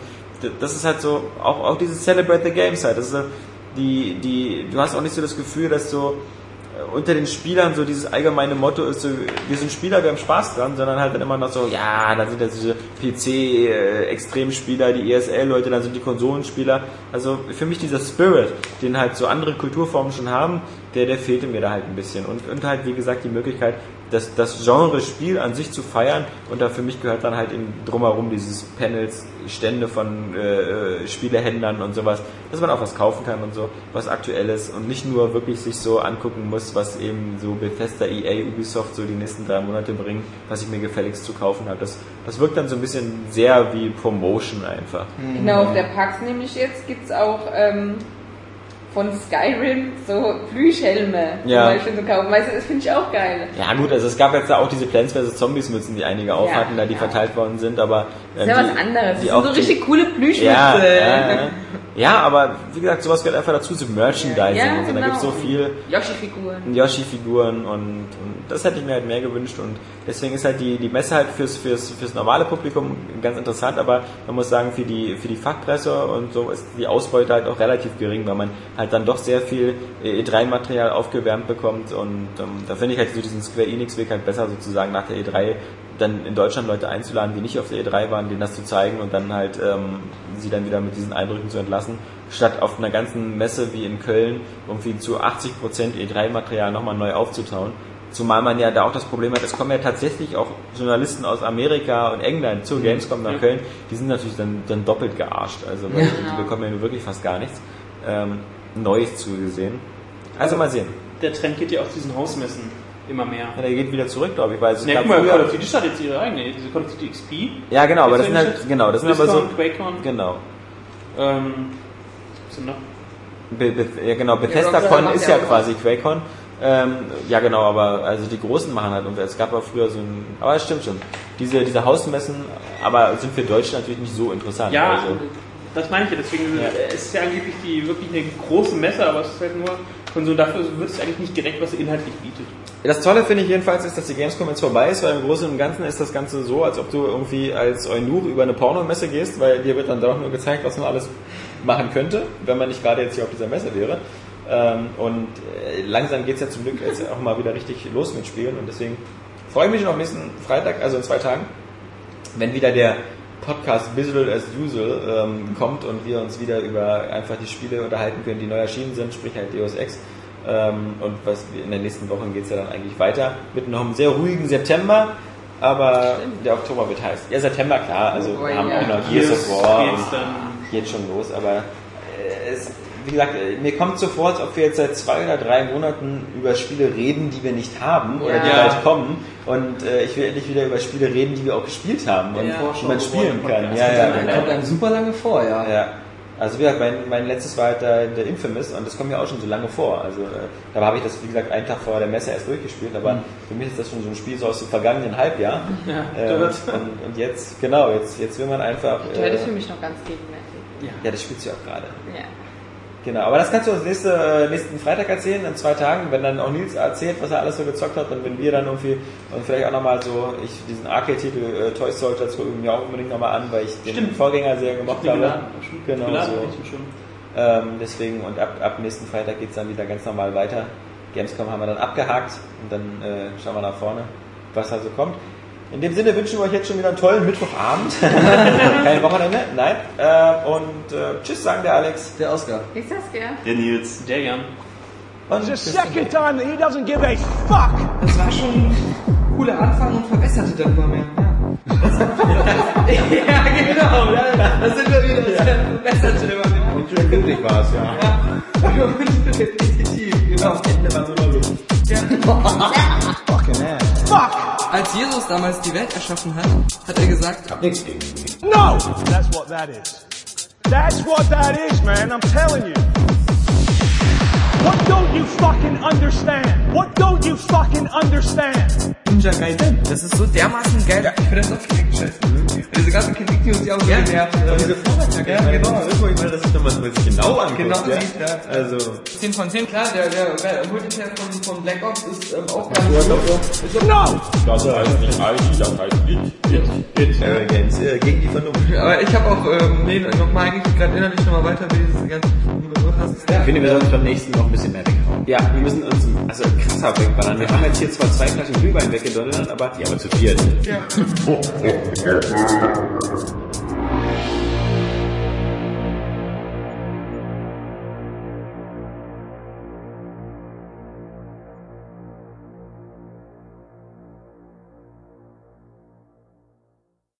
das ist halt so, auch, auch dieses Celebrate the Games halt, das ist die, die, du hast auch nicht so das Gefühl, dass so unter den Spielern so dieses allgemeine Motto ist so, wir sind Spieler, wir haben Spaß dran, sondern halt dann immer noch so, ja, dann sind ja diese PC-Extremspieler, die ESL-Leute, dann sind die Konsolenspieler. Also für mich dieser Spirit, den halt so andere Kulturformen schon haben, der, der fehlte mir da halt ein bisschen. Und, und halt, wie gesagt, die Möglichkeit, das, das Genre Spiel an sich zu feiern. Und da für mich gehört dann halt in, drumherum dieses Panels, Stände von äh, Spielehändlern und sowas, dass man auch was kaufen kann und so, was aktuelles und nicht nur wirklich sich so angucken muss, was eben so Bethesda, EA, Ubisoft so die nächsten drei Monate bringen, was ich mir gefälligst zu kaufen habe. Das, das wirkt dann so ein bisschen sehr wie Promotion einfach. Genau, auf der PAX nämlich jetzt gibt's auch ähm, von Skyrim so Plüschhelme Ja. zum Beispiel zu kaufen. Weißt du, das finde ich auch geil. Ja gut, also es gab jetzt da auch diese Plants vs. Zombies Mützen, die einige auf Ja, hatten, da die ja. verteilt worden sind, aber Das ähm, ist ja was anderes. Das sind so die- richtig coole Plüschmütze. Ja, ja, aber wie gesagt, sowas gehört einfach dazu, so Merchandising Ja, und so. Da genau. gibt's so viel Yoshi-Figuren. Yoshi-Figuren und, und das hätte ich mir halt mehr gewünscht und deswegen ist halt die, die Messe halt fürs, fürs, fürs normale Publikum ganz interessant, aber man muss sagen, für die, für die Fachpresse und so ist die Ausbeute halt auch relativ gering, weil man halt dann doch sehr viel E3-Material aufgewärmt bekommt und ähm, da finde ich halt so diesen Square Enix-Weg halt besser sozusagen nach der E3 dann in Deutschland Leute einzuladen, die nicht auf der E3 waren, denen das zu zeigen und dann halt ähm, sie dann wieder mit diesen Eindrücken zu entlassen, statt auf einer ganzen Messe wie in Köln irgendwie zu 80% E3-Material nochmal neu aufzutauen. Zumal man ja da auch das Problem hat, es kommen ja tatsächlich auch Journalisten aus Amerika und England zur Gamescom nach Köln, die sind natürlich dann, dann doppelt gearscht, also weil die bekommen ja nur wirklich fast gar nichts ähm, Neues zugesehen. Also mal sehen. Der Trend geht ja auf diesen Hausmessen immer mehr. Ja, der geht wieder zurück, glaube ich, weil es Ja, gab guck mal, früher- Call of Duty startet jetzt ihre eigene, diese Call of Duty XP. Ja, genau, aber das Ist sind ja halt, nicht- genau, das sind aber so, QuakeCon. genau. Ähm, was ist denn noch? Be, Be, ja, genau, BethesdaCon macht ist ja ja quasi QuakeCon. Ähm, ja, genau, aber also die Großen machen halt, und es gab ja früher so ein, aber es stimmt schon, diese, diese Hausmessen, aber sind für Deutsche natürlich nicht so interessant. Ja, also, Das meine ich ja, deswegen Ja. es ist ja angeblich die wirklich eine große Messe, aber es ist halt nur Konsum. Dafür wird es eigentlich nicht direkt, was sie inhaltlich bietet. Das Tolle finde ich jedenfalls ist, dass die Gamescom jetzt vorbei ist, weil im Großen und Ganzen ist das Ganze so, als ob du irgendwie als Eunuch über eine Pornomesse gehst, weil dir wird dann doch nur gezeigt, was man alles machen könnte, wenn man nicht gerade jetzt hier auf dieser Messe wäre. Ähm, und äh, langsam geht es ja zum Glück jetzt auch mal wieder richtig los mit Spielen und deswegen freue ich mich auf nächsten Freitag, also in zwei Tagen, wenn wieder der Podcast Visual as Usual ähm, kommt und wir uns wieder über einfach die Spiele unterhalten können, die neu erschienen sind, sprich halt Deus Ex. Ähm, und was in den nächsten Wochen geht es ja dann eigentlich weiter mit noch einem sehr ruhigen September, aber der Oktober wird heiß. Ja, September klar, also Oh, wir haben ja. auch noch Gears of War geht schon los, aber äh, es, wie gesagt, äh, mir kommt so vor, als ob wir jetzt seit zwei oder drei Monaten über Spiele reden, die wir nicht haben oder die Ja. bald kommen. Und äh, ich will endlich wieder über Spiele reden, die wir auch gespielt haben und Ja. die man spielen kann. Ja, ja, Ja, kommt genau. einem super lange vor, ja. Ja. Also wie gesagt, mein, mein letztes war halt der, der Infamous und das kommt mir auch schon so lange vor. Also äh, da habe ich das, wie gesagt, einen Tag vor der Messe erst durchgespielt, aber für mich ist das schon so ein Spiel so aus dem vergangenen Halbjahr. [LAUGHS] Ja, dort. und, und jetzt, genau, jetzt, jetzt will man einfach... Du hättest für Äh, mich noch ganz gegenwärtig. ja, das spielst du ja auch gerade. Ja. Genau, aber das kannst du uns nächste, nächsten Freitag erzählen, in zwei Tagen, wenn dann auch Nils erzählt, was er alles so gezockt hat und wenn wir dann irgendwie und vielleicht auch nochmal so, ich diesen Arcade-Titel äh, Toy Soldiers gucke ich mir auch unbedingt nochmal an, weil ich den Stimmt. Vorgänger sehr gemocht habe. geladen. Genau, geladen, so. Ähm, deswegen, und ab, ab nächsten Freitag geht's dann wieder ganz normal weiter. Gamescom haben wir dann abgehakt und dann äh, schauen wir nach vorne, was da so kommt. In dem Sinne wünschen wir euch jetzt schon wieder einen tollen Mittwochabend. [LAUGHS] Kein Wochenende, nein. Äh, und äh, tschüss, sagen der Alex. Der Oscar. Ich gern. Der Nils. Der Jan. Und The second time that he doesn't give a fuck. Das war schon ein cooler Anfang und verbesserte dann immer mehr. Ja, [LAUGHS] ja genau. Da, da sind wir wieder. Das verbesserte immer mehr. Und schön glücklich war es, ja. Ja. Definitiv, genau. Ende war so. Fucking ass. Fuck. Als Jesus damals die Welt erschaffen hat, hat er gesagt, Nichts gegen mich. No. That's what that is. That's what that is, man. I'm telling you. What don't you fucking understand? What don't you fucking understand? Ninja Gaiden. Das ist so dermaßen geil. Ich finde das viel scheiße. Diese ganzen Kritik, die uns ja auch so genervt. Diese Vorwärtsjacke, ja, genau. Irgendwo, ich das ist nochmal, man sich genau anguckt. Genau, ja. sieht, ja. Also, 10 von 10, klar, der, der, der Multiplayer von, von Black Ops ist ähm, auch ganz gut. No. Das heißt nicht ID, das heißt It. It. Games, äh, gegen die Vernunft. Aber ich habe auch, ähm, nee, nochmal eigentlich gerade innerlich nochmal weiter, wie dieses ganze Ich finde, wir sollten uns beim nächsten noch ein bisschen mehr weghauen. Ja, wir müssen uns also krasser wegballern. Wir haben jetzt hier zwar zwei Flaschen Glühwein weggedonnert, aber Ja, aber zu viert. Ja. [LAUGHS] Thank you.